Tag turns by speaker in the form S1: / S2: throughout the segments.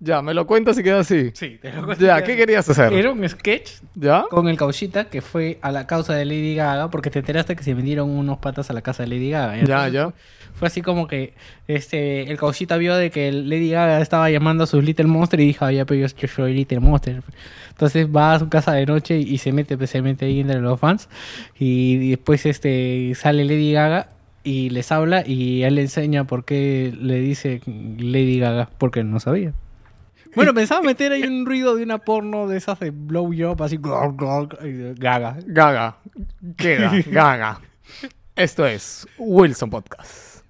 S1: Ya, me lo cuentas y queda así.
S2: Sí, te lo
S1: Ya, ¿qué querías hacer?
S2: Era un sketch
S1: ¿Ya?
S2: con el cauchita que fue a la causa de Lady Gaga porque te enteraste que se vendieron unos patas a la casa de Lady Gaga.
S1: Ya, ya.
S2: Fue así como que este el cauchita vio de que Lady Gaga estaba llamando a sus Little Monster y dijo, "Ah, ya, pero yo, yo soy Little Monster. Entonces va a su casa de noche y se mete, pues, se mete ahí entre los fans y después este sale Lady Gaga y les habla y él le enseña por qué le dice Lady Gaga porque no sabía. Bueno, pensaba meter ahí un ruido de una porno de esas de blow job así Gaga.
S1: Gaga. Queda. Gaga. Esto es Wilson Podcast.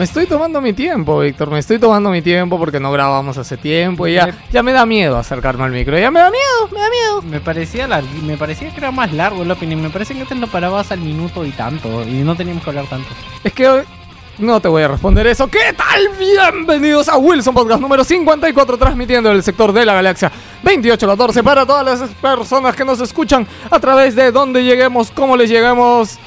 S1: Me estoy tomando mi tiempo, Víctor. Me estoy tomando mi tiempo porque no grabamos hace tiempo y ya, ya me da miedo acercarme al micro. Ya me da miedo, me da miedo.
S2: Me parecía larg- me parecía que era más largo el opening. Me parece que antes lo parabas al minuto y tanto. Y no teníamos que hablar tanto.
S1: Es que hoy no te voy a responder eso. ¿Qué tal? Bienvenidos a Wilson Podcast número 54, transmitiendo del sector de la galaxia 2814 para todas las personas que nos escuchan a través de donde lleguemos, cómo les lleguemos,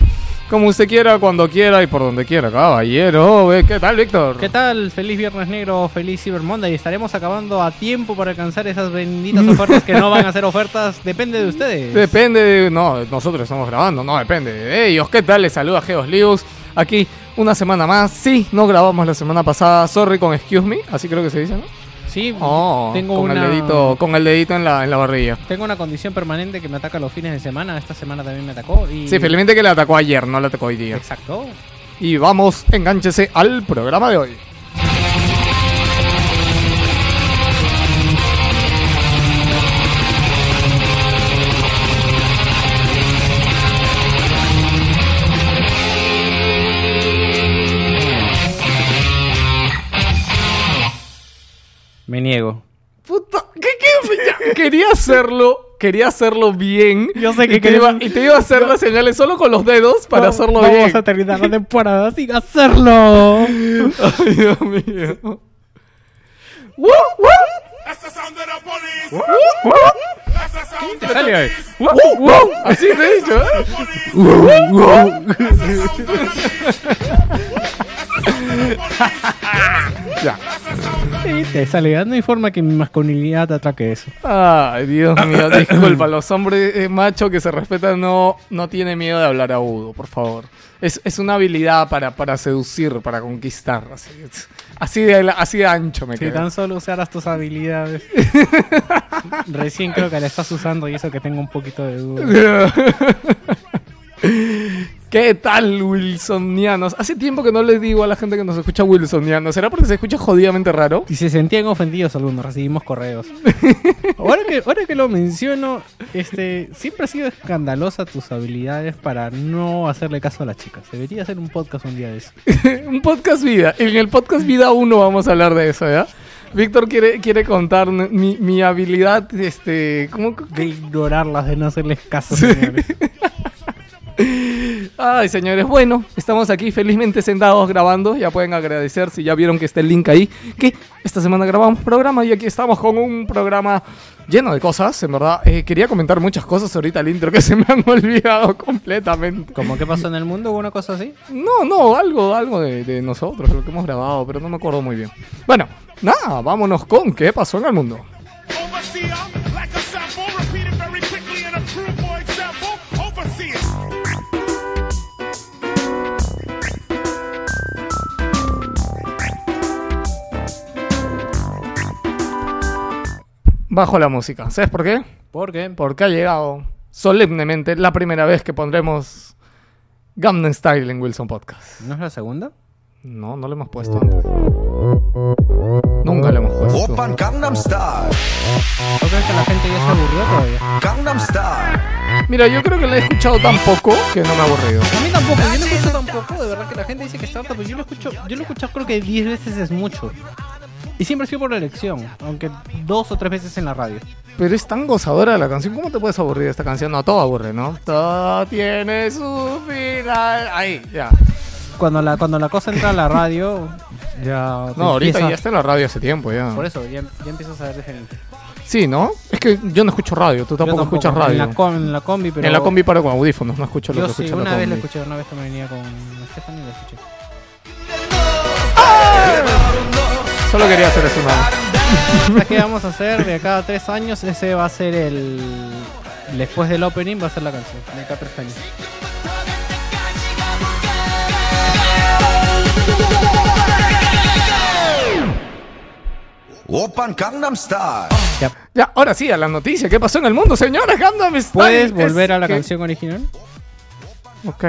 S1: como usted quiera, cuando quiera y por donde quiera, caballero. Ve, ¿Qué tal, Víctor?
S2: ¿Qué tal? Feliz Viernes Negro, feliz Cyber Monday. Estaremos acabando a tiempo para alcanzar esas benditas ofertas que no van a ser ofertas. Depende de ustedes.
S1: Depende de... No, nosotros estamos grabando, no, depende de ellos. ¿Qué tal? Les saluda Geos Lius. Aquí una semana más. Sí, no grabamos la semana pasada. Sorry con excuse me. Así creo que se dice, ¿no?
S2: Sí,
S1: Oh,
S2: tengo
S1: con
S2: una
S1: el dedito, con el dedito en la, en la barriga.
S2: tengo una condición permanente que me ataca los fines de semana. Esta semana también me atacó. Y...
S1: Sí, felizmente que le atacó ayer, no le atacó hoy día.
S2: Exacto.
S1: Y vamos, engánchese al programa de hoy.
S2: Me niego.
S1: Puta, ¿qué, qué? Ya, Quería hacerlo, quería hacerlo bien.
S2: Yo sé que
S1: y te, iba, y te iba a hacer las señales solo con los dedos para hacerlo
S2: Vamos
S1: bien.
S2: a terminar la temporada sin hacerlo.
S1: Ay, Dios mío. Así te he dicho, ¿eh?
S2: Sí, te sale. No hay forma que mi masculinidad te atraque eso.
S1: Ay, Dios mío, disculpa. Los hombres eh, machos que se respetan no, no tienen miedo de hablar agudo, por favor. Es, es una habilidad para, para seducir, para conquistar. Así, es- así, de, así de ancho me
S2: Si
S1: queda.
S2: tan solo usaras tus habilidades. Recién creo que la estás usando y eso que tengo un poquito de duda.
S1: ¿Qué tal, Wilsonianos? Hace tiempo que no les digo a la gente que nos escucha Wilsonianos. ¿Será porque se escucha jodidamente raro?
S2: Y se sentían ofendidos algunos, recibimos correos. Ahora que, ahora que lo menciono, este, siempre ha sido escandalosa tus habilidades para no hacerle caso a las chicas. Debería hacer un podcast un día de eso.
S1: Un podcast vida. En el podcast vida 1 vamos a hablar de eso, ¿ya? Víctor quiere, quiere contar mi, mi habilidad, este... ¿Cómo?
S2: De ignorarlas, de no hacerles caso, señores.
S1: Ay, señores, bueno, estamos aquí felizmente sentados grabando. Ya pueden agradecer si ya vieron que está el link ahí. Que esta semana grabamos programa y aquí estamos con un programa lleno de cosas, en verdad. Eh, quería comentar muchas cosas ahorita al intro que se me han olvidado completamente.
S2: ¿Cómo qué pasó en el mundo? ¿Hubo una cosa así?
S1: No, no, algo, algo de, de nosotros, lo que hemos grabado, pero no me acuerdo muy bien. Bueno, nada, vámonos con qué pasó en el mundo. Bajo la música. ¿Sabes por qué?
S2: ¿Por qué?
S1: Porque ha llegado solemnemente la primera vez que pondremos Gangnam Style en Wilson Podcast.
S2: ¿No es la segunda?
S1: No, no lo hemos puesto antes. No,
S3: Gangnam Style,
S2: ¿No crees que la gente ya se aburrió todavía?
S3: Gangnam Style,
S1: Mira, yo creo que lo he escuchado tan poco que no me ha aburrido.
S2: A mí tampoco, yo no escucho tampoco, de verdad que la gente dice que está harta, pero yo lo escucho, yo lo he escuchado creo que 10 veces es mucho. Y siempre ha sido por la elección, aunque dos o tres veces en la radio.
S1: Pero es tan gozadora la canción. ¿Cómo te puedes aburrir de esta canción? No, todo aburre, ¿no? Todo tiene su final. Ahí, ya.
S2: Cuando la, cuando la cosa entra a la radio, ya.
S1: No, ahorita
S2: empieza-
S1: ya está en la radio hace tiempo, ya.
S2: Por eso, ya, ya empiezas a ver diferente.
S1: Sí, ¿no? Es que yo no escucho radio, tú tampoco, escuchas radio.
S2: En la, com- en la combi, pero.
S1: En la combi paro con audífonos, no escucho lo
S2: Yo
S1: que
S2: sí,
S1: escucha
S2: una
S1: la
S2: vez la
S1: combi.
S2: escuché, una vez que me venía con Stephanie la escuché.
S1: Solo quería hacer eso, nada.
S2: ¿Sabes qué vamos a hacer? De cada tres años, ese va a ser el. Después del opening va a ser la canción. De cada tres años.
S3: Open Gangnam Style,
S2: Ya.
S1: Ya, ahora sí, a la noticia. ¿Qué pasó en el mundo, señores? Gangnam Style
S2: ¿Puedes
S1: es
S2: volver a la
S1: que-
S2: canción original?
S1: Ok.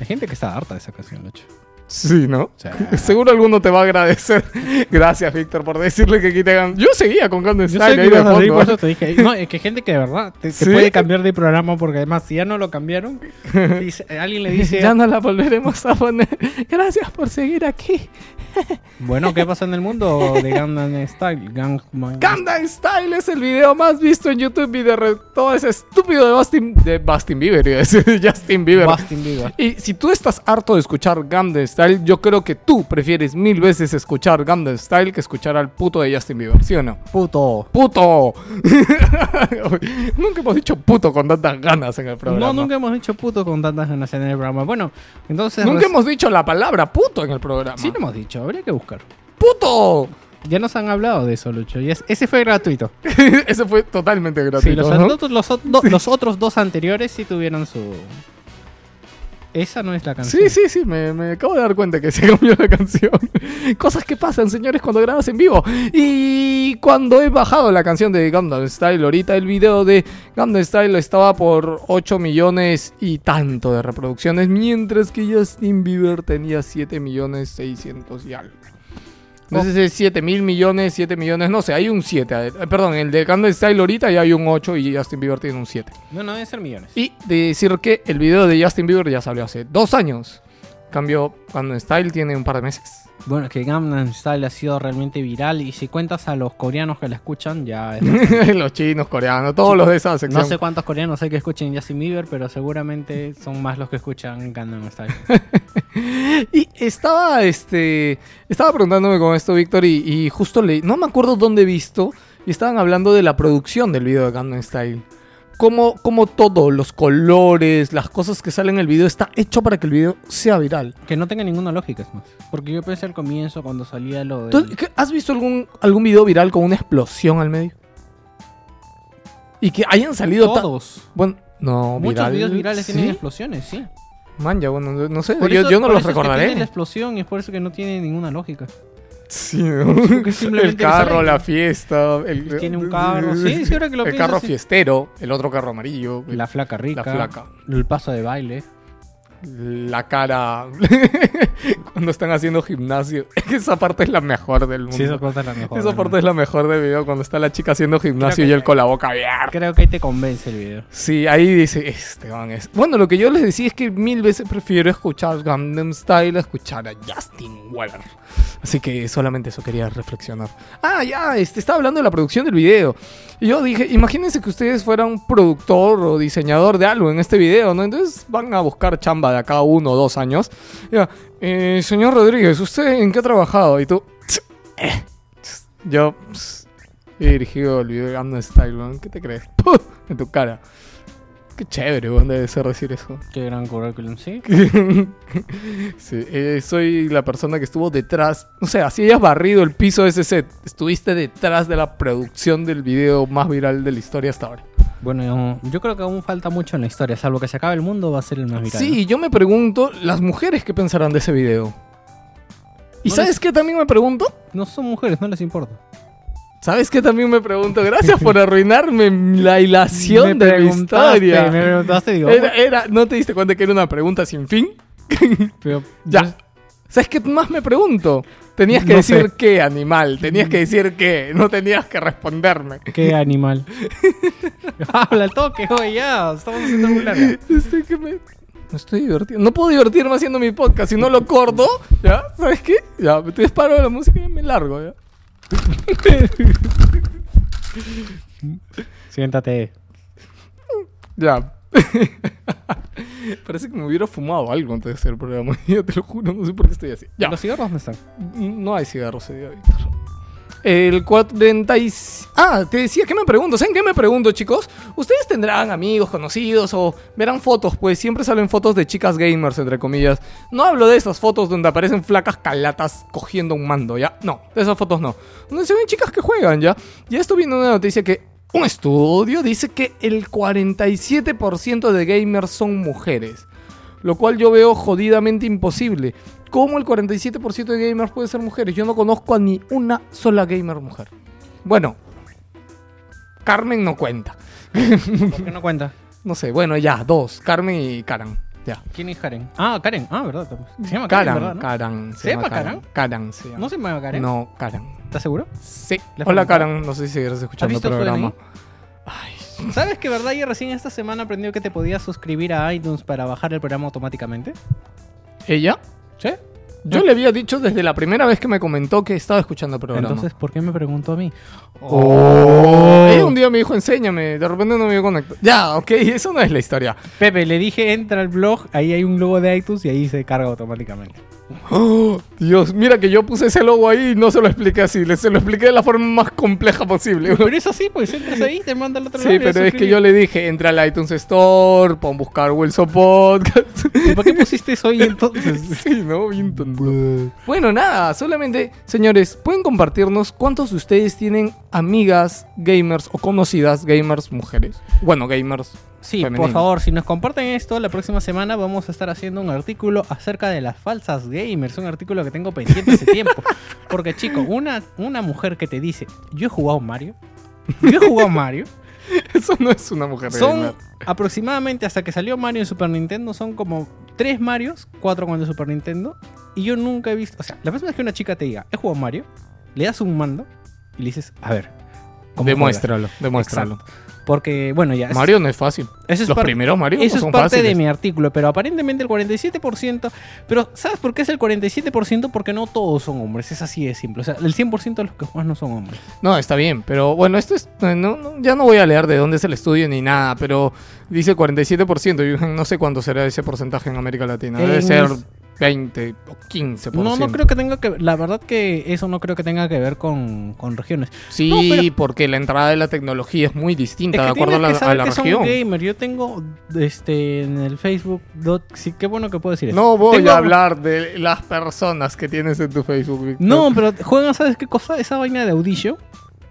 S2: Hay gente que está harta de esa canción, Lucho.
S1: Sí, ¿no?
S2: Sí.
S1: Seguro alguno te va a agradecer. Gracias, Víctor, por decirle que quite Gangnam. Yo seguía con Gangnam
S2: Yo
S1: Style ahí de
S2: reír, por
S1: fondo.
S2: eso te dije. No, es que hay gente que de verdad te, te
S1: ¿Sí?
S2: puede cambiar de programa porque además si ya no lo cambiaron, dice- alguien le dice,
S1: Ya no la volveremos a poner. Gracias por seguir aquí.
S2: bueno, ¿qué pasa en el mundo de Gangnam Style? Gangnam
S1: Gangnam Style es el video más visto en YouTube y de todo ese estúpido de Justin, de Justin Bieber, iba a decir, Justin Bieber.
S2: Justin Bieber.
S1: Y si tú estás harto de escuchar Gangnam Style, yo creo que tú prefieres mil veces escuchar Gangnam Style que escuchar al puto de Justin Bieber, ¿sí o no?
S2: Puto.
S1: ¡Puto! nunca hemos dicho puto con tantas ganas en el programa.
S2: No, nunca hemos dicho puto con tantas ganas en el programa. Bueno, entonces...
S1: Nunca hemos dicho la palabra puto en el programa.
S2: Sí lo hemos dicho, habría que buscar.
S1: ¡Puto!
S2: Ya nos han hablado de eso, Lucho. Y es- ese fue gratuito.
S1: Ese fue totalmente
S2: Sí,
S1: gratuito.
S2: los,
S1: ¿no?
S2: los, do- los otros dos anteriores sí tuvieron su... Esa no es la canción.
S1: Sí, sí, sí, me, me acabo de dar cuenta que se cambió la canción. Cosas que pasan, señores, cuando grabas en vivo. Y cuando he bajado la canción de Gangnam Style, ahorita el video de Gangnam Style estaba por 8 millones y tanto de reproducciones, mientras que Justin Bieber tenía 7 millones 600 y algo. No sé si es 7 mil millones, 7 millones, no sé, hay un 7. eh, Perdón, el de Gangnam Style ahorita ya hay un 8 y Justin Bieber tiene un 7.
S2: No, no debe ser millones.
S1: Y decir que el video de Justin Bieber ya salió hace dos años. Cambio, Gangnam Style tiene un par de meses.
S2: Bueno, es que Gangnam Style ha sido realmente viral y si cuentas a los coreanos que la escuchan, ya es
S1: los chinos, coreanos, todos los de esa sección.
S2: No sé cuántos coreanos hay que escuchen Justin Bieber, pero seguramente son más los que escuchan Gangnam Style.
S1: Y estaba, este, estaba preguntándome con esto, Víctor, y, y justo le, no me acuerdo dónde he visto, y estaban hablando de la producción del video de Gangnam Style. Como, como todo, los colores, las cosas que salen en el video, está hecho para que el video sea viral.
S2: que no tenga ninguna lógica, es más. Porque yo pensé al comienzo cuando salía lo
S1: ¿Tú-
S2: de...
S1: ¿Has visto algún, algún video viral con una explosión al medio? Y que hayan salido
S2: Todos.
S1: Bueno, no,
S2: Muchos
S1: viral,
S2: videos virales
S1: ¿sí?
S2: tienen explosiones, sí.
S1: Man, ya, bueno, no- sé, yo,
S2: eso-
S1: yo no los
S2: eso es que tiene la
S1: recordaré.
S2: explosión y es por eso que no tiene ninguna lógica.
S1: El carro, la fiesta. El,
S2: Tiene un carro, sí, sí, ahora que lo
S1: El
S2: pienso,
S1: carro
S2: sí.
S1: fiestero, el otro carro amarillo.
S2: La flaca rica.
S1: La flaca.
S2: El paso de baile.
S1: La cara. Cuando están haciendo gimnasio. Esa parte es la mejor del mundo.
S2: Sí, esa parte es la mejor.
S1: Esa
S2: ¿no?
S1: parte es la mejor del video. Cuando está la chica haciendo gimnasio y él con la boca abierta.
S2: Creo que ahí te convence el video.
S1: Sí, ahí dice, este man es... Bueno, lo que yo les decía es que mil veces prefiero escuchar Gangnam Style a escuchar a Justin Weller. Así que solamente eso quería reflexionar. Ah, ya, este, estaba hablando de la producción del video. Y yo dije, imagínense que ustedes fueran productor o diseñador de algo en este video, ¿no? Entonces van a buscar chamba de acá uno o dos años. Ya, eh, señor Rodríguez, ¿usted en qué ha trabajado? Y tú, eh, yo he dirigido el video de Style. ¿qué te crees? ¡Puh! En tu cara. Qué chévere, weón, debe ser decir eso.
S2: Qué gran currículum, sí.
S1: sí, eh, soy la persona que estuvo detrás. O sea, si hayas barrido el piso de ese set, estuviste detrás de la producción del video más viral de la historia hasta ahora.
S2: Bueno, yo, creo que aún falta mucho en la historia. Salvo que se acabe el mundo, va a ser el más viral.
S1: Sí, yo me pregunto, las mujeres qué pensarán de ese video. ¿Y
S2: No
S1: sabes
S2: les-
S1: qué también me pregunto?
S2: ¿no? No son mujeres, no les importa.
S1: ¿Sabes qué también me pregunto? Gracias por arruinarme la hilación
S2: Me
S1: de mi historia.
S2: Me preguntaste, digo.
S1: Era, era- ¿No te diste cuenta que era una pregunta sin fin?
S2: pero-
S1: Ya. ¿Sabes qué más me pregunto? Tenías que
S2: No
S1: decir
S2: sé.
S1: qué, animal. Tenías que decir qué. No tenías que responderme.
S2: ¿Qué animal? Habla al toque, oye, ya. Estamos haciendo muy largo.
S1: Estoy que me... Me estoy divirtiendo. No puedo divertirme haciendo mi podcast. Si no lo corto, ¿ya? ¿Sabes qué? Ya, me disparo de la música y me largo, ¿ya?
S2: Siéntate.
S1: Ya. Parece que me hubiera fumado algo antes de hacer el programa. Yo te lo juro, no sé por qué estoy así. Ya.
S2: ¿Los cigarros dónde están?
S1: No hay cigarros ese día, Víctor. El 40 y... Ah, te decía, ¿qué me pregunto? ¿Saben qué me pregunto, chicos? ¿Ustedes tendrán amigos, conocidos o verán fotos? Pues siempre salen fotos de chicas gamers, entre comillas. No hablo de esas fotos donde aparecen flacas calatas cogiendo un mando, ¿ya? No, de esas fotos no. Donde se ven chicas que juegan, ¿ya? Y esto viene una noticia que un estudio dice que el 47% de gamers son mujeres. Lo cual yo veo jodidamente imposible. ¿Cómo el 47% de gamers puede ser mujeres? Yo no conozco a ni una sola gamer mujer. Bueno, Carmen no cuenta.
S2: ¿Por qué no cuenta?
S1: No sé, bueno, ya, dos. Carmen y Karan. Ya.
S2: ¿Quién es Karen? Ah, Karen. Ah, ¿verdad? Se llama Karen,
S1: Karan,
S2: ¿verdad? no?
S1: Karan.
S2: ¿Se llama Karan?
S1: Karan se llama.
S2: ¿No se llama Karen?
S1: No, Karan.
S2: ¿Estás seguro?
S1: Sí.
S2: ¿Le
S1: Hola? Karan. No sé si seguirás escuchando el programa.
S2: DNI? ¿Sabes que verdad? Yo recién esta semana aprendió que te podías suscribir a iTunes para bajar el programa automáticamente.
S1: ¿Ella?
S2: ¿Sí?
S1: Yo le había dicho desde la primera vez que me comentó que estaba escuchando el programa.
S2: Entonces, ¿por qué me preguntó a mí?
S1: Oh. Ella un día me dijo, enséñame. De repente no me conecto. Ya, ok, eso no es la historia.
S2: Pepe, le dije, entra al blog, ahí hay un logo de iTunes y ahí se carga automáticamente.
S1: Oh, Dios, mira que yo puse ese logo ahí y no se lo expliqué así. Se lo expliqué de la forma más compleja posible.
S2: Pero es así, pues entras ahí, te manda al otro
S1: Sí, pero es que yo le dije, entra al iTunes Store, pon buscar Wilson Podcast.
S2: ¿Y por qué pusiste eso ahí entonces?
S1: sí, ¿no? Bien tonto. Bueno, nada, solamente, señores, ¿pueden compartirnos cuántos de ustedes tienen amigas gamers o conocidas gamers mujeres? Bueno, gamers.
S2: Sí, por favor, si nos comparten esto, la próxima semana vamos a estar haciendo un artículo acerca de las falsas gamers. Un artículo que tengo pendiente hace tiempo. Porque, chico, una, una mujer que te dice, yo he jugado Mario. Yo he jugado Mario.
S1: Eso no es una mujer
S2: Son
S1: gamer.
S2: aproximadamente, hasta que salió Mario en Super Nintendo, son como tres Marios, cuatro el Super Nintendo. Y yo nunca he visto, o sea, la próxima vez que una chica te diga, he jugado Mario, le das un mando y le dices, a ver. ¿cómo
S1: Demuéstralo,
S2: juegas?".
S1: demuéstralo.
S2: Exacto. Porque, bueno, ya. es-
S1: Mario no es fácil.
S2: eso es
S1: Los primeros Mario
S2: Eso
S1: no
S2: es
S1: son
S2: parte de
S1: fáciles.
S2: mi artículo, pero aparentemente el 47%. Pero, ¿sabes por qué es el 47%? Porque no todos son hombres, es así de simple. O sea, el 100% de los que juegan no son hombres.
S1: No, está bien, pero bueno, esto es. No, no- ya no voy a leer de dónde es el estudio ni nada, pero dice 47%. Yo no sé cuánto será ese porcentaje en América Latina. Debe
S2: En-
S1: ser 20 o 15%.
S2: No, no creo que tenga que. La verdad que eso no creo que tenga que ver con, con regiones.
S1: Sí,
S2: No, pero-
S1: porque la entrada de la tecnología es muy distinta
S2: Es
S1: de
S2: que
S1: acuerdo a la,
S2: que
S1: a
S2: saber
S1: la
S2: que son
S1: región.
S2: gamer. Yo tengo este en el Facebook. dot- sí, qué bueno que puedo decir eso.
S1: No voy
S2: Tengo-
S1: a hablar de las personas que tienes en tu Facebook. Víctor.
S2: No, pero juegan, ¿sabes qué cosa? Esa vaina de Audition.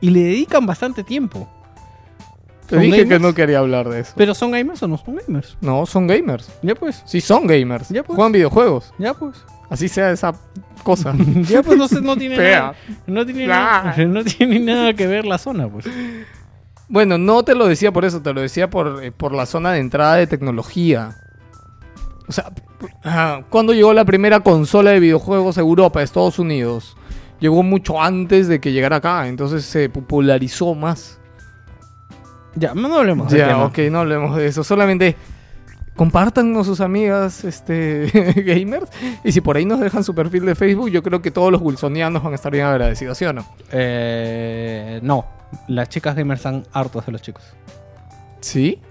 S2: Y le dedican bastante tiempo.
S1: Te
S2: ¿son
S1: dije que no quería hablar de eso.
S2: ¿Pero son gamers o no son gamers?
S1: No, son gamers.
S2: Ya pues.
S1: Sí, son gamers.
S2: Ya, pues.
S1: Juegan videojuegos.
S2: Ya pues.
S1: Así sea esa cosa.
S2: Ya pues entonces no tiene nada. No tiene, nada, no tiene nada que ver la zona, pues.
S1: Bueno, no te lo decía por eso, te lo decía por, eh, por la zona de entrada de tecnología. O sea, ¿cuándo llegó la primera consola de videojuegos a Europa, Estados Unidos? Llegó mucho antes de que llegara acá, entonces se popularizó más.
S2: Ya, no, hablemos
S1: Ya,
S2: tema.
S1: ok, no hablemos de eso. Solamente compártanos sus amigas este, gamers. Y si por ahí nos dejan su perfil de Facebook, yo creo que todos los wilsonianos van a estar bien agradecidos, ¿sí o no?
S2: Eh, no, las chicas gamers están hartos de los chicos.
S1: ¿Sí?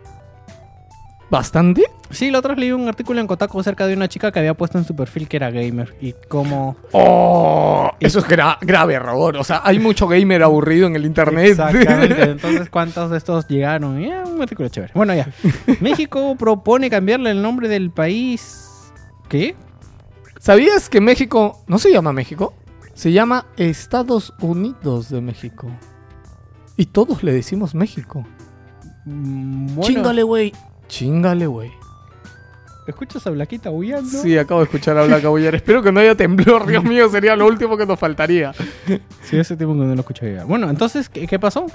S1: ¿Bastante?
S2: Sí, la otra vez leí un artículo en Kotaku acerca de una chica que había puesto en su perfil que era gamer y cómo...
S1: Oh, eso es gra- grave error. O sea, hay mucho gamer aburrido en el internet.
S2: Exactamente, entonces cuántos de estos llegaron. Eh, un artículo chévere. Bueno, ya. México propone cambiarle el nombre del país... ¿Qué?
S1: ¿Sabías que México no se llama México? Se llama Estados Unidos de México. Y todos le decimos México.
S2: Mm, Bueno,
S1: Chingale, güey. Chingale, güey.
S2: ¿Escuchas a Blaquita huyendo?
S1: Sí, acabo de escuchar a Blanca Bullar. Espero que no haya temblor, Dios mío, sería lo último que nos faltaría.
S2: Sí, ese tiempo que no lo escuché ya. Bueno, entonces, ¿qué, qué pasó?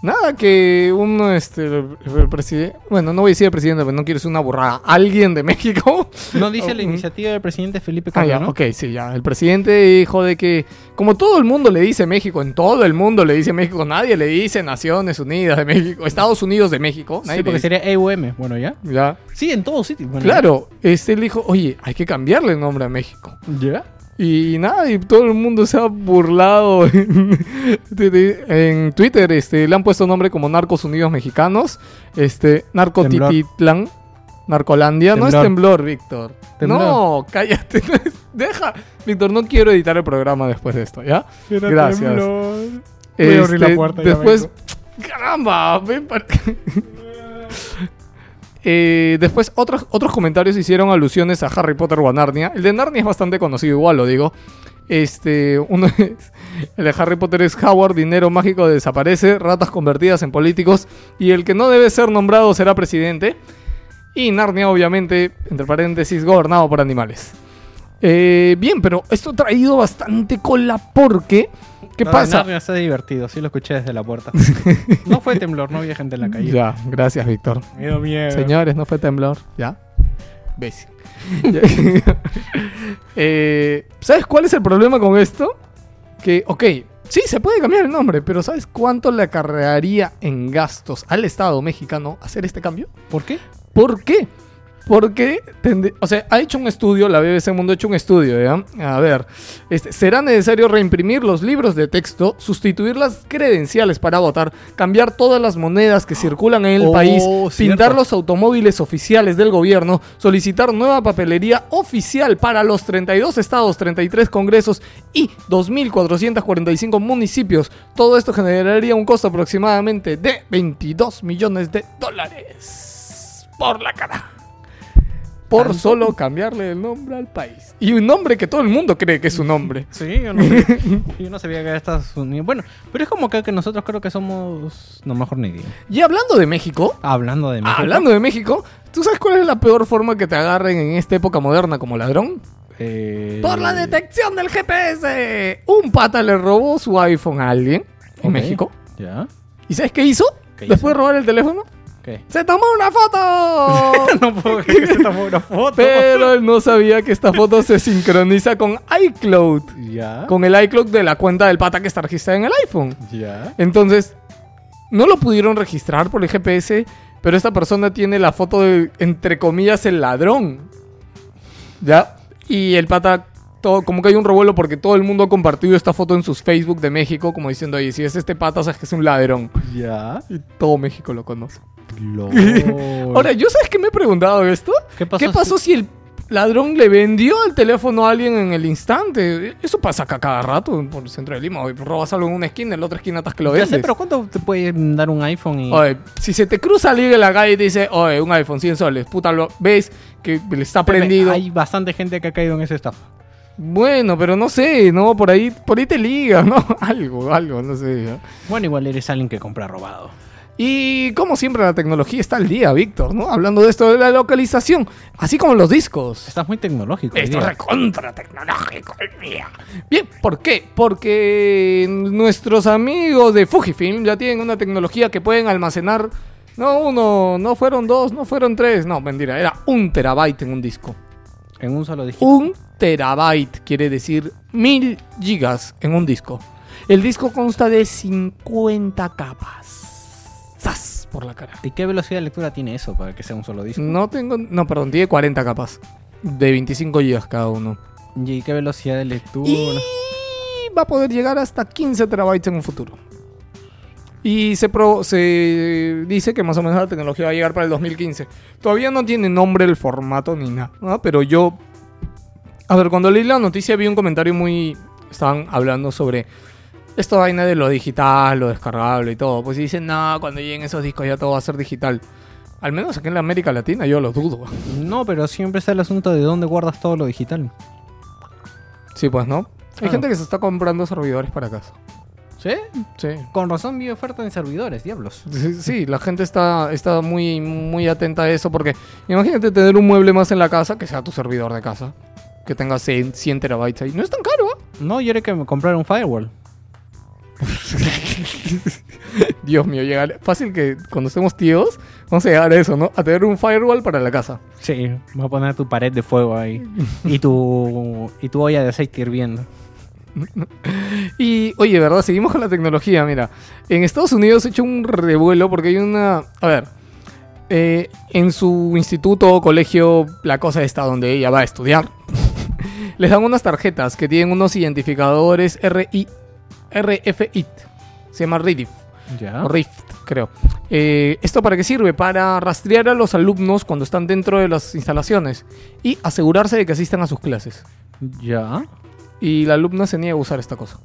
S1: Nada que uno, este, el, el presidente, bueno, no voy a decir el presidente, pero no quiero ser una burrada, alguien de México.
S2: No dice la iniciativa del presidente Felipe
S1: Ah, ya,
S2: Calderón.
S1: ok, sí, ya. El presidente dijo de que, como todo el mundo le dice México, en todo el mundo le dice México, nadie le dice Naciones Unidas de México, Estados Unidos de México, nadie
S2: Sí,
S1: le
S2: porque sería EUM. Bueno, ya.
S1: Ya.
S2: Sí, en todos sitios. Bueno,
S1: Claro, este él dijo, oye, hay que cambiarle el nombre a México.
S2: ¿Ya?
S1: Y nada, y todo el mundo se ha burlado en, de- de- en Twitter. Este, le han puesto nombre como Narcos Unidos Mexicanos. Este, Narcotititlán. Narcolandia. No es
S2: Temblor.
S1: Víctor.
S2: Temblor.
S1: No, cállate. Deja. Víctor, no quiero editar el programa después de esto, ¿ya? Gracias.
S2: Voy a abrir la
S1: Este,
S2: puerta,
S1: Después. Caramba, ven para- Eh, después, otros, otros comentarios hicieron alusiones a Harry Potter o a Narnia. El de Narnia es bastante conocido, igual lo digo. Este, uno el de Harry Potter es Howard, dinero mágico desaparece, ratas convertidas en políticos, y el que no debe ser nombrado será presidente. Y Narnia, obviamente, entre paréntesis, gobernado por animales. Eh, bien, pero esto ha traído bastante cola porque... ¿Qué
S2: de
S1: pasa?
S2: Narnia está divertido, sí lo escuché desde la puerta. no fue temblor, no había gente en la calle.
S1: Ya, gracias, Víctor.
S2: Me dio miedo.
S1: Señores, no fue temblor. ¿Ya? Ves. Eh, ¿Sabes cuál es el problema con esto? Que, ok, sí, se puede cambiar el nombre, pero ¿sabes cuánto le acarrearía en gastos al Estado mexicano hacer este cambio?
S2: ¿Por qué?
S1: ¿Por qué? Porque, o sea, ha hecho un estudio, la BBC Mundo ha hecho un estudio, ¿ya? A ver, este, será necesario reimprimir los libros de texto, sustituir las credenciales para votar, cambiar todas las monedas que circulan en el
S2: Oh,
S1: país,
S2: cierto.
S1: pintar los automóviles oficiales del gobierno, solicitar nueva papelería oficial para los 32 estados, 33 congresos y 2.445 municipios. Todo esto generaría un costo aproximadamente de 22 millones de dólares por la cara. Por
S2: ¿Tanto?
S1: solo cambiarle el nombre al país. Y un nombre que todo el mundo cree que es su nombre.
S2: Sí, yo no, yo no sabía que era Estados Unidos. Bueno, pero es como que, que nosotros creo que somos... No, mejor ni digo.
S1: Y hablando de México,
S2: Hablando de México.
S1: hablando de México, ¿tú sabes cuál es la peor forma que te agarren en esta época moderna como ladrón?
S2: Eh,
S1: Por la detección del GPS. Un pata le robó su iPhone a alguien en. México.
S2: ¿Ya?
S1: ¿Y sabes qué hizo?
S2: ¿Qué
S1: Después
S2: hizo?
S1: de robar el teléfono,
S2: ¿Qué?
S1: se tomó una foto.
S2: no puedo creer que se tomó una foto.
S1: Pero él no sabía que esta foto se sincroniza con iCloud.
S2: ¿Ya?
S1: Con el iCloud de la cuenta del pata que está registrada en el iPhone.
S2: ¿Ya?
S1: Entonces, no lo pudieron registrar por el GPS, pero esta persona tiene la foto de, entre comillas, el ladrón. ¿Ya? Y el pata, todo, como que hay un revuelo porque todo el mundo ha compartido esta foto en sus Facebook de México, como diciendo, oye, si es este pata, sabes que es un ladrón.
S2: ¿Ya?
S1: Y todo México lo conoce.
S2: LOL.
S1: Ahora, ¿yo sabes qué me he preguntado esto?
S2: ¿Qué pasó
S1: ¿Qué pasó si el ladrón le vendió el teléfono a alguien en el instante? Eso pasa acá cada rato por el centro de Lima. Oye, robas algo en una esquina, en la otra esquina estás que lo
S2: Ya
S1: vendes.
S2: sé, pero ¿cuánto te puede dar un iPhone y...?
S1: Oye, si se te cruza alguien en la calle y te dice, oye, un iPhone 100 soles, puta, lo ves que le está prendido.
S2: Hay bastante gente que ha caído en esa estafa.
S1: Bueno, pero no sé, ¿no? Por ahí, por ahí te ligas, ¿no? algo, algo, no sé. ¿no?
S2: Bueno, igual eres alguien que compra robado.
S1: Y como siempre la tecnología está al día, Víctor, ¿no? Hablando de esto de la localización, así como los discos.
S2: Estás muy tecnológico.
S1: Esto es
S2: día.
S1: recontra tecnológico el día. Bien, ¿por qué? Porque nuestros amigos de Fujifilm ya tienen una tecnología que pueden almacenar. No uno, no fueron dos, no fueron tres. No, mentira, era un terabyte en un disco.
S2: En un solo dígito.
S1: Un terabyte quiere decir mil gigas en un disco. El disco consta de 50 capas. ¡Zas! Por la cara.
S2: ¿Y qué velocidad de lectura tiene eso para que sea un solo disco?
S1: No tengo. No, perdón, tiene 40 capas. De 25 gigas cada uno.
S2: ¿Y qué velocidad de lectura?
S1: Y va a poder llegar hasta 15 terabytes en un futuro. Y se, pro- se dice que más o menos la tecnología va a llegar para el 2015. Todavía no tiene nombre el formato ni nada, ¿no? pero yo... A ver, cuando leí la noticia vi un comentario muy... Estaban hablando sobre esta vaina de lo digital, lo descargable y todo. Pues dicen, no, cuando lleguen esos discos ya todo va a ser digital. Al menos aquí en la América Latina yo lo dudo.
S2: No, pero siempre está el asunto de dónde guardas todo lo digital.
S1: Sí, pues, ¿no? Hay
S2: Claro.
S1: gente que se está comprando servidores para casa.
S2: ¿Sí?
S1: Sí.
S2: Con razón vi oferta en servidores, diablos.
S1: Sí, sí, la gente está, está muy, muy atenta a eso porque imagínate tener un mueble más en la casa que sea tu servidor de casa. Que tenga 100, 100 terabytes ahí. No es tan caro, ¿eh?
S2: No, yo era que me comprara un firewall.
S1: Dios mío, llegar. Fácil que cuando estemos tíos, vamos a llegar a eso, ¿no? A tener un firewall para la casa.
S2: Sí, voy a poner tu pared de fuego ahí. y tu, y tu olla de aceite hirviendo.
S1: Y, oye, ¿verdad? Seguimos con la tecnología, mira. En Estados Unidos he hecho un revuelo porque hay una... A ver, eh, en su instituto o colegio, la cosa está donde ella va a estudiar. Les dan unas tarjetas que tienen unos identificadores RI, RFID. Se llama RIDIF.
S2: Ya.
S1: O Rift, creo. Eh, ¿Esto para qué sirve? Para rastrear a los alumnos cuando están dentro de las instalaciones y asegurarse de que asistan a sus clases.
S2: Ya.
S1: Y la alumna se niega a usar esta cosa.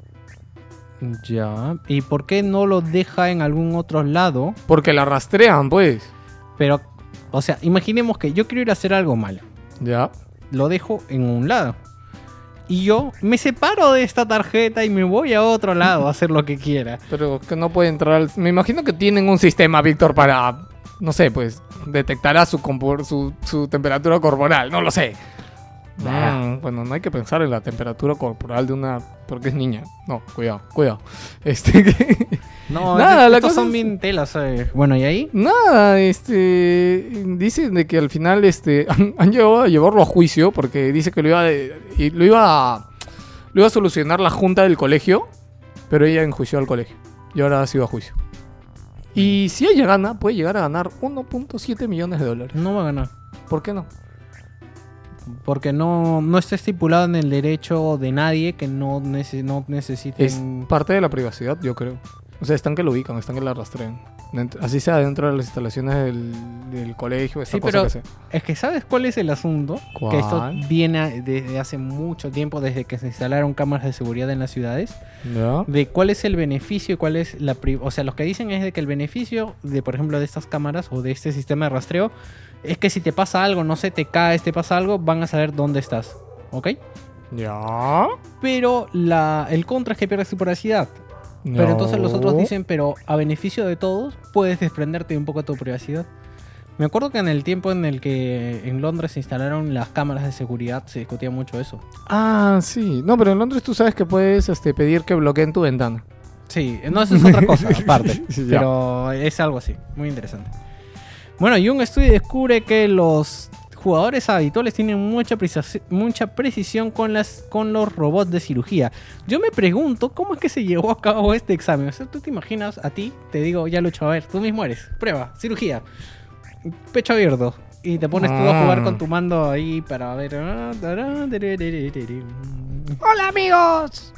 S2: Ya. ¿Y por qué no lo deja en algún otro lado?
S1: Porque la rastrean, pues.
S2: Pero, o sea, imaginemos que yo quiero ir a hacer algo malo.
S1: Ya.
S2: Lo dejo en un lado. Y yo me separo de esta tarjeta y me voy a otro lado a hacer lo que quiera.
S1: Pero que no puede entrar al... Me imagino que tienen un sistema, Víctor, para... No sé, pues... Detectará su, su, su temperatura corporal. No lo sé.
S2: Nah.
S1: Mm, bueno, no hay que pensar en la temperatura corporal de una... Porque es niña. No, cuidado, cuidado. Este...
S2: No,
S1: Nada, la cosa
S2: son
S1: es-
S2: bien telas. eh. Bueno, ¿y ahí?
S1: Nada, este... Dicen de que al final, este... Han, han llevado a llevarlo a juicio porque dice que lo iba, de- y lo iba a... Lo iba a solucionar la junta del colegio, pero ella enjuició al colegio. Y ahora ha sido a juicio. Y si ella gana, puede llegar a ganar 1.7 millones de dólares.
S2: No va a ganar.
S1: ¿Por qué no?
S2: Porque no, no está estipulado en el derecho de nadie que no, nece- no necesiten...
S1: Es parte de la privacidad, yo creo. O sea, están que lo ubican, están que la rastrean. Así sea dentro de las instalaciones del, del colegio, esa
S2: Sí,
S1: cosa
S2: pero
S1: que sea.
S2: es que ¿sabes cuál es el asunto? Que esto viene desde hace mucho tiempo, desde que se instalaron cámaras de seguridad en las ciudades. De cuál es el beneficio y cuál es la o sea, los que dicen es de que el beneficio de por ejemplo de estas cámaras o de este sistema de rastreo es que si te pasa algo, no sé, te caes, te pasa algo, van a saber dónde estás, ¿ok?
S1: ¿Ya?
S2: Pero la, el contra es que pierdes tu privacidad. Pero entonces los otros dicen, pero a beneficio de todos, puedes desprenderte un poco de tu privacidad. Me acuerdo que en el tiempo en el que en Londres se instalaron las cámaras de seguridad se discutía mucho eso.
S1: Ah, sí. No, pero en Londres tú sabes que puedes este, pedir que bloqueen tu ventana.
S2: Sí, no, eso es otra cosa aparte. Pero es algo así, muy interesante. Bueno, y un estudio descubre que los jugadores habituales tienen mucha, mucha precisión con, las, con los robots de cirugía. Yo me pregunto cómo es que se llevó a cabo este examen. O sea, tú te imaginas a ti, te digo, ya lo a ver, tú mismo eres. Prueba, cirugía. Pecho abierto. Y te pones tú a jugar
S1: Ah.
S2: con tu mando ahí para ver. ah,
S1: ¡Hola, amigos!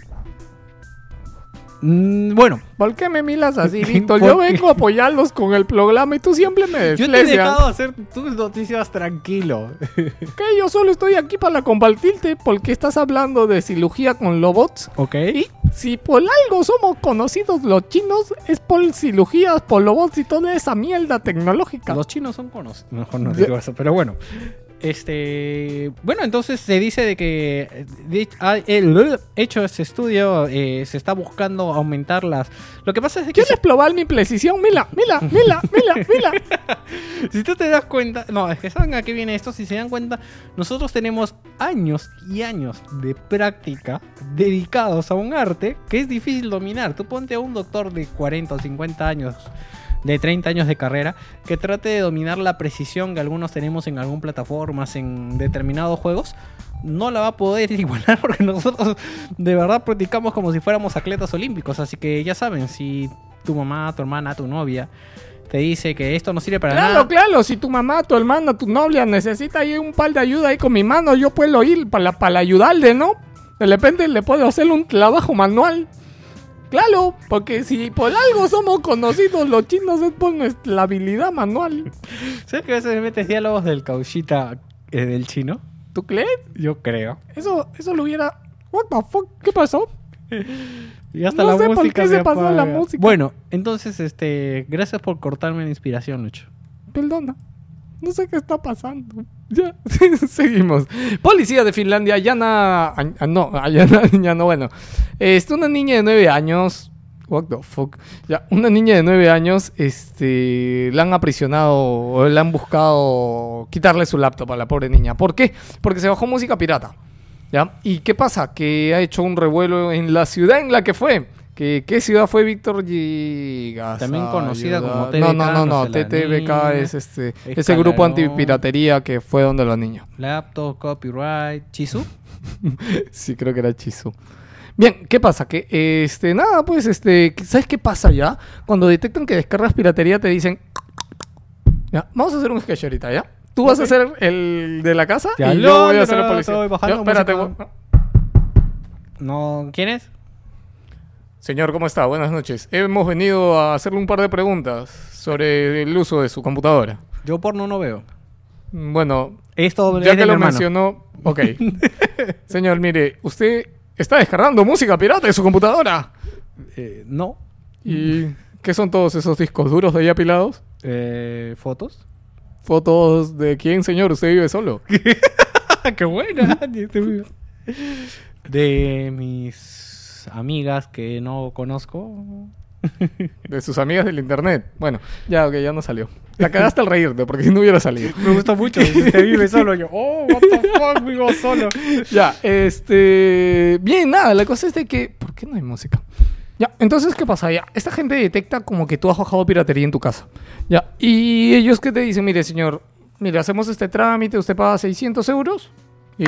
S2: Mm, Bueno,
S1: ¿Por qué me miras así, Víctor?
S2: ¿Por
S1: Yo vengo a apoyarlos con el programa y tú siempre me
S2: yo te he
S1: desprecias.
S2: dejado hacer tus noticias tranquilo.
S1: Que yo solo estoy aquí para compartirte porque estás hablando de cirugía con robots.
S2: ¿Ok?
S1: Y si por algo somos conocidos los chinos, es por cirugías, por robots y toda esa mierda tecnológica.
S2: Los chinos son conos. Mejor no digo eso, pero bueno. Este. Bueno, entonces se dice de que. de- ha- el- hecho este estudio, eh, se está buscando aumentar las. Lo que pasa es que.
S1: ¿Quieres probar mi precisión? Mira, mira, mira, mira, mira.
S2: Si tú te das cuenta, no, es que saben a qué viene esto, si se dan cuenta, nosotros tenemos años y años de práctica dedicados a un arte que es difícil dominar. Tú ponte a un doctor de 40 o 50 años, de 30 años de carrera, que trate de dominar la precisión que algunos tenemos en algún plataformas, en determinados juegos. No la va a poder igualar porque nosotros de verdad practicamos como si fuéramos atletas olímpicos. Así que ya saben, si tu mamá, tu hermana, tu novia te dice que esto no sirve para
S1: Claro,
S2: nada.
S1: claro, si tu mamá, tu hermana, tu novia necesita ahí un par de ayuda ahí con mi mano, yo puedo ir para, para ayudarle, ¿no? De repente le puedo hacer un trabajo manual. Claro, porque si por algo somos conocidos los chinos es por nuestra habilidad manual.
S2: ¿Sabes que a veces me metes diálogos del cauchita eh, del chino?
S1: ¿Tú crees?
S2: Yo creo.
S1: Eso, eso lo hubiera... What the fuck? ¿Qué pasó?
S2: Y hasta
S1: No
S2: la
S1: sé por qué se pasó la música.
S2: Bueno, entonces, este, gracias por cortarme la inspiración, Lucho.
S1: Perdona. No sé qué está pasando. Ya, seguimos. Policía de Finlandia allana. ah, no, allana, ya no, bueno. Este, una niña de 9 años. What the fuck. Ya, una niña de 9 años, este, la han aprisionado o le han buscado quitarle su laptop a la pobre niña. ¿Por qué? Porque se bajó música pirata. ¿Ya? ¿Y qué pasa? Que ha hecho un revuelo en la ciudad en la que fue. ¿Qué, qué ciudad fue Víctor Gigas?
S2: También conocida como
S1: No, no,
S2: TBK,
S1: no, no.
S2: no la
S1: TTBK es este, ese grupo antipiratería que fue donde los niños.
S2: Laptop, copyright, Chisu.
S1: Sí, creo que era Chizu. Bien, ¿qué pasa? Que, este, nada, pues, este, ¿sabes qué pasa ya? Cuando detectan que descargas piratería te dicen, ya, vamos a hacer un sketch ahorita, ¿ya? Tú vas a hacer el de la casa
S2: Ya,
S1: y yo voy a hacer el policía. Yo, espérate,
S2: No, ¿quién es?
S1: Señor, ¿cómo está? Buenas noches. Hemos venido a hacerle un par de preguntas sobre el uso de su computadora.
S2: Yo porno no veo.
S1: Bueno,
S2: Esto
S1: ya
S2: es de
S1: que
S2: mi
S1: lo
S2: hermano.
S1: mencionó, ok. Señor, mire, usted está descargando música pirata de su computadora.
S2: Eh, no.
S1: ¿Y qué son todos esos discos duros de ahí apilados?
S2: Eh, ¿Fotos?
S1: Fotos de quién, señor, usted vive solo.
S2: ¡Qué buena! de mis amigas que no conozco.
S1: De sus amigas del internet. Bueno, ya, ok, ya no salió. La cagaste al reírte, porque si no hubiera salido.
S2: Me gusta mucho. Usted vive solo. Yo, oh, what the fuck, vivo solo.
S1: Ya, este. Bien, nada, la cosa es de que. ¿Por qué no hay música? Ya, entonces, ¿qué pasa? Ya, esta gente detecta como que tú has bajado piratería en tu casa. Ya, y ellos que te dicen, mire, señor, mire, hacemos este trámite, usted paga 600 euros y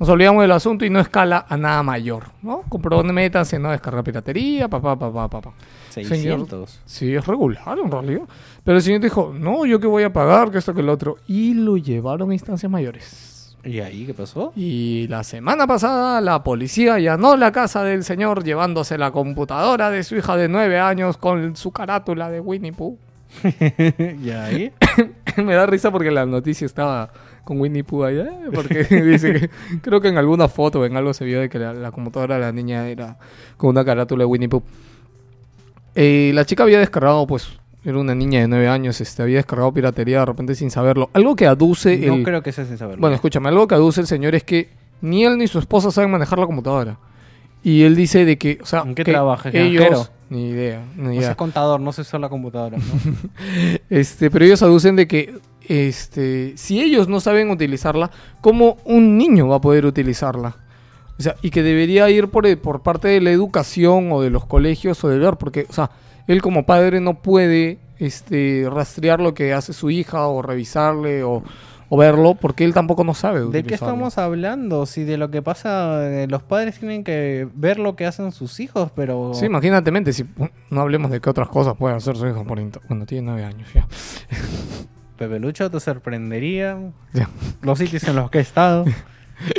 S1: nos olvidamos del asunto y no escala a nada mayor, ¿no? Comprométanse, no descargar piratería, papá, papá, papá.
S2: 600.
S1: Sí, es regular en realidad. Pero el señor dijo, no, yo que voy a pagar, que esto, que lo otro. Y lo llevaron a instancias mayores.
S2: ¿Y ahí qué pasó?
S1: Y la semana pasada la policía allanó la casa del señor llevándose la computadora de su hija de 9 años con su carátula de Winnie Pooh.
S2: ¿Y ahí?
S1: Me da risa porque la noticia estaba con Winnie Pooh allá. Porque dice que creo que en alguna foto o en algo se vio de que la, la computadora de la niña era con una carátula de Winnie Pooh. Eh, la chica había descargado, pues, era una niña de 9 años, este, había descargado piratería de repente sin saberlo. Algo que aduce
S2: No
S1: el...
S2: creo que sea sin saberlo.
S1: Bueno, escúchame, algo que aduce el señor es que ni él ni su esposa saben manejar la computadora. Y él dice de que, o sea,
S2: ¿En qué
S1: que
S2: trabaja? ¿Es
S1: ellos ni idea, ni
S2: sé contador, no sé usar la computadora. ¿no?
S1: Este, pero ellos aducen de que este, si ellos no saben utilizarla, ¿cómo un niño va a poder utilizarla? O sea, y que debería ir por, por parte de la educación o de los colegios o de ver, porque, o sea, él como padre no puede este, rastrear lo que hace su hija o revisarle o, o verlo, porque él tampoco no sabe.
S2: ¿De qué
S1: utilizarlo.
S2: estamos hablando? Si de lo que pasa, eh, los padres tienen que ver lo que hacen sus hijos, pero...
S1: Sí, imagínate, mente, si no hablemos de qué otras cosas puede hacer su hijo por. Bueno, tiene nueve años ya.
S2: Pepe Lucho te sorprendería. Los sitios en los que he estado.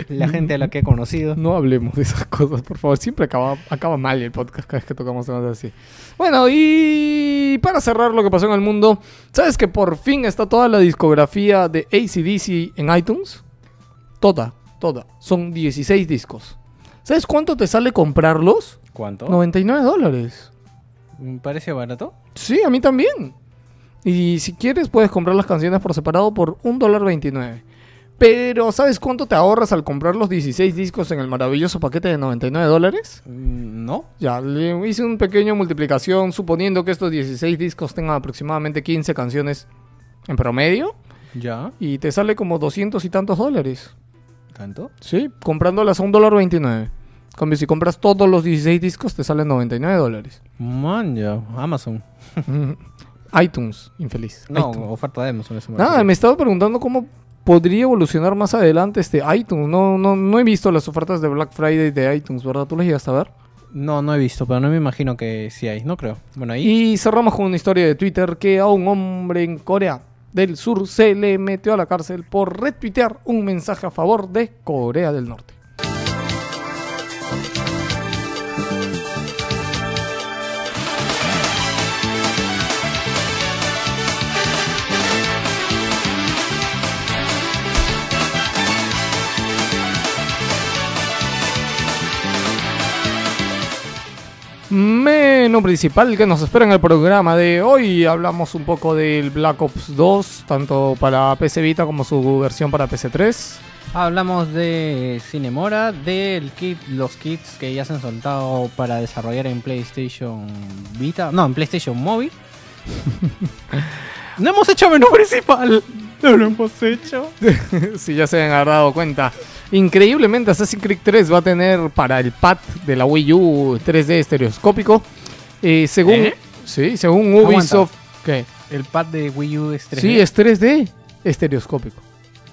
S2: la gente a la que he conocido.
S1: No hablemos de esas cosas, por favor. Siempre acaba, acaba mal el podcast cada vez que tocamos temas así. Bueno, y para cerrar lo que pasó en el mundo, ¿sabes que por fin está toda la discografía de ACDC en iTunes? Toda, toda. Son 16 discos. ¿Sabes cuánto te sale comprarlos?
S2: ¿Cuánto?
S1: 99 dólares.
S2: ¿Me parece barato?
S1: Sí, a mí también. Y si quieres, puedes comprar las canciones por separado por un dólar 29. Pero, ¿sabes cuánto te ahorras al comprar los 16 discos en el maravilloso paquete de 99 dólares?
S2: Mm, No.
S1: Ya, le hice una pequeña multiplicación suponiendo que estos 16 discos tengan aproximadamente 15 canciones en promedio
S2: ¿Ya?
S1: y te sale como 200 y tantos dólares.
S2: ¿Tanto?
S1: Sí, comprándolas a un dólar 29. En Cambio, si compras todos los 16 discos te salen 99 dólares.
S2: Man, ya. Amazon.
S1: iTunes, infeliz.
S2: No,
S1: iTunes.
S2: oferta de Amazon. eso me
S1: Nada, me estaba preguntando cómo podría evolucionar más adelante este iTunes. No, no, no he visto las ofertas de Black Friday de iTunes, ¿verdad? ¿Tú las llegaste a ver?
S2: No, no he visto, pero no me imagino que sí hay. No creo. Bueno, ahí...
S1: Y cerramos con una historia de Twitter que a un hombre en Corea del Sur se le metió a la cárcel por retuitear un mensaje a favor de Corea del Norte. Menú principal que nos espera en el programa de hoy. Hablamos un poco del Black Ops 2, tanto para PC Vita como su versión para PC 3.
S2: Hablamos de Cinemora, del kit, los kits que ya se han soltado para desarrollar en PlayStation Vita, no, en PlayStation Móvil. no hemos hecho menú principal. No lo hemos hecho.
S1: si ya se han dado cuenta. Increíblemente, Assassin's Creed 3 va a tener para el pad de la Wii U 3D estereoscópico. Eh, según,
S2: ¿Eh?
S1: sí, según Ubisoft. ¿Qué?
S2: El pad de Wii U es 3D.
S1: Sí, es 3D estereoscópico.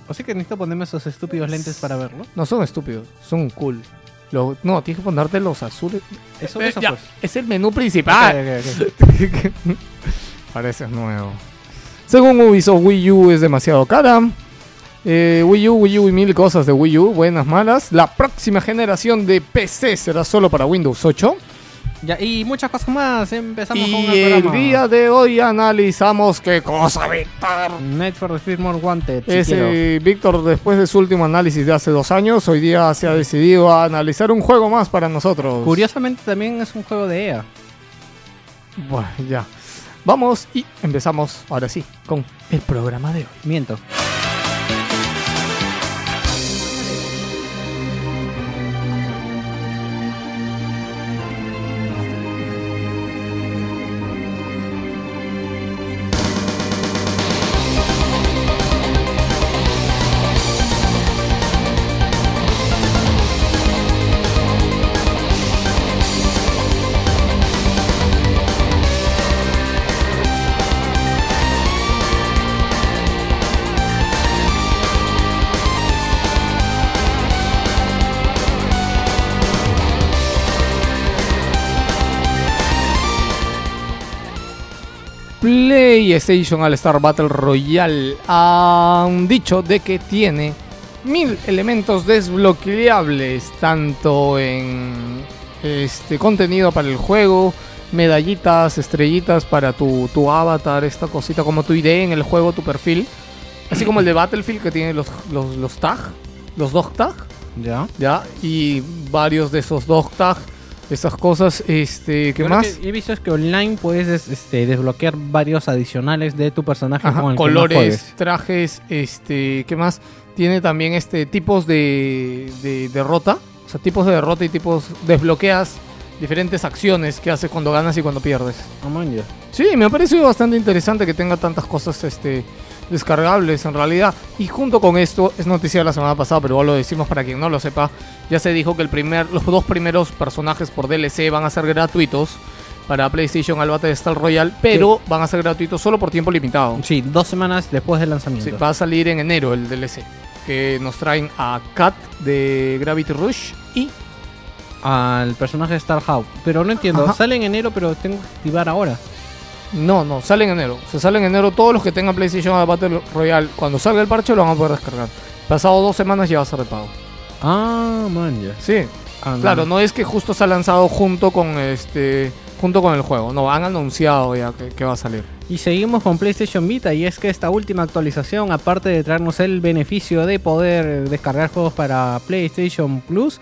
S2: O sea que necesito ponerme esos estúpidos lentes para verlo.
S1: No son estúpidos, son cool. Lo- no, tienes que ponerte los azules.
S2: Eso,
S1: Eh,
S2: eso
S1: ya,
S2: pues.
S1: Es el menú principal.
S2: Ok, ok, ok.
S1: Parece nuevo. Según Ubisoft, Wii U es demasiado cara. Eh, Wii U, Wii U y mil cosas de Wii U, buenas, malas. La próxima generación de PC será solo para Windows 8.
S2: Ya, y muchas cosas más. Empezamos con
S1: Y
S2: el
S1: el
S2: programa.
S1: día de hoy analizamos qué cosa, Víctor.
S2: Night for Speed More Wanted. si
S1: Ese. Víctor, después de su último análisis de hace dos años, hoy día se ha decidido a analizar un juego más para nosotros.
S2: Curiosamente también es un juego de EA.
S1: Bueno, ya. Vamos y empezamos ahora sí con el programa de hoy.
S2: Miento.
S1: PlayStation All Star Battle Royale han dicho de que tiene mil elementos desbloqueables tanto en este contenido para el juego, medallitas, estrellitas para tu, tu avatar, esta cosita como tu ID en el juego, tu perfil, así como el de Battlefield que tiene los, los, los tag, los dog tag,
S2: Ya.
S1: ya, y varios de esos dog tag, esas cosas, este, ¿qué
S2: Yo lo
S1: más?
S2: que he visto es que online puedes des- este, desbloquear varios adicionales de tu personaje
S1: Ajá,
S2: con el
S1: colores, trajes, este, ¿qué más? Tiene también este tipos de, de derrota, o sea, tipos de derrota y tipos desbloqueas diferentes acciones que haces cuando ganas y cuando pierdes.
S2: Man, ya.
S1: Sí, me ha parecido bastante interesante que tenga tantas cosas este descargables en realidad. Y junto con esto, es noticia de la semana pasada, pero igual lo decimos para quien no lo sepa, ya se dijo que el primer, los dos primeros personajes por DLC van a ser gratuitos para PlayStation al Battle Star Royale, pero van a ser gratuitos solo por tiempo limitado.
S2: Sí, dos semanas después del
S1: Sí,
S2: lanzamiento.
S1: va a salir en enero el DLC. Que nos traen a Kat de Gravity Rush y.
S2: Al personaje de Star Hawk. Pero no entiendo,
S1: Ajá.
S2: sale en enero, pero tengo que activar ahora.
S1: No, no, sale en enero. Se sale en enero todos los que tengan PlayStation Battle Royale. Cuando salga el parche lo van a poder descargar. Pasado dos semanas ya va a ser de pago.
S2: Ah, man, ya.
S1: Sí,
S2: Ah,
S1: claro, no es que justo se ha lanzado junto con este. junto con el juego. No, han anunciado ya que, que va a salir.
S2: Y seguimos con PlayStation Vita y es que esta última actualización, aparte de traernos el beneficio de poder descargar juegos para PlayStation Plus,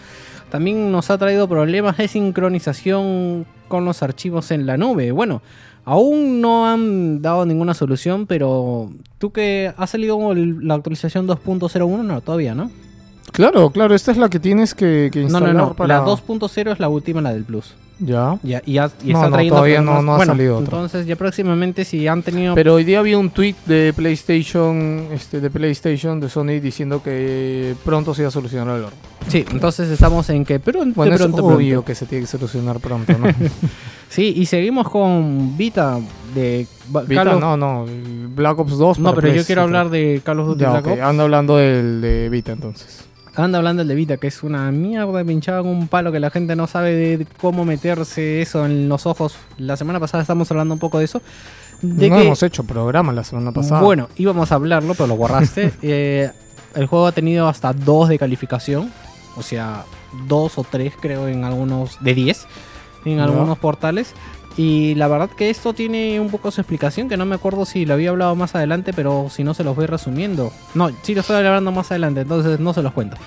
S2: también nos ha traído problemas de sincronización con los archivos en la nube. Bueno, aún no han dado ninguna solución, pero tú que ha salido la actualización 2.01, no, todavía, ¿no?
S1: Claro, claro, esta es la que tienes que, que
S2: No,
S1: instalar
S2: no, no,
S1: para.
S2: la 2.0 es la última, la del Plus.
S1: Ya.
S2: Ya, y, ya- y
S1: No,
S2: está
S1: no,
S2: trayendo
S1: todavía no- ha
S2: Bueno,
S1: salido.
S2: Entonces ya próximamente si han tenido
S1: Pero hoy día había un tweet de PlayStation, este, de PlayStation, de Sony, diciendo que pronto se iba a solucionar el error.
S2: Sí, entonces estamos en que pero
S1: Bueno, es
S2: pronto,
S1: obvio
S2: pronto.
S1: que se tiene que solucionar pronto, ¿no?
S2: Sí, y seguimos con Vita de
S1: Vita,
S2: Call of-
S1: no, no, Black Ops 2.
S2: No, pero yo quiero hablar de Call of Duty Black Ops.
S1: anda hablando del de Vita entonces.
S2: Anda hablando del de Vita, que es una mierda pinchada con un palo que la gente no sabe de cómo meterse eso en los ojos. La semana pasada estamos hablando un poco de eso. De
S1: no
S2: que,
S1: hemos hecho programa la semana pasada.
S2: bueno, íbamos a hablarlo, pero lo borraste. Eh, el juego ha tenido hasta dos de calificación. O sea, dos o tres creo en algunos, de 10 en algunos portales. Y la verdad que esto tiene un poco su explicación, que no me acuerdo si lo había hablado más adelante, pero si no se los voy resumiendo. No, sí lo estoy hablando más adelante, entonces no se los cuento.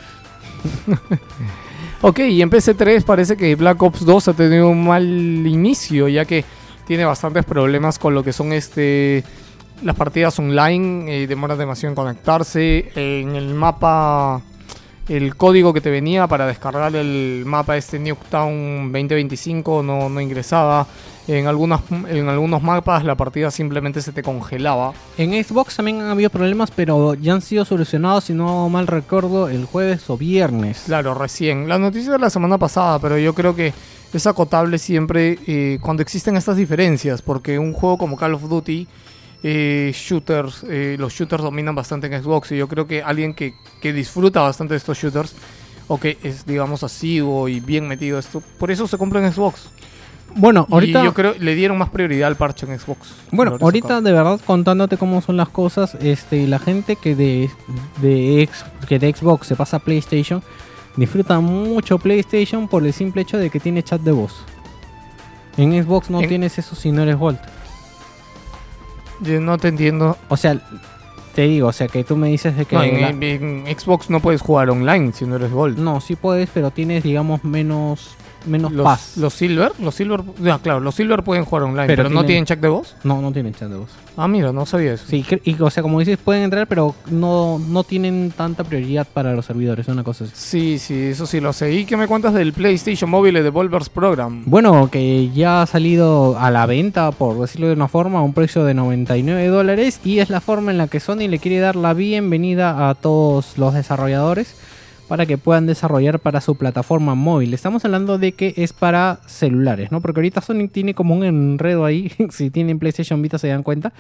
S1: Ok, y en PC3 parece que Black Ops 2 ha tenido un mal inicio, ya que tiene bastantes problemas con lo que son este las partidas online, eh, demora demasiado en conectarse, en el mapa, el código que te venía para descargar el mapa este Nuketown 2025 no, no ingresaba, En, algunas, en algunos mapas la partida simplemente se te congelaba.
S2: En Xbox también han habido problemas, pero ya han sido solucionados, si no mal recuerdo, el jueves o viernes.
S1: Claro, recién. La noticia de la semana pasada, pero yo creo que es acotable siempre eh, cuando existen estas diferencias, porque un juego como Call of Duty, eh, shooters, eh, los shooters dominan bastante en Xbox y yo creo que alguien que, que disfruta bastante de estos shooters o que es, digamos, asiduo y bien metido esto, por eso se compra en Xbox.
S2: Bueno, ahorita,
S1: Y yo creo le dieron más prioridad al parche en Xbox.
S2: bueno, ahorita de verdad contándote cómo son las cosas, este, la gente que de, de, ex- que de Xbox se pasa a PlayStation disfruta mucho PlayStation por el simple hecho de que tiene chat de voz. En Xbox no
S1: En-
S2: tienes eso si no eres Volt.
S1: Yo no te entiendo.
S2: O sea, te digo, o sea que tú me dices de que
S1: No, en,
S2: la-
S1: en- en Xbox no puedes jugar online si no eres Gold.
S2: no, sí puedes, pero tienes digamos menos menos
S1: los,
S2: paz.
S1: los Silver, los Silver, ah, claro, los Silver pueden jugar online, pero,
S2: Pero
S1: no
S2: tienen-
S1: tienen chat de voz.
S2: No, no tienen chat de voz.
S1: Ah, mira, no sabía eso.
S2: Sí, y o sea, como dices, pueden entrar, pero no, no tienen tanta prioridad para los servidores, una cosa así.
S1: Sí, sí, eso sí lo sé. ¿Y qué me cuentas del PlayStation Mobile Devolvers Program?
S2: Bueno, que ya ha salido a la venta, por decirlo de una forma, a un precio de 99 dólares y es la forma en la que Sony le quiere dar la bienvenida a todos los desarrolladores para que puedan desarrollar para su plataforma móvil. Estamos hablando de que es para celulares, ¿no? Porque ahorita Sony tiene como un enredo ahí, si tienen PlayStation Vita se dan cuenta,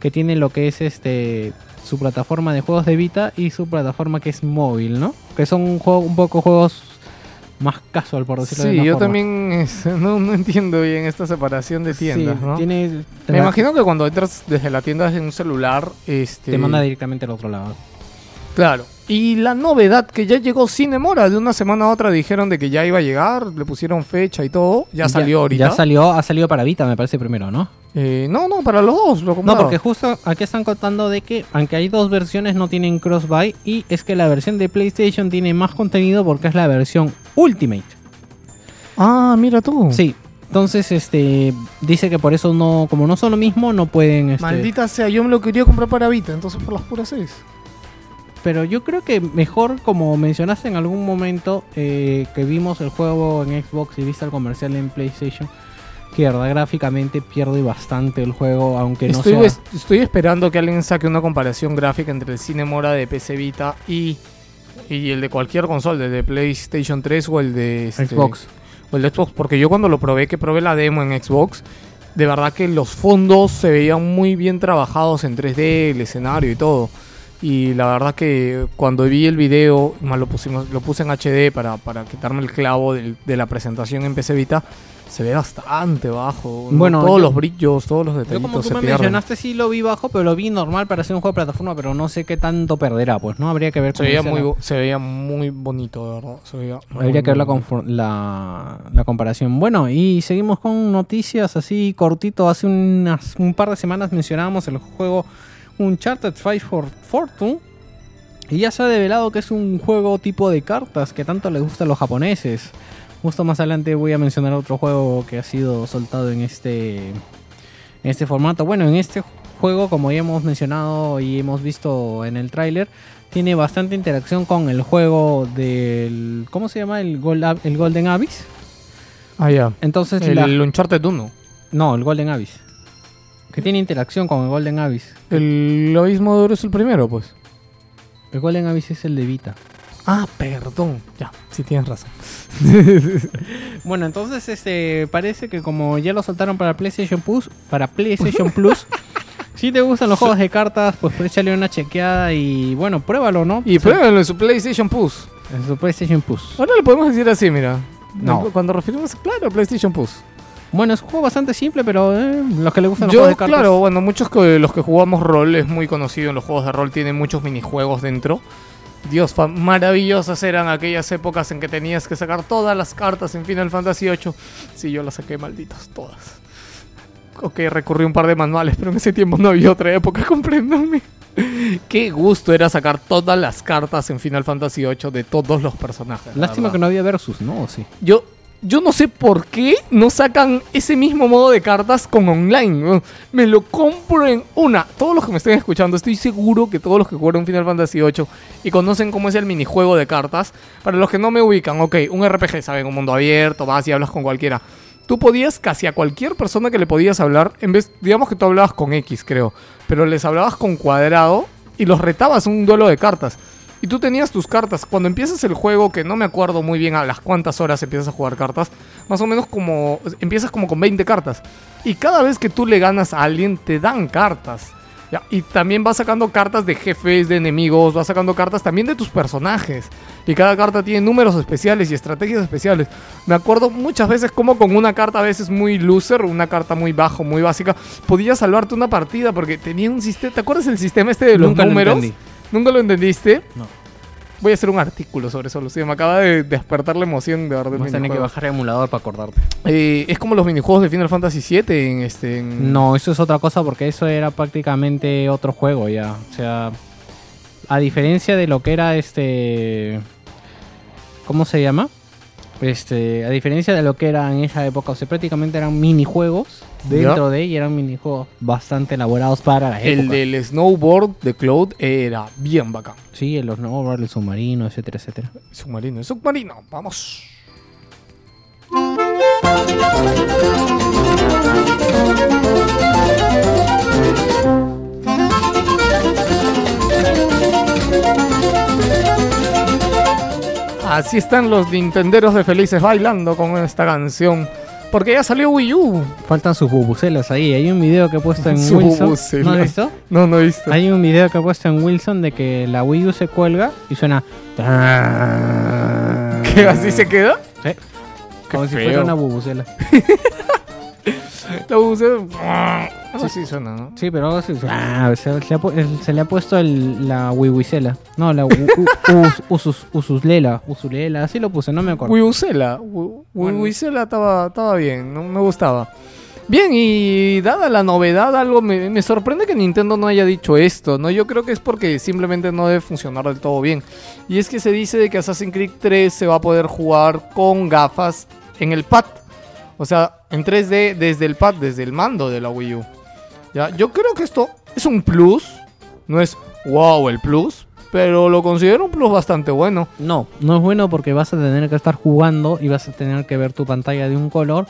S2: que tiene lo que es este su plataforma de juegos de Vita y su plataforma que es móvil, ¿no? Que son un, juego, un poco juegos más casual, por decirlo de
S1: Sí, yo
S2: forma.
S1: también es- no, no entiendo bien esta separación de tiendas,
S2: Sí,
S1: ¿no?
S2: tiene-
S1: Me imagino que cuando entras desde la tienda en un celular, este...
S2: te manda directamente al otro lado.
S1: Claro. Y la novedad que ya llegó sin demora, de una semana a otra dijeron de que ya iba a llegar, le pusieron fecha y todo, ya salió ahorita.
S2: Ya salió, ha salido para Vita, me parece primero, ¿no?
S1: Eh, no, no, para los dos lo
S2: No, porque justo aquí están contando de que, aunque hay dos versiones, no tienen cross-buy. Y es que la versión de PlayStation tiene más contenido porque es la versión Ultimate.
S1: Ah, mira tú.
S2: Sí. Entonces, este, dice que por eso no, como no son lo mismo, no pueden, este,
S1: Maldita sea, yo me lo quería comprar para Vita, entonces por las puras seis.
S2: Pero yo creo que mejor, como mencionaste en algún momento, eh, que vimos el juego en Xbox y viste el comercial en PlayStation, que verdad gráficamente pierde bastante el juego, aunque no
S1: Estoy,
S2: sea...
S1: es- estoy esperando que alguien saque una comparación gráfica entre el Cine Mora de PC Vita y, y el de cualquier consola, el de PlayStation 3 o el de este,
S2: Xbox.
S1: o el de Xbox, porque yo cuando lo probé, que probé la demo en Xbox, de verdad que los fondos se veían muy bien trabajados en 3D, el escenario y todo. Y la verdad que cuando vi el video, más lo pusimos, lo puse en HD para, para quitarme el clavo del- de la presentación en PC Vita, se ve bastante bajo. ¿no?
S2: Bueno,
S1: todos
S2: yo-
S1: los brillos, todos los
S2: Yo
S1: detallitos
S2: como tú
S1: se
S2: me
S1: pierden.
S2: mencionaste, sí lo vi bajo, pero lo vi normal para hacer un juego de plataforma, pero no sé qué tanto perderá, pues, ¿no? Habría que ver
S1: Se
S2: cómo
S1: veía, muy,
S2: la-
S1: se veía muy bonito, de verdad. Se veía
S2: Habría que ver la, la, la comparación. Bueno, y seguimos con noticias así cortito. Hace unas, un par de semanas mencionábamos el juego Uncharted 5 for Fortune. Y ya se ha develado que es un juego tipo de cartas que tanto les gusta a los japoneses. Justo más adelante voy a mencionar otro juego que ha sido soltado en este, en este formato. Bueno, en este juego, como ya hemos mencionado y hemos visto en el tráiler, tiene bastante interacción con el juego del... ¿Cómo se llama? El, Gold, el Golden Abyss.
S1: Ah, ya.
S2: Entonces,
S1: El
S2: la-
S1: Uncharted 1.
S2: no, el Golden Abyss. Que tiene interacción con el Golden Abyss.
S1: El Abismo de Oro es el primero, pues.
S2: El Golden Abyss es el de Vita.
S1: Ah, perdón. Ya, sí tienes razón.
S2: Bueno, entonces este parece que como ya lo soltaron para PlayStation Plus, para PlayStation Plus, si te gustan los juegos de cartas, pues échale una chequeada y bueno, pruébalo, ¿no?
S1: Y pruébalo en su PlayStation Plus.
S2: en su PlayStation Plus.
S1: Ahora le podemos decir así, mira.
S2: No.
S1: Cuando referimos, claro, PlayStation Plus.
S2: Bueno, es un juego bastante simple, pero eh, los que le gustan los
S1: Yo,
S2: juegos de cartas.
S1: claro, bueno, muchos que los que jugamos rol es muy conocido en los juegos de rol, tienen muchos minijuegos dentro. Dios, maravillosas eran aquellas épocas en que tenías que sacar todas las cartas en Final Fantasy VIII. Sí, yo las saqué malditas todas. Ok, recurrí a un par de manuales, pero en ese tiempo no había otra época, compréndanme. Qué gusto era sacar todas las cartas en Final Fantasy VIII de todos los personajes.
S2: Lástima
S1: verdad.
S2: que no había versus, ¿no? ¿O Sí.
S1: Yo, yo no sé por qué no sacan ese mismo modo de cartas con online. Me lo compro en una. Todos los que me estén escuchando, estoy seguro que todos los que jugaron Final Fantasy VIII y conocen cómo es el minijuego de cartas, para los que no me ubican, ok, un RPG, ¿saben? Un mundo abierto, vas y hablas con cualquiera. tú podías casi a cualquier persona que le podías hablar, en vez, digamos que tú hablabas con X, creo, pero les hablabas con cuadrado y los retabas un duelo de cartas. Y tú tenías tus cartas. Cuando empiezas el juego, que no me acuerdo muy bien a las cuántas horas empiezas a jugar cartas, más o menos como. Empiezas como con 20 cartas. Y cada vez que tú le ganas a alguien, te dan cartas. Ya, Y también vas sacando cartas de jefes, de enemigos, vas sacando cartas también de tus personajes. Y cada carta tiene números especiales y estrategias especiales. Me acuerdo muchas veces como con una carta a veces muy loser, una carta muy bajo, muy básica, podías salvarte una partida porque tenía un sistema... ¿Te acuerdas el sistema este de los
S2: Nunca lo
S1: números?
S2: entendí.
S1: ¿Nunca lo entendiste?
S2: No.
S1: Voy a hacer un artículo sobre eso, Lucía. Me acaba de despertar la emoción de verdad.
S2: Vas a tener que bajar el emulador para acordarte.
S1: Eh, es como los minijuegos de Final Fantasy VII en este... en-
S2: No, eso es otra cosa porque eso era prácticamente otro juego ya. O sea, a diferencia de lo que era este... ¿Cómo se llama? Este, a diferencia de lo que era en esa época, o sea, prácticamente eran minijuegos dentro de y eran minijuegos bastante elaborados para la
S1: El
S2: época.
S1: del snowboard de Cloud era bien bacán.
S2: Sí, los snowboard, el submarino, etcétera, etcétera.
S1: Submarino, submarino, vamos. Así están los nintenderos de felices bailando con esta canción. Porque ya salió Wii U.
S2: Faltan sus bubucelas ahí. Hay un video que he puesto en
S1: Sus
S2: Wilson.
S1: bubucelas.
S2: ¿No has visto?
S1: No, no he visto.
S2: Hay un video que he puesto en Wilson de que la Wii U se cuelga y suena.
S1: ¿Qué así se queda?
S2: Sí. Como si fuera una bubucela.
S1: La sí suena, ¿no?
S2: Sí, pero algo así. Ah, se, se ha pu- el- se le ha puesto el, la wiwisela. No, la u- u- us- usus, ususlela. Usulela, así lo puse, no me acuerdo.
S1: Wiusela.
S2: Bueno.
S1: Wiusela estaba, estaba bien, no me gustaba. Bien, y dada la novedad, algo me, me sorprende que Nintendo no haya dicho esto, ¿no? Yo creo que es porque simplemente no debe funcionar del todo bien. Y es que se dice de que Assassin's Creed 3 se va a poder jugar con gafas en el pad. O sea, en 3D desde el pad, desde el mando de la Wii U. ¿Ya? Yo creo que esto es un plus. No es wow el plus. Pero lo considero un plus bastante bueno.
S2: No, no es bueno porque vas a tener que estar jugando y vas a tener que ver tu pantalla de un color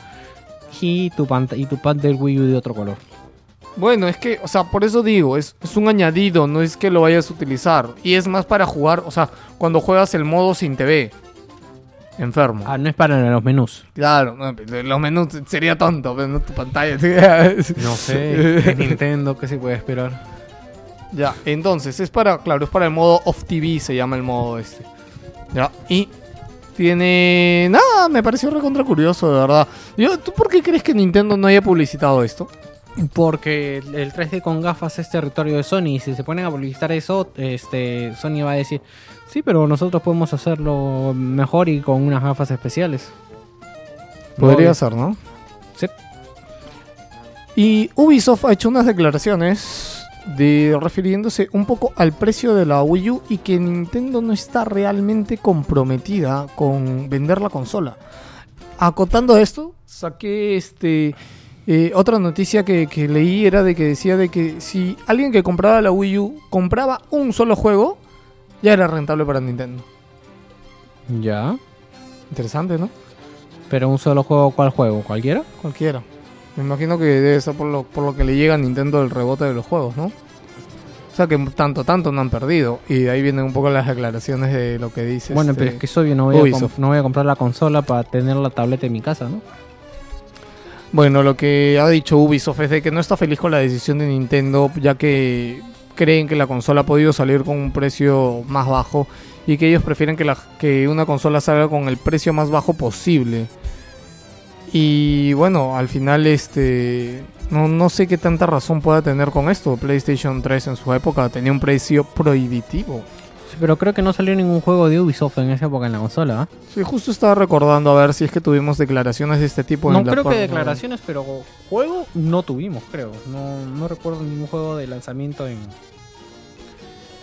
S2: y tu, y tu pad del Wii U de otro color.
S1: Bueno, es que, o sea, por eso digo, es, es un añadido, no es que lo vayas a utilizar. Y es más para jugar, o sea, cuando juegas el modo sin TV. Enfermo.
S2: Ah, no es para los menús.
S1: Claro, los menús sería tonto, pero no tu pantalla.
S2: No sé, es Nintendo, ¿qué se puede esperar?
S1: ya, entonces, es para, claro, es para el modo off TV, se llama el modo este. Ya, y tiene. Nada, me pareció recontra curioso, de verdad. Yo, ¿Tú por qué crees que Nintendo no haya publicitado esto?
S2: Porque el el 3D con gafas es territorio de Sony y si se ponen a publicitar eso, este, Sony va a decir, sí, pero nosotros podemos hacerlo mejor y con unas gafas especiales.
S1: Podría ser, ¿no?
S2: Sí.
S1: Y Ubisoft ha hecho unas declaraciones de refiriéndose un poco al precio de la Wii U y que Nintendo no está realmente comprometida con vender la consola. Acotando esto, saqué este eh, otra noticia que, que leí era de que decía de que si alguien que compraba la Wii U compraba un solo juego, ya era rentable para Nintendo.
S2: Ya.
S1: Interesante, ¿no?
S2: Pero un solo juego, ¿cuál juego? ¿Cualquiera?
S1: Cualquiera. Me imagino que debe ser por lo, por lo que le llega a Nintendo el rebote de los juegos, ¿no? O sea que tanto, tanto no han perdido. Y de ahí vienen un poco las declaraciones de lo que dice.
S2: bueno,
S1: este,
S2: pero es que es obvio, no voy, a no voy a comprar la consola para tener la tableta en mi casa, ¿no?
S1: Bueno, lo que ha dicho Ubisoft es de que no está feliz con la decisión de Nintendo, ya que creen que la consola ha podido salir con un precio más bajo y que ellos prefieren que, la, que una consola salga con el precio más bajo posible. Y bueno, al final este no, no sé qué tanta razón pueda tener con esto. PlayStation 3 en su época tenía un precio prohibitivo.
S2: Pero creo que no salió ningún juego de Ubisoft en esa época en la consola, ¿ah?
S1: Sí, justo estaba recordando a ver si es que tuvimos declaraciones de este tipo.
S2: No
S1: en la
S2: creo que declaraciones, pero juego no tuvimos, creo. No, no recuerdo ningún juego de lanzamiento en,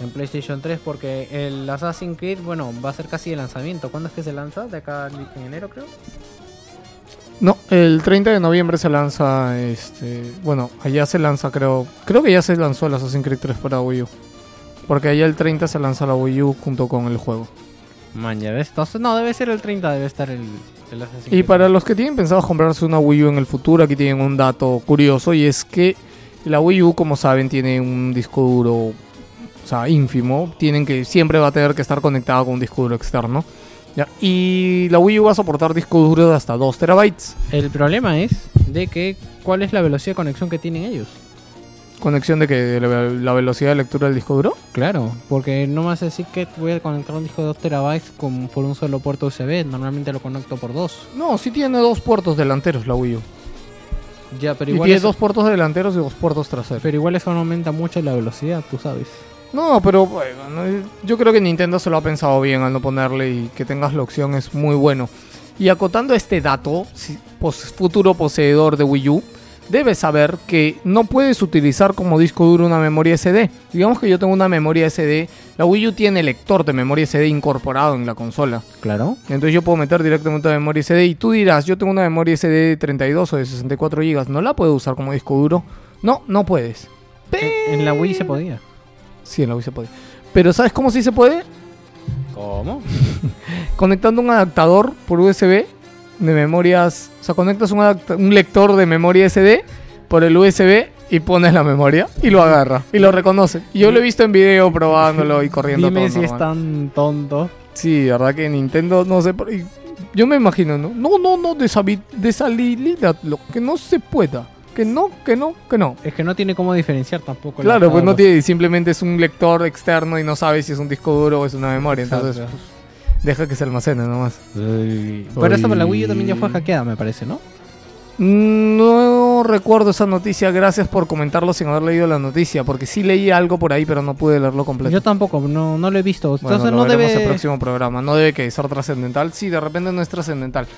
S2: en PlayStation 3 porque el Assassin's Creed, bueno, va a ser casi de lanzamiento. ¿Cuándo es que se lanza? De acá en enero, creo.
S1: No, el 30 de noviembre se lanza, este, bueno, allá se lanza, creo, creo que ya se lanzó el Assassin's Creed 3 para Wii U. Porque allá el 30 se lanza la Wii U junto con el juego.
S2: Man, ya ves. Entonces, no, debe ser el 30, debe estar el, el Assassin's
S1: Y para los que tienen pensado comprarse una Wii U en el futuro, aquí tienen un dato curioso y es que la Wii U, como saben, tiene un disco duro, o sea, ínfimo. Tienen que siempre va a tener que estar conectado con un disco duro externo. ¿ya? Y la Wii U va a soportar disco duro de hasta 2 terabytes.
S2: El problema es de que cuál es la velocidad de conexión que tienen ellos.
S1: Conexión de que la, la velocidad de lectura del disco duro.
S2: Claro, porque no me a decir que voy a conectar un disco de 2 terabytes con, por un solo puerto USB. Normalmente lo conecto por dos.
S1: No, sí tiene dos puertos delanteros la Wii U.
S2: Ya, pero
S1: y
S2: igual,
S1: tiene
S2: eso,
S1: dos puertos delanteros y dos puertos traseros.
S2: pero igual eso no aumenta mucho la velocidad, tú sabes.
S1: No, pero bueno, no, yo creo que Nintendo se lo ha pensado bien al no ponerle y que tengas la opción es muy bueno. Y acotando este dato, si- pos- futuro poseedor de Wii U, debes saber que no puedes utilizar como disco duro una memoria SD. Digamos que yo tengo una memoria SD, la Wii U tiene lector de memoria SD incorporado en la consola.
S2: Claro.
S1: Entonces yo puedo meter directamente una memoria SD y tú dirás, yo tengo una memoria SD de 32 o de 64 GB, ¿no la puedo usar como disco duro? No, no puedes.
S2: En, en la Wii se podía.
S1: Sí, en la Wii se puede. Pero ¿sabes cómo sí se puede?
S2: ¿Cómo?
S1: Conectando un adaptador por USB de memorias. O sea, conectas un, un lector de memoria SD por el USB y pones la memoria y lo agarra y lo reconoce. Y yo lo he visto en video probándolo y corriendo
S2: Dime
S1: todo
S2: si es
S1: normal.
S2: tan tonto.
S1: Sí, verdad que Nintendo no sé. Yo me imagino, ¿no? No, no, no, desabi- deshabilidadlo, que no se pueda. Que no, que no, que no.
S2: Es que no tiene cómo diferenciar tampoco.
S1: Claro, pues no tiene, simplemente es un lector externo y no sabes si es un disco duro o es una memoria. Entonces,
S2: Exacto.
S1: Deja que se almacene nomás.
S2: Pero esta la Wii U también ya fue hackeada, me parece, ¿no?
S1: No recuerdo esa noticia, gracias por comentarlo sin haber leído la noticia, porque sí leí algo por ahí, pero no pude leerlo completo.
S2: Yo tampoco, no, no lo he visto.
S1: Bueno,
S2: Entonces
S1: lo
S2: no
S1: veremos
S2: debe.
S1: el próximo programa. No debe que ser trascendental. Sí, de repente no es trascendental.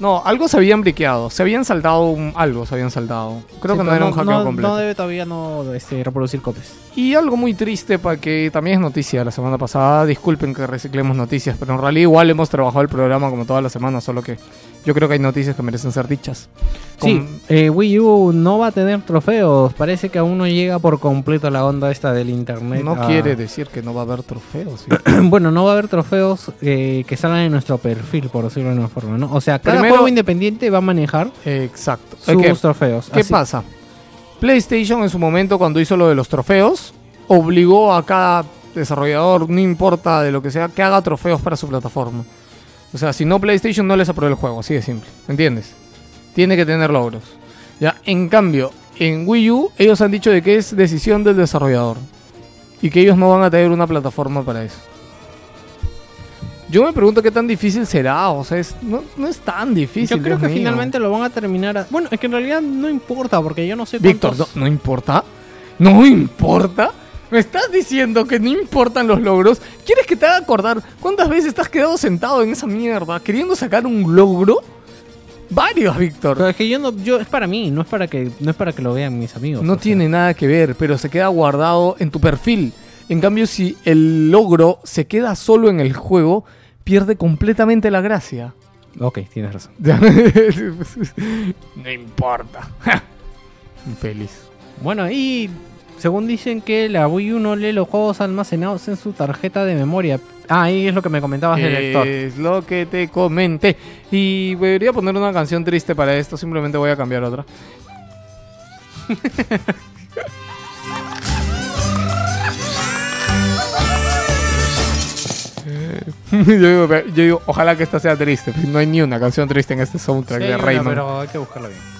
S1: No, algo se habían briqueado. Se habían saltado un- algo, se habían saltado. Creo
S2: Sí,
S1: que no era un hackeo
S2: no,
S1: completo.
S2: No debe todavía no este, reproducir copias.
S1: Y algo muy triste para que también es noticia la semana pasada. Disculpen que reciclemos noticias, pero en realidad igual hemos trabajado el programa como toda la semana, solo que yo creo que hay noticias que merecen ser dichas.
S2: Sí,
S1: Con-
S2: eh, Wii U no va a tener trofeos. Parece que aún no llega por completo la onda esta del internet.
S1: no
S2: a-
S1: quiere decir que no va a haber trofeos. ¿sí?
S2: bueno, no va a haber trofeos eh, que salgan en nuestro perfil, por decirlo de una forma, ¿no? O sea, cada
S1: Primero-
S2: juego independiente va a manejar
S1: Exacto.
S2: sus
S1: ¿Qué,
S2: trofeos.
S1: qué
S2: Así-
S1: pasa? PlayStation en su momento cuando hizo lo de los trofeos, obligó a cada desarrollador, no importa de lo que sea, que haga trofeos para su plataforma. O sea, si no PlayStation no les aprueba el juego, así de simple. ¿Entiendes? Tiene que tener logros. Ya, en cambio, en Wii U ellos han dicho de que es decisión del desarrollador y que ellos no van a tener una plataforma para eso. Yo me pregunto qué tan difícil será, o sea, es- no, no es tan difícil.
S2: Yo creo
S1: Dios
S2: que
S1: mío.
S2: finalmente lo van a terminar. a- Bueno, es que en realidad no importa, porque yo no sé
S1: Víctor, no,
S2: cuántos-
S1: no importa. No importa. ¿Me estás diciendo que no importan los logros? ¿Quieres que te haga acordar cuántas veces te has quedado sentado en esa mierda queriendo sacar un logro? Varios, Víctor.
S2: Pero es que yo no, yo es para mí, no es para que, no es para que lo vean mis amigos.
S1: No
S2: sea.
S1: tiene nada que ver, pero se queda guardado en tu perfil. En cambio, si el logro se queda solo en el juego, pierde completamente la gracia.
S2: Ok, tienes razón.
S1: no importa. Infeliz.
S2: Bueno, y según dicen que la Wii U no lee los juegos almacenados en su tarjeta de memoria. Ah, ahí es lo que me comentabas del lector.
S1: Es lo que te comenté. Y debería poner una canción triste para esto. Simplemente voy a cambiar otra. yo, digo, yo digo, ojalá que esta sea triste. No hay ni una canción triste en este soundtrack
S2: Sí,
S1: de Rayman.
S2: pero hay que buscarla bien.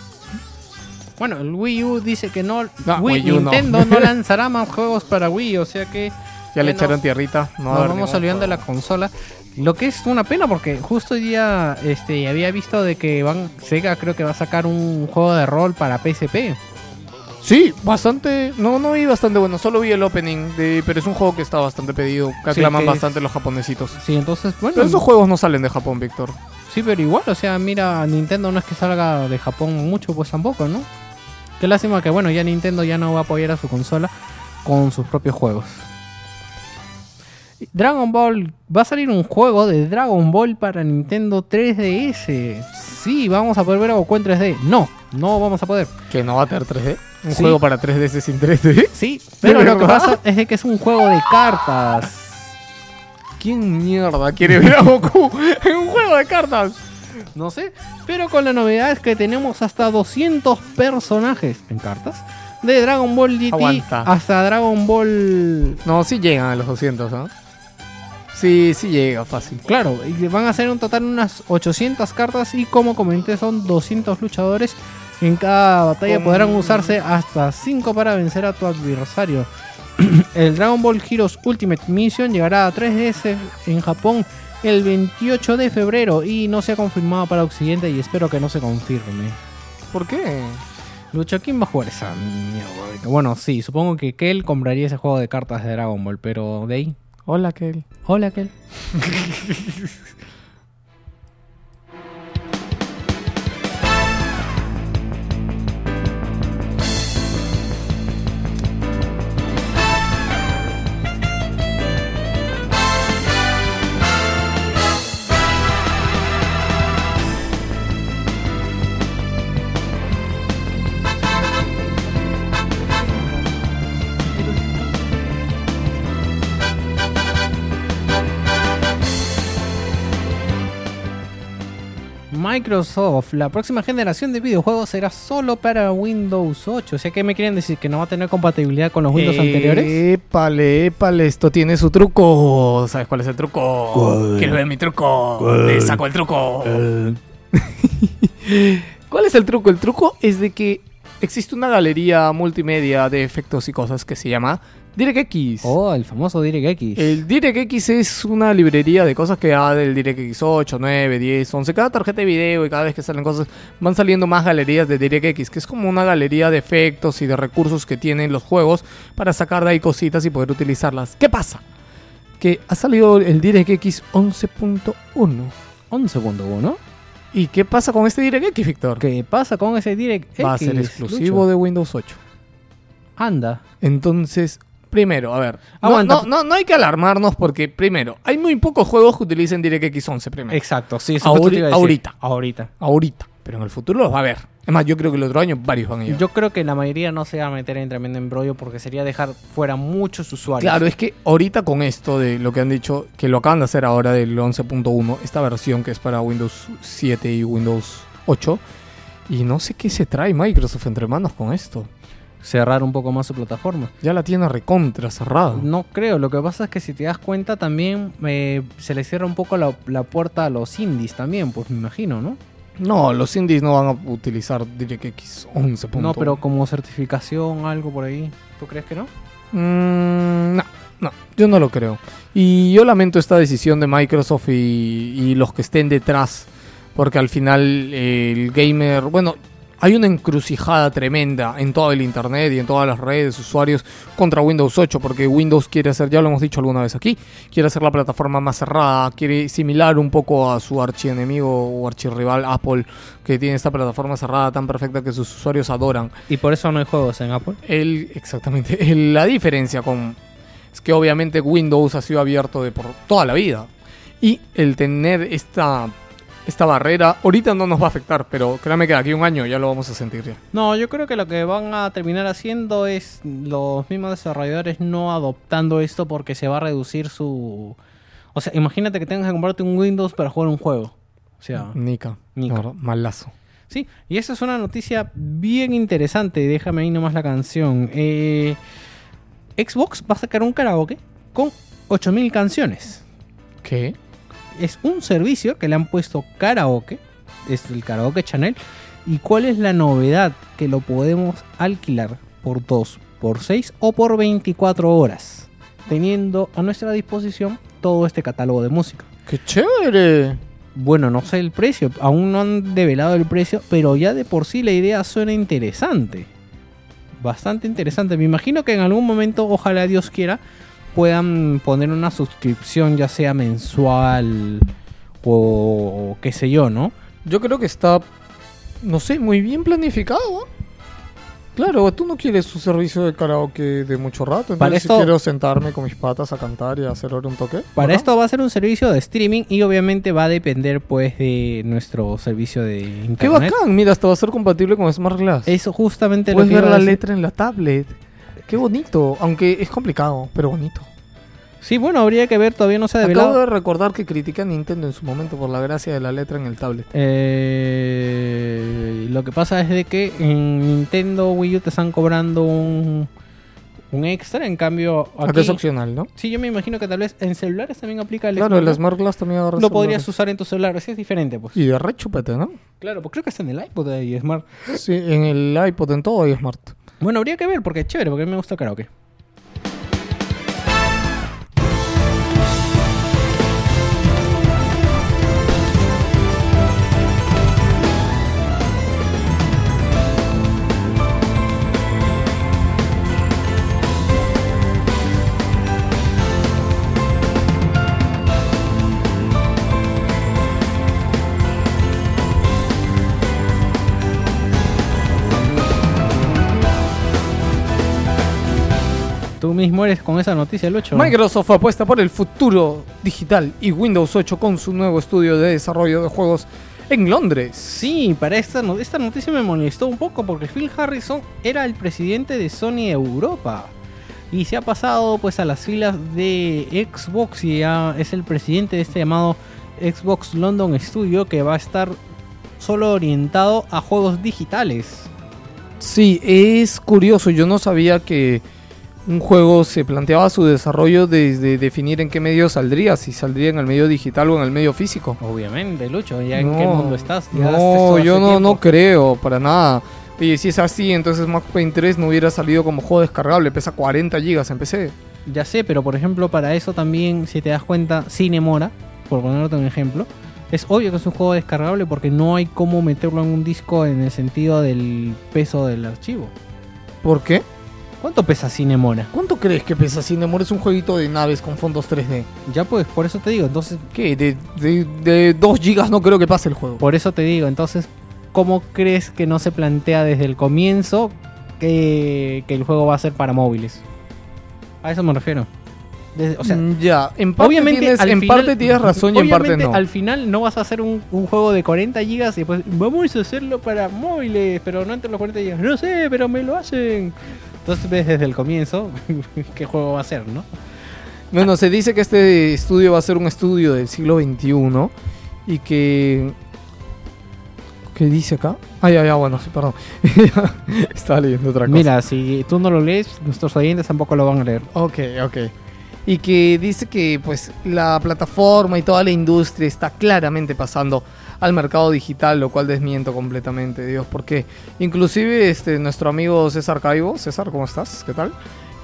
S2: Bueno, el Wii U dice que no,
S1: No,
S2: Wii,
S1: U.
S2: Nintendo no. lanzará más juegos para Wii, o sea que
S1: Ya le echaron tierrita. No
S2: nos vamos olvidando de la consola. Lo que es una pena porque justo hoy día este, había visto de que van Sega creo que va a sacar un juego de rol para PSP.
S1: Sí, bastante. No, no vi bastante bueno. Solo vi el opening. De, pero es un juego que está bastante pedido. Que
S2: Sí,
S1: aclaman
S2: es-
S1: bastante los japonesitos.
S2: Sí, entonces, bueno,
S1: Pero esos juegos no salen de Japón, Víctor.
S2: sí, pero igual, o sea, mira, Nintendo no es que salga de Japón mucho, pues tampoco, ¿no? Qué lástima que, bueno, ya Nintendo ya no va a apoyar a su consola con sus propios juegos. Dragon Ball, va a salir un juego de Dragon Ball para Nintendo 3DS. Sí, vamos a poder ver a Goku en 3D. No, no vamos a poder.
S1: Que no va a tener 3D. Un
S2: Sí.
S1: juego para 3DS sin 3D.
S2: Sí, pero
S1: ¿De
S2: lo que pasa es que es un juego de cartas.
S1: ¿Quién mierda quiere ver a Goku en un juego de cartas?
S2: No sé, pero con la novedad es que tenemos hasta 200 personajes en cartas. De Dragon Ball GT
S1: Aguanta.
S2: hasta Dragon Ball...
S1: No, sí llegan a los 200, ¿no? Sí, sí llega fácil.
S2: Claro, y van a ser un total unas 800 cartas y como comenté son 200 luchadores. En cada batalla
S1: Con-
S2: podrán usarse hasta 5 para vencer a tu adversario. El Dragon Ball Heroes Ultimate Mission llegará a 3DS en Japón el 28 de febrero y no se ha confirmado para Occidente y espero que no se confirme.
S1: ¿Por qué?
S2: Lucho, ¿quién va a jugar esa mierda? Bueno, sí, supongo que Kel compraría ese juego de cartas de Dragon Ball, pero de ahí.
S1: Hola, Kel.
S2: Hola, Kel. Microsoft, la próxima generación de videojuegos será solo para Windows 8. O sea, ¿qué me quieren decir? ¿Que no va a tener compatibilidad con los Windows anteriores?
S1: Épale, épale, esto tiene su truco. ¿Sabes cuál es el truco? ¿Quieres ver mi truco? Te saco el truco. ¿Cuál es el truco? El truco es de que existe una galería multimedia de efectos y cosas que se llama DirectX.
S2: Oh, el famoso DirectX.
S1: El DirectX es una librería de cosas que va del DirectX 8, 9, 10, 11. Cada tarjeta de video y cada vez que salen cosas van saliendo más galerías de DirectX, que es como una galería de efectos y de recursos que tienen los juegos para sacar de ahí cositas y poder utilizarlas. ¿Qué pasa? Que ha salido el DirectX 11.1.
S2: 11.1.
S1: ¿Y qué pasa con este DirectX, Víctor?
S2: ¿Qué pasa con ese DirectX?
S1: Va a ser exclusivo
S2: Lucho?
S1: de Windows 8.
S2: Anda.
S1: Entonces, primero, a ver. No,
S2: Aguanta.
S1: no, no, no hay que alarmarnos porque, primero, hay muy pocos juegos que utilicen DirectX 11 primero.
S2: Exacto, sí. eso
S1: Ahori-
S2: te
S1: ahorita.
S2: Ahorita.
S1: ahorita. Pero en el futuro los va a haber. Es más, yo creo que el otro año varios van a llegar.
S2: Yo creo que la mayoría no se va a meter en tremendo embrollo porque sería dejar fuera muchos usuarios.
S1: Claro, es que ahorita con esto de lo que han dicho, que lo acaban de hacer ahora del 11.1, esta versión que es para Windows 7 y Windows 8, y no sé qué se trae Microsoft entre manos con esto.
S2: Cerrar un poco más su plataforma.
S1: Ya la tiene recontra cerrada.
S2: No creo, lo que pasa es que si te das cuenta también eh, se le cierra un poco la, la puerta a los indies también, pues me imagino, ¿no?
S1: No, los indies no van a utilizar DirectX 11.1.
S2: No, pero como certificación, algo por ahí. ¿Tú crees que no?
S1: Mm, no, no, yo no lo creo. Y yo lamento esta decisión de Microsoft y, y los que estén detrás, porque al final eh, el gamer, bueno, hay una encrucijada tremenda en todo el internet y en todas las redes, usuarios contra Windows 8, porque Windows quiere hacer, ya lo hemos dicho alguna vez aquí, quiere hacer la plataforma más cerrada, quiere similar un poco a su archienemigo o archirrival Apple, que tiene esta plataforma cerrada tan perfecta que sus usuarios adoran.
S2: Y por eso no hay juegos en Apple.
S1: El, exactamente. El- la diferencia con es que obviamente Windows ha sido abierto de por toda la vida. Y el tener esta, esta barrera, ahorita no nos va a afectar, pero créame que de aquí a un año ya lo vamos a sentir ya.
S2: No, yo creo que lo que van a terminar haciendo es los mismos desarrolladores no adoptando esto porque se va a reducir su... O sea, imagínate que tengas que comprarte un Windows para jugar un juego. O sea,
S1: Nica.
S2: Nica.
S1: verdad, malazo.
S2: sí. Y esa es una noticia bien interesante. Déjame ahí nomás la canción. Eh, Xbox va a sacar un karaoke con 8000 canciones.
S1: ¿Qué?
S2: Es un servicio que le han puesto karaoke, es el karaoke channel. ¿Y cuál es la novedad? Que lo podemos alquilar por 2, por 6 o por 24 horas, teniendo a nuestra disposición todo este catálogo de música.
S1: ¡Qué chévere!
S2: Bueno, no sé el precio, aún no han develado el precio, pero ya de por sí la idea suena interesante. Bastante interesante. Me imagino que en algún momento, ojalá Dios quiera, puedan poner una suscripción, ya sea mensual o qué sé yo, ¿no?
S1: Yo creo que está, no sé, muy bien planificado. ¿ah? Claro, tú no quieres su servicio de karaoke de mucho rato. Entonces,
S2: Para
S1: si
S2: esto-
S1: quiero sentarme con mis patas a cantar y hacer ahora un toque.
S2: Para esto va a ser un servicio de streaming y obviamente va a depender pues de nuestro servicio de internet.
S1: ¡Qué bacán! Mira, hasta va a ser compatible con Smart Glass.
S2: Eso justamente lo
S1: Puedes
S2: que
S1: ver la letra en la tablet. Qué bonito, aunque es complicado, pero bonito.
S2: Sí, bueno, habría que ver, todavía no se ha
S1: Acabo
S2: develado.
S1: de recordar que critiqué a Nintendo en su momento por la gracia de la letra en el tablet.
S2: Eh, lo que pasa es de que en Nintendo Wii U te están cobrando un, un extra, en cambio
S1: Acá
S2: aquí,
S1: es opcional, ¿no?
S2: sí, yo me imagino que tal vez en celulares también aplica el
S1: Claro, el
S2: Smart
S1: Glass también agarra.
S2: Lo
S1: celulares.
S2: podrías usar en tu celular, así es diferente, pues.
S1: Y de re ¿no?
S2: Claro, pues creo que está en el iPod ahí, Smart.
S1: Sí, en el iPod, en todo hay Smart.
S2: Bueno, habría que ver, porque es chévere, porque a mí me gusta el karaoke. Tú mismo eres con esa noticia el 8.
S1: Microsoft apuesta por el futuro digital y Windows 8 con su nuevo estudio de desarrollo de juegos en Londres.
S2: Sí, para esta, no- esta noticia me molestó un poco porque Phil Harrison era el presidente de Sony Europa y se ha pasado pues a las filas de Xbox y ya es el presidente de este llamado Xbox London Studio que va a estar solo orientado a juegos digitales.
S1: Sí, es curioso, yo no sabía que un juego se planteaba su desarrollo desde definir en qué medio saldría, si saldría en el medio digital o en el medio físico.
S2: Obviamente, Lucho, ¿ya en qué mundo estás? Ya
S1: No, yo no, no creo, para nada. Oye, si es así, entonces Max Payne 3 no hubiera salido como juego descargable, pesa 40 gigas en PC.
S2: Ya sé, pero por ejemplo, para eso también, si te das cuenta, Cinemora, por ponerte un ejemplo, es obvio que es un juego descargable porque no hay cómo meterlo en un disco en el sentido del peso del archivo.
S1: ¿Por qué?
S2: ¿Cuánto pesa Cinemora?
S1: ¿Cuánto crees que pesa Cinemore? Es un jueguito de naves con fondos 3D.
S2: Ya pues, por eso te digo, entonces,
S1: ¿Qué? De, de, de 2 gigas no creo que pase el juego.
S2: por eso te digo, entonces, ¿cómo crees que no se plantea desde el comienzo que, que el juego va a ser para móviles? A eso me refiero. Desde- o sea,
S1: Mm, ya, en parte,
S2: obviamente,
S1: tienes, en
S2: final-
S1: parte tienes razón y en parte no.
S2: Al final no vas a hacer un, un juego de 40 gigas y después vamos a hacerlo para móviles, pero no entre los 40 gigas. No sé, pero me lo hacen. Entonces ves desde el comienzo qué juego va a ser, ¿no?
S1: Bueno, se dice que este estudio va a ser un estudio del siglo XXI y que... ¿Qué dice acá? Ay, ay, ay, bueno, sí, perdón. Estaba leyendo otra cosa.
S2: Mira, si tú no lo lees, nuestros oyentes tampoco lo van a leer.
S1: Ok, ok. Y que dice que pues la plataforma y toda la industria está claramente pasando al mercado digital, lo cual desmiento completamente, Dios, porque inclusive este nuestro amigo César Caibo, César, ¿cómo estás? ¿Qué tal?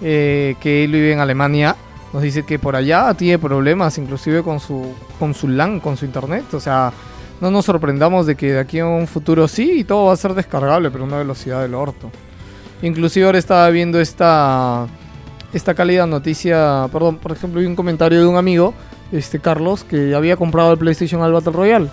S1: Eh, que él vive en Alemania, nos dice que por allá tiene problemas, inclusive con su con su LAN, con su internet, o sea, no nos sorprendamos de que de aquí a un futuro sí y todo va a ser descargable, pero a una velocidad del orto. Inclusive ahora estaba viendo esta esta cálida noticia, perdón, por ejemplo, vi un comentario de un amigo, este Carlos, que había comprado el PlayStation al Battle Royale.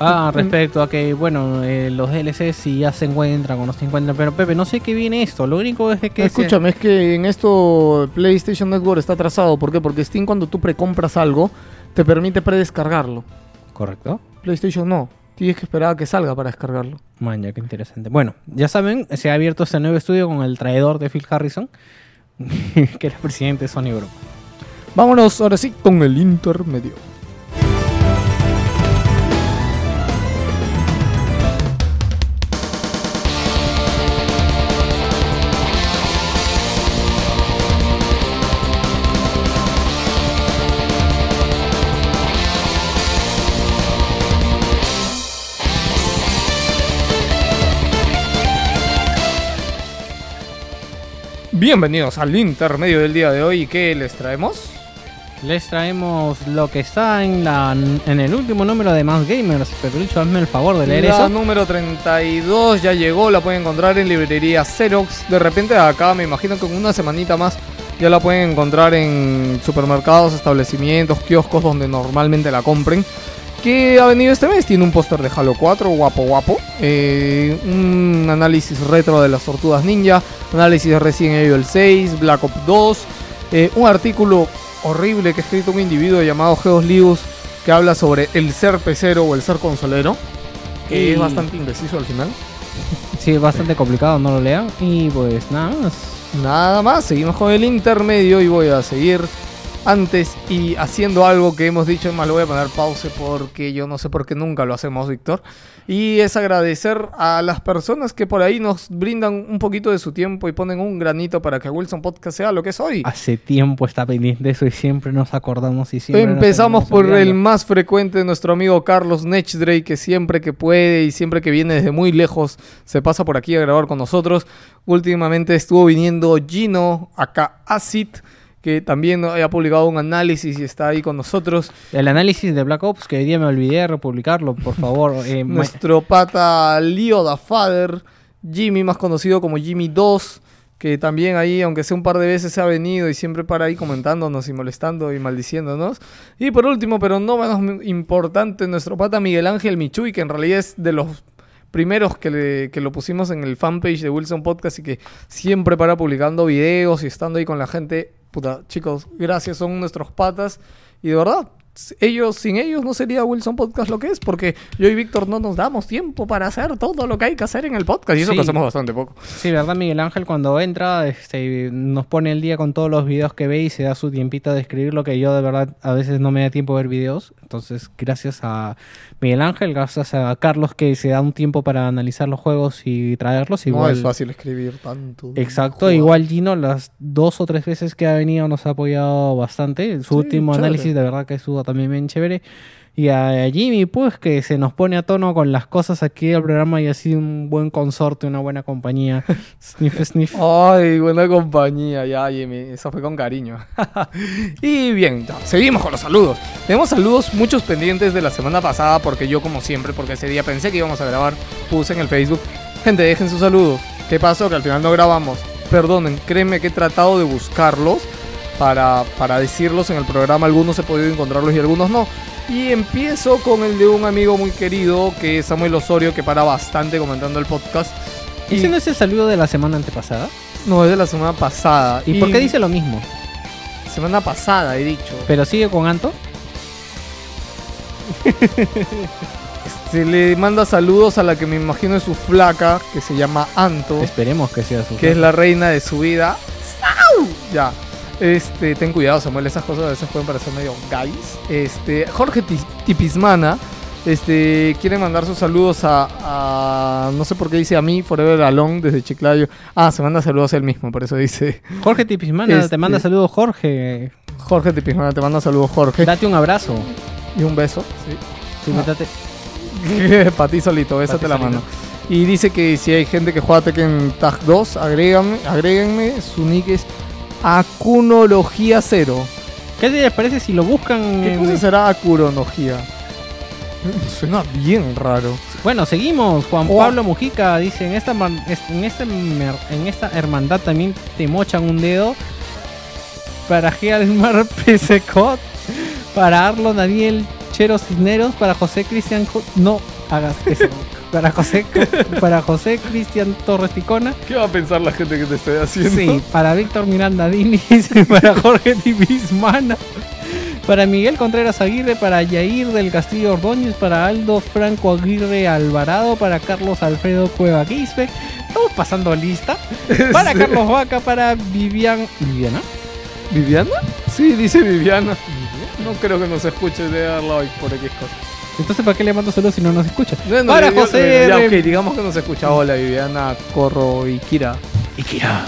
S2: Ah, respecto a que, bueno, eh, los DLC si ya se encuentran o no se encuentran, pero Pepe, no sé qué viene esto. Lo único es que... se-
S1: Escúchame, es que en esto PlayStation Network está atrasado. ¿Por qué? Porque Steam cuando tú precompras algo, te permite predescargarlo.
S2: Correcto.
S1: PlayStation no. Tienes que esperar a que salga para descargarlo.
S2: Man, ya qué interesante. Bueno, ya saben, se ha abierto este nuevo estudio con el traidor de Phil Harrison, que era presidente de Sony Europa.
S1: Vámonos ahora sí con el intermedio. Bienvenidos al intermedio del día de hoy. ¿Qué les traemos?
S2: Les traemos lo que está en la en el último número de Más Gamers, pero dicho, hazme el favor de leer
S1: la
S2: eso.
S1: número 32 ya llegó, la pueden encontrar en librería Xerox. De repente acá me imagino que en una semanita más ya la pueden encontrar en supermercados, establecimientos, kioscos donde normalmente la compren. Que ha venido este mes, tiene un póster de Halo 4, guapo guapo. eh, un análisis retro de las tortugas ninja, análisis de Resident Evil 6, Black Ops 2, eh, un artículo horrible que ha escrito un individuo llamado Geos Lius que habla sobre el ser pecero o el ser consolero. Que
S2: Y-
S1: es bastante indeciso al final.
S2: Sí, es bastante complicado, no lo lean. Y pues nada más.
S1: Nada más, seguimos con el intermedio y voy a seguir antes y haciendo algo que hemos dicho, más, lo voy a poner pause porque yo no sé por qué nunca lo hacemos, Víctor. Y es agradecer a las personas que por ahí nos brindan un poquito de su tiempo y ponen un granito para que Wilson Podcast sea lo que es hoy.
S2: Hace tiempo está pendiente de eso y siempre nos acordamos y siempre
S1: Empezamos por el más frecuente, nuestro amigo Carlos Nechdrey, que siempre que puede y siempre que viene desde muy lejos se pasa por aquí a grabar con nosotros. Últimamente estuvo viniendo Gino, acá Acid, que también ha publicado un análisis y está ahí con nosotros.
S2: El análisis de Black Ops, que hoy día me olvidé de republicarlo, por favor. eh,
S1: Nuestro pata Leo da Father, Jimmy, más conocido como Jimmy 2, que también ahí, aunque sea un par de veces, se ha venido y siempre para ahí comentándonos y molestando y maldiciéndonos. Y por último, pero no menos importante, nuestro pata Miguel Ángel Michuy, que en realidad es de los primeros que, le- que lo pusimos en el fanpage de Wilson Podcast y que siempre para publicando videos y estando ahí con la gente. Puta, chicos, gracias, son nuestros patas. Y de verdad, ellos, sin ellos no sería Wilson Podcast lo que es, porque yo y Víctor no nos damos tiempo para hacer todo lo que hay que hacer en el podcast. Y eso
S2: Sí.
S1: hacemos bastante poco.
S2: Sí, ¿verdad? Miguel Ángel cuando entra este, nos pone el día con todos los videos que ve y se da su tiempito de escribir lo que yo de verdad a veces no me da tiempo de ver videos. Entonces, gracias a Miguel Ángel, gracias a Carlos que se da un tiempo para analizar los juegos y traerlos.
S1: No
S2: Igual,
S1: es fácil escribir tanto.
S2: Exacto, igual Gino las dos o tres veces que ha venido nos ha apoyado bastante. Su
S1: Sí,
S2: último
S1: chévere.
S2: análisis de verdad que estuvo también bien chévere. Y a Jimmy, pues, que se nos pone a tono con las cosas aquí del programa y ha sido un buen consorte, una buena compañía. sniff, sniff.
S1: Ay, buena compañía, ya, Jimmy. Eso fue con cariño. y bien, ya, seguimos con los saludos. Tenemos saludos muchos pendientes de la semana pasada, porque yo, como siempre, porque ese día pensé que íbamos a grabar, puse en el Facebook. Gente, dejen sus saludos. ¿Qué pasó? Que al final no grabamos. Perdonen, créeme que he tratado de buscarlos para, para decirlos en el programa. Algunos he podido encontrarlos y algunos no. Y empiezo con el de un amigo muy querido, que es Samuel Osorio, que para bastante comentando el podcast. Y-
S2: ¿Ese no es el saludo de la semana antepasada?
S1: no, es de la semana pasada.
S2: ¿Y, por qué dice lo mismo?
S1: Semana pasada, he dicho.
S2: ¿Pero sigue con Anto?
S1: Se le manda saludos a la que me imagino es su flaca, que se llama Anto,
S2: Esperemos que sea su
S1: que es la reina de su vida. ¡Sau! Ya. Este, ten cuidado, Samuel, esas cosas a veces pueden parecer medio guys. Este, Jorge Ti- Tipismana, este, quiere mandar sus saludos a, a- no sé por qué dice a mí, Forever Alone, desde Chiclayo. Ah, se manda saludos a él mismo, por eso dice
S2: Jorge Tipismana,
S1: Este-
S2: te manda saludos Jorge.
S1: Jorge Tipismana, te manda saludos Jorge.
S2: Date un abrazo.
S1: Y un beso.
S2: Sí, métate.
S1: Para ti solito, bésate la mano. Y dice que si hay gente que juega Tekken Tag 2, agrégame, agréguenme, su nick es Acunología 0.
S2: ¿Qué les parece si lo buscan?
S1: ¿Qué cosa será Acunología? Suena bien raro.
S2: Bueno, seguimos. Juan
S1: Oh.
S2: Pablo Mujica dice, en esta, en, esta en esta hermandad también te mochan un dedo. Para Mar Pesecot. Para Arlo Daniel Chero Cisneros. Para José Cristian... Jo- No hagas eso. Para José, para José Cristian Torres Ticona.
S1: ¿Qué va a pensar la gente que te estoy haciendo?
S2: Sí, para Víctor Miranda Diniz, para Jorge Tibismana, para Miguel Contreras Aguirre, para Yair del Castillo Ordóñez, para Aldo Franco Aguirre Alvarado, para Carlos Alfredo Cueva Quispe. Estamos pasando lista. Para Carlos Vaca, para Vivian. ¿Viviana?
S1: ¿Viviana? Sí, dice Viviana. No creo que nos escuche de darla hoy por X.
S2: Entonces, ¿para qué le mando saludos si no nos escucha?
S1: No, no,
S2: para
S1: yo-
S2: José
S1: ya,
S2: R.
S1: ok, digamos que nos escucha. Hola, Viviana, Corro y Kira.
S2: Ikira.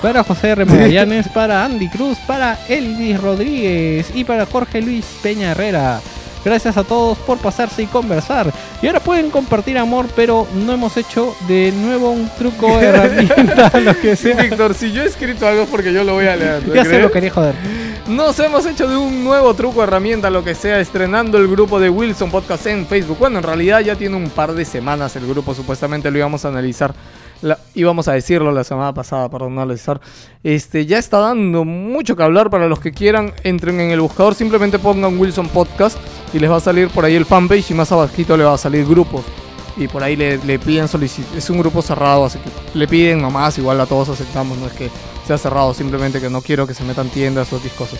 S2: Para José R. Magallanes, para Andy Cruz, para Elvis Rodríguez y para Jorge Luis Peña Herrera. Gracias a todos por pasarse y conversar. Y ahora pueden compartir amor, pero no hemos hecho de nuevo un truco, herramienta, lo que
S1: Sí,
S2: sea.
S1: Víctor, si yo he escrito algo es porque yo lo voy a leer. ¿te
S2: Ya se
S1: crees?
S2: lo quería joder.
S1: Nos hemos hecho de un nuevo truco, herramienta, lo que sea, estrenando el grupo de Wilson Podcast en Facebook. Bueno, en realidad ya tiene un par de semanas el grupo, supuestamente lo íbamos a analizar. La, íbamos a decirlo la semana pasada, perdón, no analizar. Este, ya está dando mucho que hablar para los que quieran. Entren en el buscador, simplemente pongan Wilson Podcast y les va a salir por ahí el fanpage y más abajito le va a salir grupos. Y por ahí le, le piden solicitud. Es un grupo cerrado, así que le piden nomás. Igual a todos aceptamos, no es que sea cerrado, simplemente que no quiero que se metan tiendas o X cosas.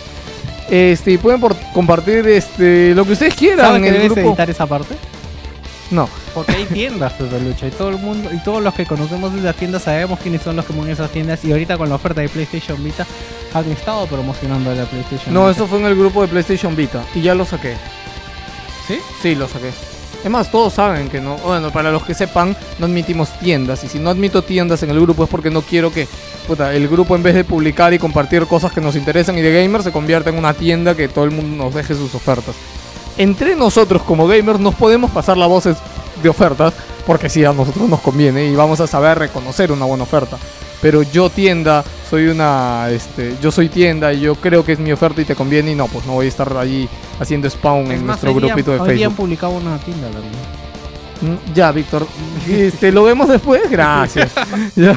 S1: Este, y pueden por- compartir este, lo que ustedes quieran
S2: ¿Sabes
S1: en
S2: que
S1: el
S2: debes
S1: grupo.
S2: editar esa parte?
S1: No.
S2: Porque hay tiendas, Pepe Lucho, y todo el mundo, y todos los que conocemos de esas tiendas sabemos quiénes son los que mueven esas tiendas. Y ahorita con la oferta de PlayStation Vita han estado promocionando la PlayStation
S1: No,
S2: Vita.
S1: eso fue en el grupo de PlayStation Vita y ya lo saqué.
S2: ¿Sí?
S1: Sí, lo saqué. Es más, todos saben que no. Bueno, para los que sepan, no admitimos tiendas. Y si no admito tiendas en el grupo es porque no quiero que el grupo, en vez de publicar y compartir cosas que nos interesan y de gamers, se convierta en una tienda que todo el mundo nos deje sus ofertas. Entre nosotros, como gamers, nos podemos pasar la voz de ofertas porque sí, a nosotros nos conviene y vamos a saber reconocer una buena oferta. Pero yo tienda, soy una, este, yo soy tienda y yo creo que es mi oferta y te conviene y no, pues no voy a estar allí haciendo spawn
S2: Es
S1: en
S2: más,
S1: nuestro
S2: hoy día-
S1: grupito de
S2: hoy día han
S1: Facebook.
S2: publicado una tienda también.
S1: Mm, Ya, Víctor. Este, ¿Lo vemos después? Gracias. Ya.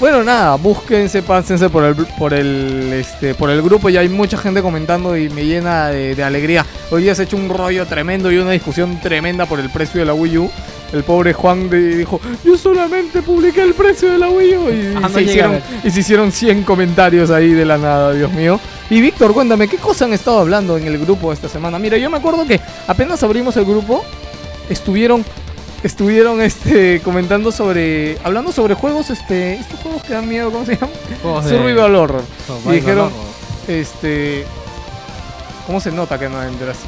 S1: Bueno, nada, búsquense, pásense por el, por el, este, por el grupo. Ya hay mucha gente comentando y me llena de, de alegría. Hoy día se ha hecho un rollo tremendo y una discusión tremenda por el precio de la Wii U. El pobre Juan de- dijo, yo solamente publiqué el precio de la Wii U. Y,
S2: Ah, no
S1: se, hicieron, y se hicieron 100 comentarios ahí de la nada, Dios mío. Y Víctor, cuéntame, ¿qué cosas han estado hablando en el grupo esta semana? Mira, yo me acuerdo que apenas abrimos el grupo, estuvieron estuvieron este comentando sobre hablando sobre juegos este estos juegos que dan miedo cómo se llaman
S2: de-
S1: survival horror y dijeron este cómo se nota que no entras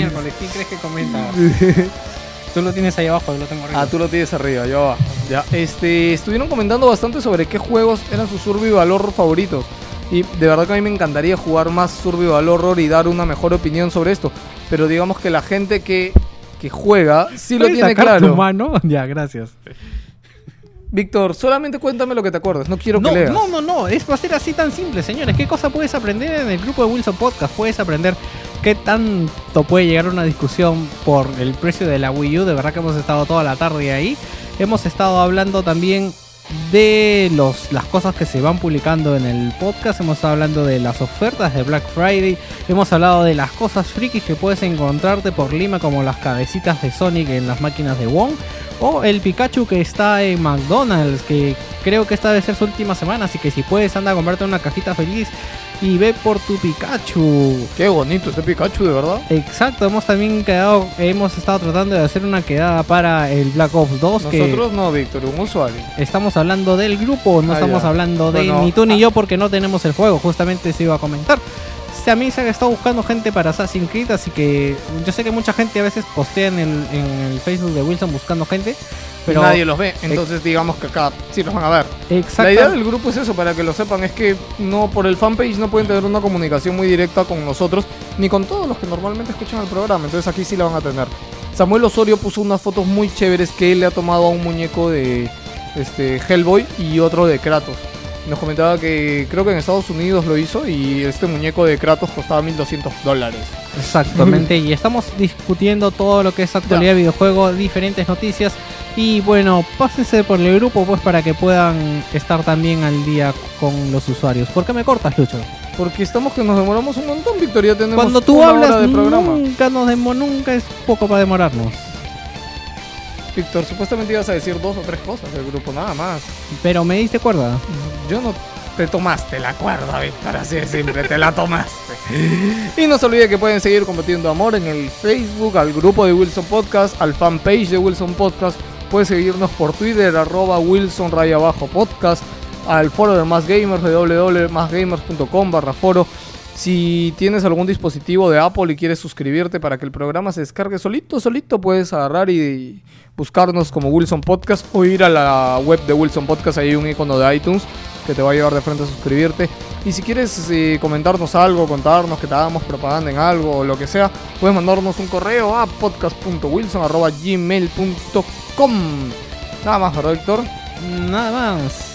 S2: miércoles, ¿quién crees que comenta? Tú lo tienes ahí abajo, yo lo tengo arriba.
S1: Ah, tú lo tienes arriba, yo abajo. Ya, este, estuvieron comentando bastante sobre qué juegos eran sus survival horror favoritos. Y de verdad que a mí me encantaría jugar más survival horror y dar una mejor opinión sobre esto. Pero digamos que la gente que, que juega sí lo
S2: ¿Puedes
S1: tiene
S2: sacar tu
S1: claro.
S2: mano? Ya, gracias.
S1: Víctor, solamente cuéntame lo que te acuerdas. No quiero
S2: No,
S1: que leas.
S2: no, no, no, es va a ser así tan simple, señores. ¿Qué cosa puedes aprender en el grupo de Wilson Podcast? Puedes aprender qué tanto puede llegar una discusión por el precio de la Wii U. De verdad que hemos estado toda la tarde ahí. Hemos estado hablando también de los, las cosas que se van publicando en el podcast. Hemos estado hablando de las ofertas de Black Friday. Hemos hablado de las cosas frikis que puedes encontrarte por Lima, como las cabecitas de Sonic en las máquinas de Wong. O el Pikachu que está en McDonald's, que creo que esta debe ser su última semana. Así que si puedes, anda a comprarte una cajita feliz y ve por tu Pikachu.
S1: Qué bonito este Pikachu, de verdad.
S2: Exacto, hemos también quedado, hemos estado tratando de hacer una quedada para el Black Ops 2. que
S1: Nosotros no, Víctor, un usuario.
S2: Estamos hablando del grupo, no
S1: Ah,
S2: estamos
S1: ya.
S2: hablando de
S1: Bueno,
S2: ni tú ni
S1: ah.
S2: yo porque no tenemos el juego, justamente se iba a comentar. También se ha estado buscando gente para Assassin's Creed, así que yo sé que mucha gente a veces postea en el, en el Facebook de Wilson buscando gente, pero
S1: Pero nadie los ve, entonces digamos que acá sí los van a ver.
S2: exacto,
S1: La idea del grupo es eso, para que lo sepan, es que no por el fanpage no pueden tener una comunicación muy directa con nosotros, ni con todos los que normalmente escuchan el programa, entonces aquí sí la van a tener. Samuel Osorio puso unas fotos muy chéveres que él le ha tomado a un muñeco de este Hellboy y otro de Kratos. Nos comentaba que creo que en Estados Unidos lo hizo y este muñeco de Kratos costaba 1200 dólares.
S2: exactamente, y estamos discutiendo todo lo que es actualidad de videojuego, diferentes noticias y bueno, pásense por el grupo pues para que puedan estar también al día con los usuarios. ¿Por qué me cortas, Lucho?
S1: Porque estamos que nos demoramos un montón, Victoria. Tenemos
S2: Cuando tú
S1: una
S2: hablas,
S1: hora de programa.
S2: nunca nos demo, nunca es poco para demorarnos.
S1: Víctor, supuestamente ibas a decir dos o tres cosas del grupo, nada más.
S2: Pero me diste cuerda.
S1: Yo no te tomaste la cuerda, Víctor, así de simple, te la tomaste. Y no se olvide que pueden seguir compartiendo amor en el Facebook, al grupo de Wilson Podcast, al fanpage de Wilson Podcast. Puedes seguirnos por Twitter, arroba Wilson raya abajo podcast, al foro de Más Gamers, www.másgamers.com barra foro. Si tienes algún dispositivo de Apple y quieres suscribirte para que el programa se descargue solito, solito puedes agarrar y buscarnos como Wilson Podcast o ir a la web de Wilson Podcast, ahí hay un icono de iTunes que te va a llevar de frente a suscribirte. Y si quieres eh, comentarnos algo, contarnos que te hagamos propaganda en algo o lo que sea, puedes mandarnos un correo a podcast.wilson.gmail.com Nada más, ¿verdad?
S2: Nada más.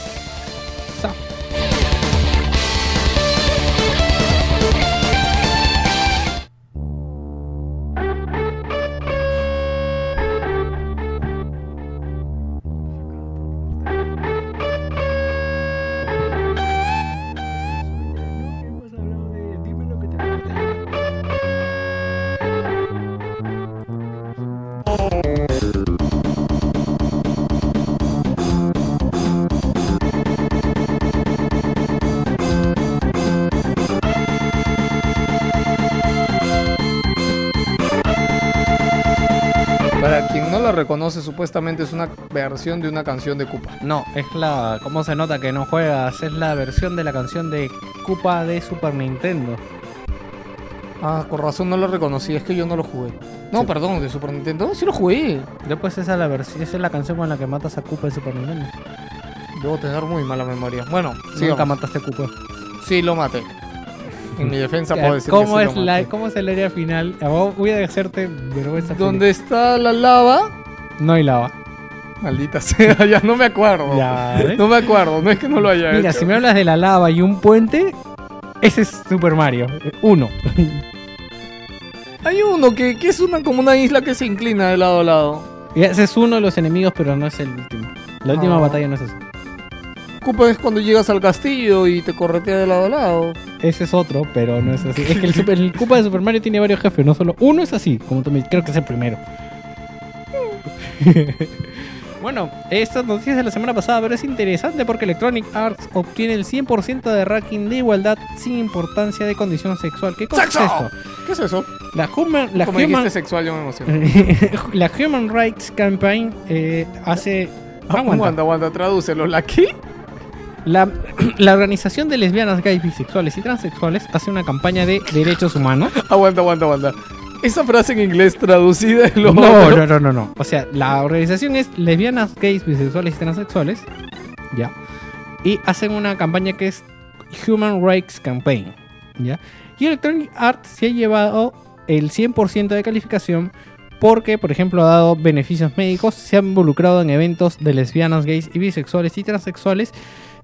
S1: Reconoce supuestamente es una versión de una canción de Koopa.
S2: No, es la. ¿Cómo se nota que no juegas? Es la versión de la canción de Koopa de Super Nintendo.
S1: Ah, con razón no lo reconocí, es que yo no lo jugué. No, perdón, de Super Nintendo. Sí lo jugué.
S2: Después esa es la versión, esa es la canción con la que matas a Koopa en Super Nintendo.
S1: Debo tener muy mala memoria. Bueno,
S2: Nunca
S1: sigamos.
S2: mataste a Koopa.
S1: Sí, lo maté. En mi defensa puedo decir que
S2: ¿Cómo
S1: sí
S2: es
S1: lo
S2: la,
S1: maté.
S2: cómo es el área final? Voy a hacerte vergüenza.
S1: Donde está la lava.
S2: No hay lava.
S1: Maldita sea, ya no me acuerdo.
S2: Ya, ¿ves?
S1: No me acuerdo, no es que no lo haya
S2: Mira,
S1: hecho.
S2: si me hablas de la lava y un puente, ese es Super Mario. Uno.
S1: Hay uno que, que es una como una isla que se inclina de lado a lado.
S2: Y ese es uno de los enemigos, pero no es el último. La última
S1: Ah.
S2: batalla no es esa.
S1: Koopa es cuando llegas al castillo y te corretea de lado a lado.
S2: Ese es otro, pero no es así. Es que el, Koopa de Super Mario tiene varios jefes, no solo uno es así, como tú me creo que es el primero. bueno, estas noticias de la semana pasada, pero es interesante porque Electronic Arts obtiene el 100% de ranking de igualdad sin importancia de condición sexual. ¿Qué cosa
S1: ¡Sexo!
S2: es esto?
S1: ¿Qué es eso?
S2: La Human, la
S1: Como
S2: human,
S1: sexual, yo me emocioné.
S2: la Human Rights Campaign eh, hace... aguanta.
S1: Aguanta, aguanta, tradúcelo. ¿La qué?
S2: La, la organización de lesbianas, gays, bisexuales y transexuales hace una campaña de derechos humanos.
S1: Aguanta, aguanta, aguanta. Esa frase en inglés traducida es lo
S2: No, no, no, no, no. O sea, la organización es lesbianas, gays, bisexuales y transexuales. Ya. Y hacen una campaña que es Human Rights Campaign. Ya. Y Electronic Arts se ha llevado el 100% de calificación porque, por ejemplo, ha dado beneficios médicos, se ha involucrado en eventos de lesbianas, gays y bisexuales y transexuales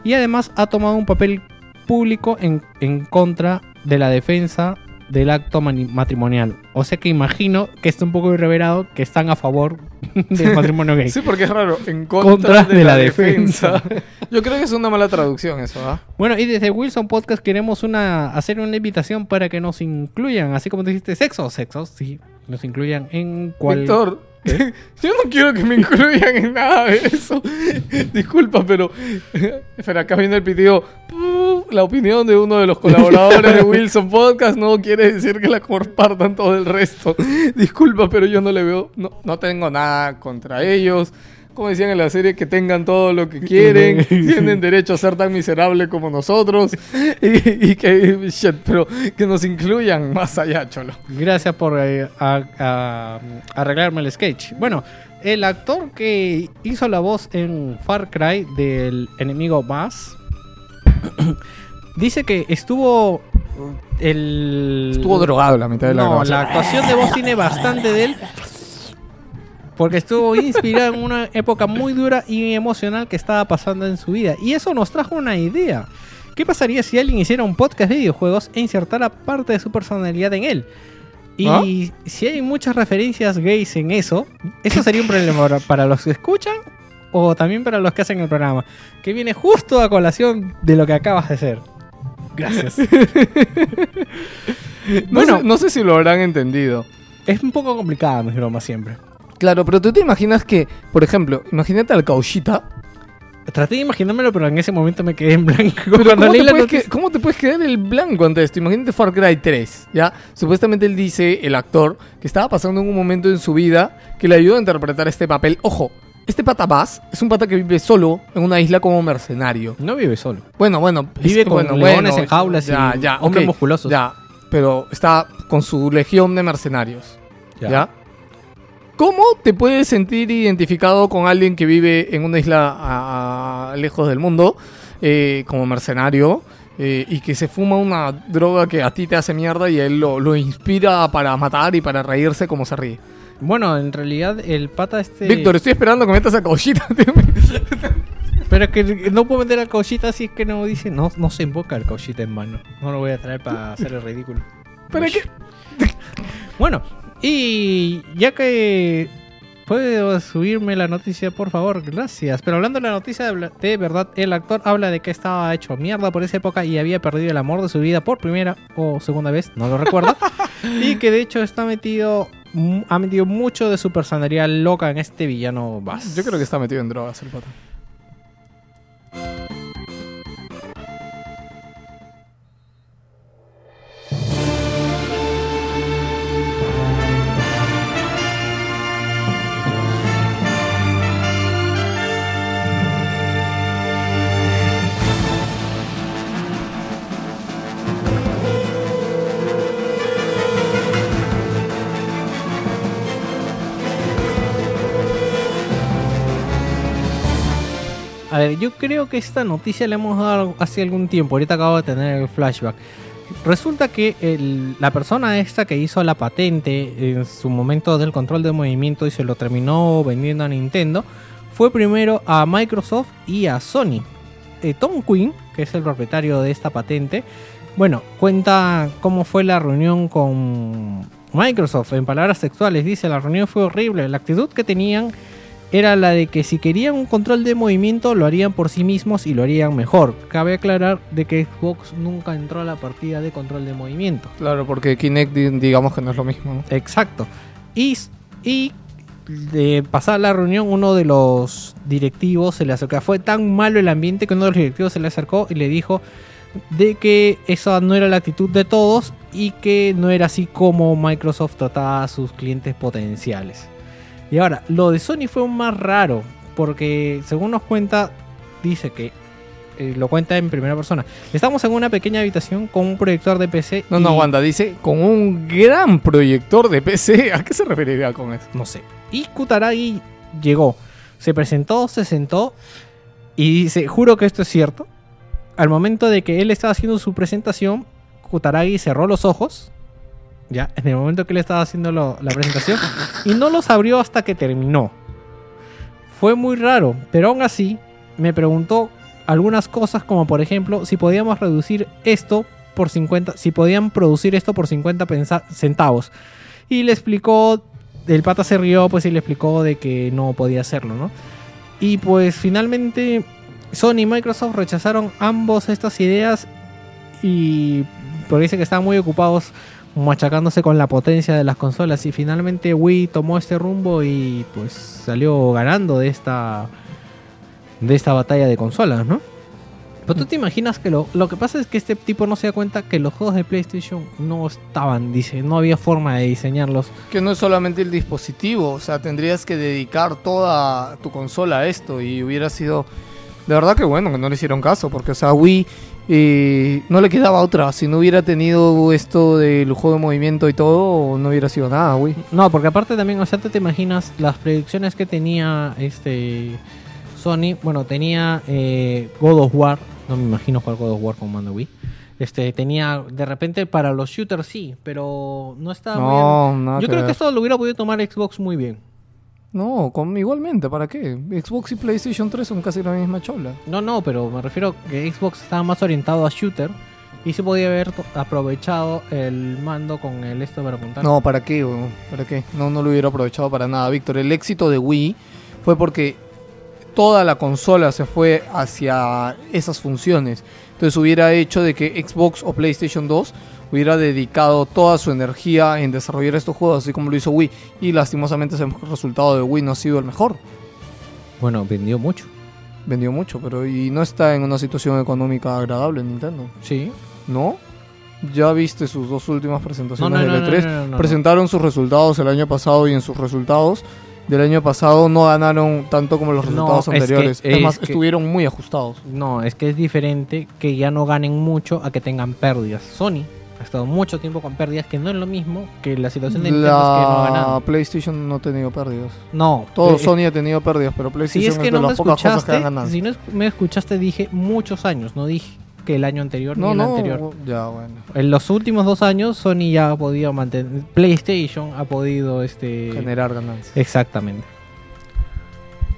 S2: y además ha tomado un papel público en, en contra de la defensa del acto matrimonial. O sea que imagino que está un poco irreverado que están a favor del matrimonio gay.
S1: Sí, porque es raro. En contra,
S2: Contra
S1: de,
S2: de
S1: la,
S2: la
S1: defensa.
S2: defensa.
S1: Yo creo que es una mala traducción eso, ¿ah?
S2: Bueno, y desde Wilson Podcast queremos una hacer una invitación para que nos incluyan, así como dijiste, sexos, sexos, sí, nos incluyan en cual...
S1: Víctor, yo no quiero que me incluyan en nada de eso. Disculpa, pero. Espera, acá viene el pitido. La opinión de uno de los colaboradores de Wilson Podcast no quiere decir que la compartan todo el resto. Disculpa, pero yo no le veo. No, no tengo nada contra ellos. Como decían en la serie, que tengan todo lo que quieren. Tienen derecho a ser tan miserable como nosotros. Y, y que. Shit, pero que nos incluyan más allá, cholo.
S2: Gracias por eh, a- a- arreglarme el sketch. Bueno, el actor que hizo la voz en Far Cry del enemigo Bass dice que estuvo el
S1: Estuvo drogado la mitad de la
S2: no,
S1: grabación.
S2: la actuación de voz tiene bastante de él. Porque estuvo inspirado en una época muy dura y emocional que estaba pasando en su vida. Y eso nos trajo una idea. ¿Qué pasaría si alguien hiciera un podcast de videojuegos e insertara parte de su personalidad en él? Y
S1: ¿Ah?
S2: si hay muchas referencias gays en eso, eso sería un problema para- los que escuchan o también para los que hacen el programa. Que viene justo a colación de lo que acabas de hacer. Gracias.
S1: No,
S2: Bueno.
S1: sé, no sé si lo habrán entendido.
S2: es un poco complicada mi broma siempre.
S1: Claro, pero tú te imaginas que, por ejemplo, imagínate al Cauchita.
S2: Traté de imaginármelo, pero en ese momento me quedé en blanco.
S1: Pero ¿cómo te, puedes que- cómo te puedes quedar el blanco ante esto? Imagínate Far Cry 3, ¿ya? Supuestamente él dice, el actor, que estaba pasando en un momento en su vida que le ayudó a interpretar este papel. Ojo, este pata Bass es un pata que vive solo en una isla como mercenario.
S2: No vive solo.
S1: Bueno, bueno.
S2: Vive
S1: es-
S2: con
S1: bueno,
S2: leones en jaulas y hombres
S1: ok,
S2: musculosos.
S1: Ya, pero está con su legión de mercenarios. ¿Ya? ¿Cómo te puedes sentir identificado con alguien que vive en una isla a- a- lejos del mundo, eh, como mercenario, eh, y que se fuma una droga que a ti te hace mierda y a él lo, lo inspira para matar y para reírse como se ríe?
S2: Bueno, en realidad el pata este...
S1: Víctor, estoy esperando que metas a Cauchita.
S2: Pero es que no puedo meter al cauchita si es que no dice... No, no se invoca el cauchita en mano. No lo voy a traer para hacer el ridículo.
S1: ¿Para
S2: Ush.
S1: qué?
S2: Bueno, y ya que... ¿Puedo subirme la noticia, por favor? Gracias. Pero hablando de la noticia, de, de verdad, el actor habla de que estaba hecho mierda por esa época y había perdido el amor de su vida por primera o segunda vez, no lo recuerdo. y que de hecho está metido... Ha metido mucho de su personalidad loca en este villano Bass.
S1: Yo creo que está metido en drogas el pata.
S2: Yo creo que esta noticia la hemos dado hace algún tiempo. Ahorita acabo de tener el flashback. Resulta que el- la persona esta que hizo la patente en su momento del control de movimiento y se lo terminó vendiendo a Nintendo fue primero a Microsoft y a Sony. Eh, Tom Quinn, que es el propietario de esta patente, bueno, cuenta cómo fue la reunión con Microsoft. En palabras textuales, dice, la reunión fue horrible. La actitud que tenían era la de que si querían un control de movimiento lo harían por sí mismos y lo harían mejor. Cabe aclarar de que Xbox nunca entró a la partida de control de movimiento.
S1: Claro, porque Kinect di- digamos que no es lo mismo. ¿no?
S2: Exacto. Y, y de pasar la reunión, uno de los directivos se le acercó. Fue tan malo el ambiente que uno de los directivos se le acercó y le dijo de que esa no era la actitud de todos y que no era así como Microsoft trataba a sus clientes potenciales. Y ahora, lo de Sony fue un más raro, porque según nos cuenta, dice que eh, lo cuenta en primera persona. Estamos en una pequeña habitación con un proyector de PC.
S1: No, no, Wanda, dice con un gran proyector de PC. ¿A qué se referiría con eso?
S2: no sé. Y Kutaragi llegó, se presentó, se sentó y dice, juro que esto es cierto. Al momento de que él estaba haciendo su presentación, Kutaragi cerró los ojos, ya, en el momento que él estaba haciendo la presentación, y no los abrió hasta que terminó. Fue muy raro, pero aún así me preguntó algunas cosas como por ejemplo si podíamos reducir esto por 50, si podían producir esto por 50 pensa- centavos. Y le explicó, el pata se rió pues y le explicó de que no podía hacerlo, ¿no? Y pues finalmente Sony y Microsoft rechazaron ambos estas ideas y porque dice que estaban muy ocupados machacándose con la potencia de las consolas y finalmente Wii tomó este rumbo y pues salió ganando de esta de esta batalla de consolas, ¿no? Pero tú te imaginas que lo, lo que pasa es que este tipo no se da cuenta que los juegos de PlayStation no estaban, dice, no había forma de diseñarlos.
S1: Que no es solamente el dispositivo, o sea, tendrías que dedicar toda tu consola a esto y hubiera sido... De verdad que bueno que no le hicieron caso, porque o sea, Wii eh, no le quedaba otra. Si no hubiera tenido esto del juego de movimiento y todo, no hubiera sido nada, Wii.
S2: No, porque aparte también, o sea, tú te imaginas las predicciones que tenía este Sony. Bueno, tenía eh, God of War. No me imagino jugar God of War con mando Wii. Este, tenía, de repente para los shooters sí, pero no estaba
S1: No,
S2: muy...
S1: nada
S2: Yo creo que esto lo hubiera podido tomar Xbox muy bien.
S1: No, con, igualmente, ¿para qué? Xbox y PlayStation 3 son casi la misma chola.
S2: No, no, pero me refiero que Xbox estaba más orientado a shooter y se podía haber aprovechado el mando con el esto para apuntar.
S1: No, ¿para qué? ¿Para qué? No, no lo hubiera aprovechado para nada, Víctor. El éxito de Wii fue porque toda la consola se fue hacia esas funciones. Entonces hubiera hecho de que Xbox o PlayStation 2 hubiera dedicado toda su energía en desarrollar estos juegos, así como lo hizo Wii. Y lastimosamente ese resultado de Wii no ha sido el mejor.
S2: Bueno, vendió mucho.
S1: Vendió mucho, pero y no está en una situación económica agradable Nintendo.
S2: Sí.
S1: ¿No? Ya viste sus dos últimas presentaciones
S2: No, no,
S1: del
S2: no,
S1: E3.
S2: no, no, no, no.
S1: Presentaron sus resultados el año pasado y en sus resultados del año pasado no ganaron tanto como los
S2: No,
S1: resultados
S2: es que-
S1: anteriores. Es,
S2: es
S1: más,
S2: que-
S1: estuvieron muy ajustados.
S2: No, es que es diferente que ya no ganen mucho a que tengan pérdidas. Sony ha estado mucho tiempo con pérdidas, que no es lo mismo que la situación de Nintendo es que no ha
S1: La
S2: ganado.
S1: PlayStation no ha tenido pérdidas.
S2: No,
S1: Todo
S2: eh,
S1: Sony ha tenido pérdidas, pero
S2: Si
S1: PlayStation
S2: es que
S1: es,
S2: no
S1: de las pocas cosas que han ganado.
S2: si no me escuchaste dije muchos años, no dije que el año anterior
S1: no,
S2: ni el
S1: no,
S2: anterior.
S1: ya bueno.
S2: En los últimos dos años Sony ya ha podido mantener, PlayStation ha podido este
S1: Generar ganancias.
S2: Exactamente.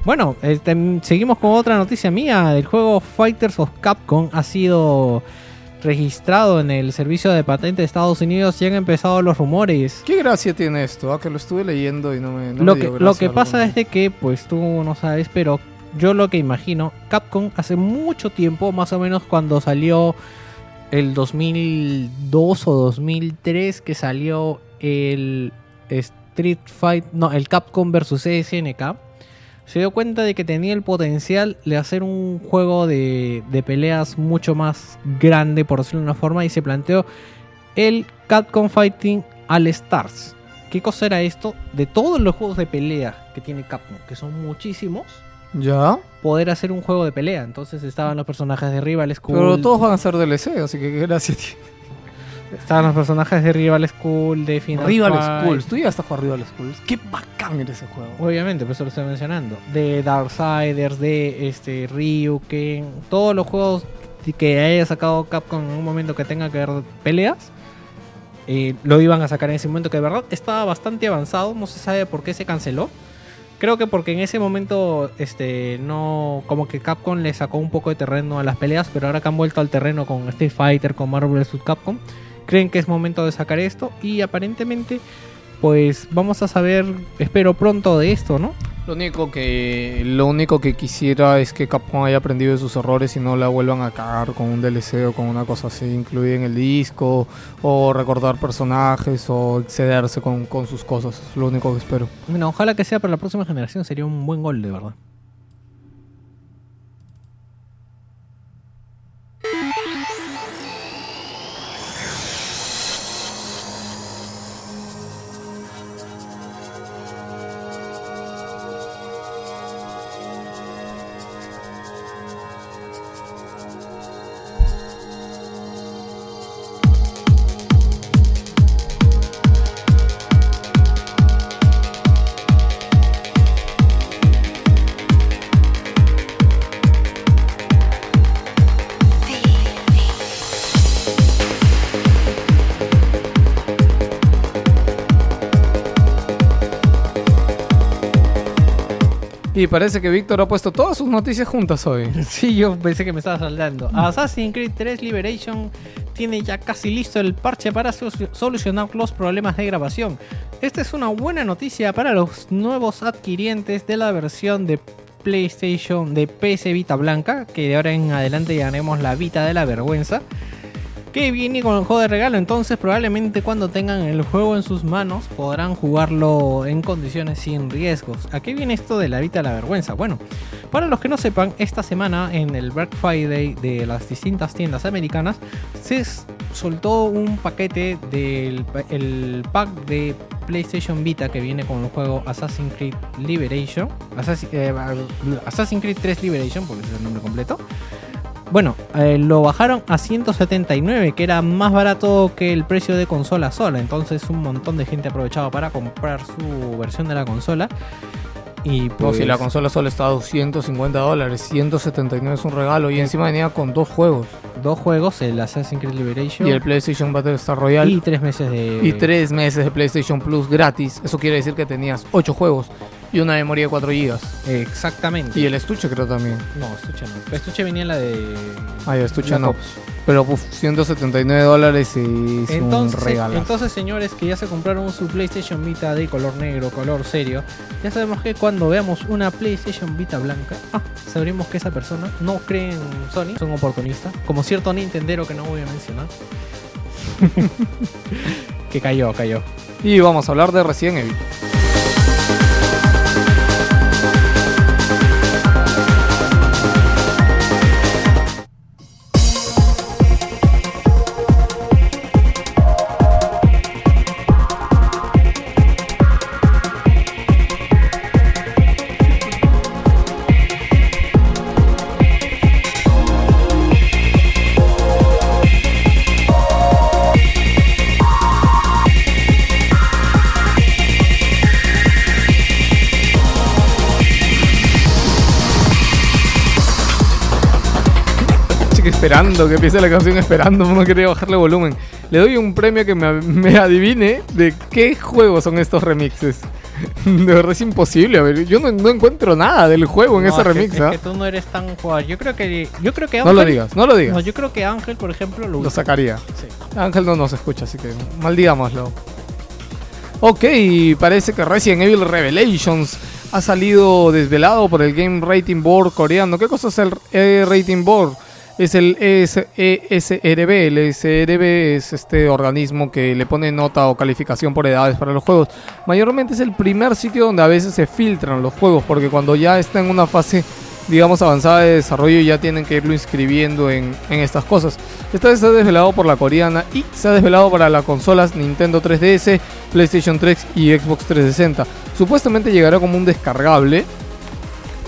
S2: Bueno, este, seguimos con otra noticia mía. El juego Fighters of Capcom ha sido registrado en el servicio de patente de Estados Unidos y han empezado los rumores.
S1: ¿Qué gracia tiene esto? ah? Que lo estuve leyendo y no me. no
S2: lo,
S1: me
S2: que, lo pasa
S1: alguna.
S2: es de que, pues tú no sabes, pero yo lo que imagino, Capcom hace mucho tiempo, más o menos cuando salió el 2002 o 2003, que salió el Street Fight, no, el Capcom vs SNK, se dio cuenta de que tenía el potencial de hacer un juego de, de peleas mucho más grande, por decirlo de una forma, y se planteó el Capcom Fighting All Stars. ¿Qué cosa era esto? De todos los juegos de pelea que tiene Capcom, que son muchísimos,
S1: Ya.
S2: poder hacer un juego de pelea. Entonces estaban los personajes de Rival School.
S1: Pero todos van a ser DLC, así que qué gracia tiene.
S2: Estaban los personajes de Rival School, de Final
S1: Rival
S2: Fight.
S1: Schools. Tú llegaste a jugar Rival Schools. Qué bacán era ese juego.
S2: Obviamente, por eso lo estoy mencionando. De Darksiders, de este Ryuken, todos los juegos que haya sacado Capcom en un momento que tenga que ver peleas, eh, lo iban a sacar en ese momento que de verdad estaba bastante avanzado. No se sabe por qué se canceló. Creo que porque en ese momento, este, no, como que Capcom le sacó un poco de terreno a las peleas, pero ahora que han vuelto al terreno con Street Fighter, con Marvel vs. Capcom, creen que es momento de sacar esto y aparentemente, pues vamos a saber, espero pronto de esto, ¿no?
S1: Lo único que lo único que quisiera es que Capcom haya aprendido de sus errores y no la vuelvan a cagar con un DLC o con una cosa así incluida en el disco o recordar personajes o excederse con, con sus cosas. Es lo único que espero.
S2: Bueno, ojalá que sea para la próxima generación, sería un buen gol, de verdad.
S1: Parece que Víctor ha puesto todas sus noticias juntas hoy.
S2: Sí, yo pensé que me estaba saltando. Assassin's Creed 3 Liberation tiene ya casi listo el parche para so- solucionar los problemas de grabación. Esta es una buena noticia para los nuevos adquirientes de la versión de PlayStation de PS Vita Blanca, que de ahora en adelante llamaremos la Vita de la Vergüenza. Que viene con el juego de regalo, entonces probablemente cuando tengan el juego en sus manos podrán jugarlo en condiciones sin riesgos. ¿A qué viene esto de la Vita la Vergüenza? Bueno, para los que no sepan, esta semana en el Black Friday de las distintas tiendas americanas se soltó un paquete del el pack de PlayStation Vita que viene con el juego Assassin's Creed Liberation. Assassin- eh, Assassin's Creed 3 Liberation, porque ese es el nombre completo. Bueno, eh, lo bajaron a 179, que era más barato que el precio de consola sola. Entonces un montón de gente aprovechaba para comprar su versión de la consola. Y
S1: No,
S2: pues,
S1: si la consola solo está a 250 dólares, 179 es un regalo y encima venía con dos juegos.
S2: dos juegos, el Assassin's Creed Liberation
S1: Y el PlayStation Battlestar Royale.
S2: y tres meses de...
S1: y tres meses de PlayStation Plus gratis. Eso quiere decir que tenías 8 juegos y una memoria de 4 GB.
S2: Exactamente.
S1: Y el estuche creo también.
S2: No, estuche no. El estuche venía en la de...
S1: Ah, ya, estuche no. Pero uf, 179 dólares y es
S2: Entonces,
S1: un regalo.
S2: entonces, señores que ya se compraron su PlayStation Vita de color negro, color serio, ya sabemos que cuando veamos una PlayStation Vita blanca, ah, sabremos que esa persona no cree en Sony, es un oportunista, como cierto Nintendero que no voy a mencionar. que cayó, cayó.
S1: Y vamos a hablar de Resident Evil. Esperando que empiece la canción, esperando, no quería bajarle volumen. Le doy un premio que me, me adivine de qué juegos son estos remixes. De verdad es imposible, a ver, yo no, no encuentro nada del juego en
S2: No,
S1: ese
S2: es que-
S1: remix,
S2: es
S1: ¿ah?
S2: que tú no eres tan jugador. Yo creo que, yo creo que
S1: No lo
S2: Ángel-
S1: digas, no lo digas.
S2: No, yo creo que Ángel, por ejemplo, lo,
S1: Lo sacaría.
S2: Sí.
S1: Ángel no nos escucha, así que maldigámoslo. Ok, parece que Resident Evil Revelations ha salido desvelado por el Game Rating Board coreano. ¿Qué cosa es el eh, Rating Board? Es el ES ESRB. El ESRB es este organismo que le pone nota o calificación por edades para los juegos. Mayormente es el primer sitio donde a veces se filtran los juegos, porque cuando ya está en una fase digamos, avanzada de desarrollo ya tienen que irlo inscribiendo en, en estas cosas. Esta vez se ha desvelado por la coreana y se ha desvelado para las consolas Nintendo 3DS, PlayStation 3 y Xbox 360. Supuestamente llegará como un descargable.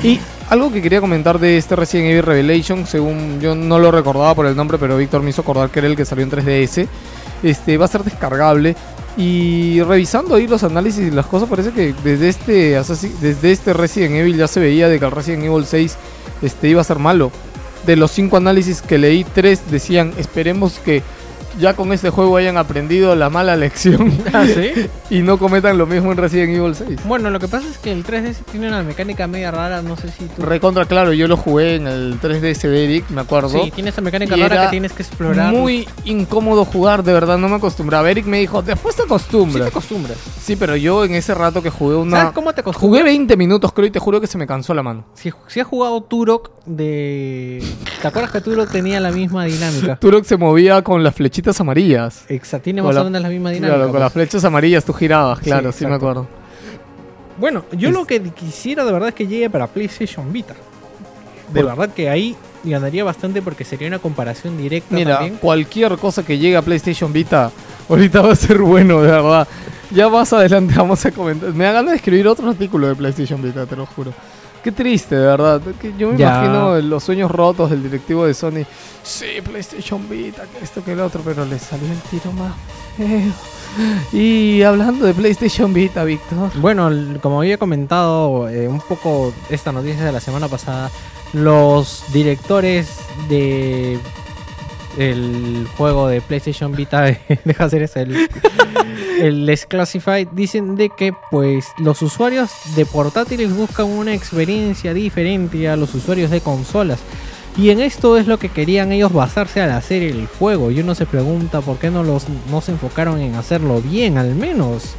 S1: Y algo que quería comentar de este Resident Evil Revelation, según yo no lo recordaba por el nombre, pero Víctor me hizo acordar que era el que salió en 3DS. este, va a ser descargable. Y revisando ahí los análisis y las cosas, parece que desde este, desde este Resident Evil ya se veía de que el Resident Evil 6 este, iba a ser malo. De los cinco análisis que leí, tres decían, esperemos que ya con este juego hayan aprendido la mala lección
S2: Ah, ¿sí?
S1: y no cometan lo mismo en Resident Evil 6.
S2: Bueno, lo que pasa es que el 3DS tiene una mecánica media rara, no sé si tú...
S1: Recontra claro, yo lo jugué en el 3DS de Eric, me acuerdo.
S2: Sí, tiene esa mecánica rara que tienes que explorar.
S1: Muy incómodo jugar, de verdad, no me acostumbraba. Eric me dijo, después te
S2: Sí
S1: acostumbras.
S2: te acostumbras.
S1: Sí, pero yo en ese rato que jugué una...
S2: ¿Sabes cómo te acostumbras?
S1: Jugué 20 minutos, creo, y te juro que se me cansó la mano.
S2: Si, si has jugado Turok de... ¿Te acuerdas que Turok tenía la misma dinámica?
S1: Turok se movía con las flechitas amarillas.
S2: Exacto, tiene más o menos la misma dinámica.
S1: Claro, con las
S2: pues.
S1: flechas amarillas tú girabas, claro,
S2: Sí,
S1: sí, me acuerdo.
S2: Bueno, yo
S1: Es-
S2: lo que quisiera de verdad es que llegue para PlayStation Vita. De
S1: Por-
S2: verdad que ahí ganaría bastante porque sería una comparación directa
S1: Mira,
S2: también.
S1: cualquier cosa que llegue a PlayStation Vita, ahorita va a ser bueno, de verdad. Ya más adelante vamos a comentar. Me da ganas de escribir otro artículo de PlayStation Vita, te lo juro. Qué triste, de verdad. Yo me
S2: Ya.
S1: imagino los sueños rotos del directivo de Sony. Sí, PlayStation Vita, que esto, que el otro, pero le salió el tiro más feo. Y hablando de PlayStation Vita, Víctor.
S2: Bueno, como había comentado eh, un poco esta noticia de la semana pasada, los directores de el juego de PlayStation Vita, deja hacer eso, el, el Desclassified, dicen de que pues los usuarios de portátiles buscan una experiencia diferente a los usuarios de consolas. Y en esto es lo que querían ellos basarse al hacer el juego. Y uno se pregunta por qué no, los, no se enfocaron en hacerlo bien al menos.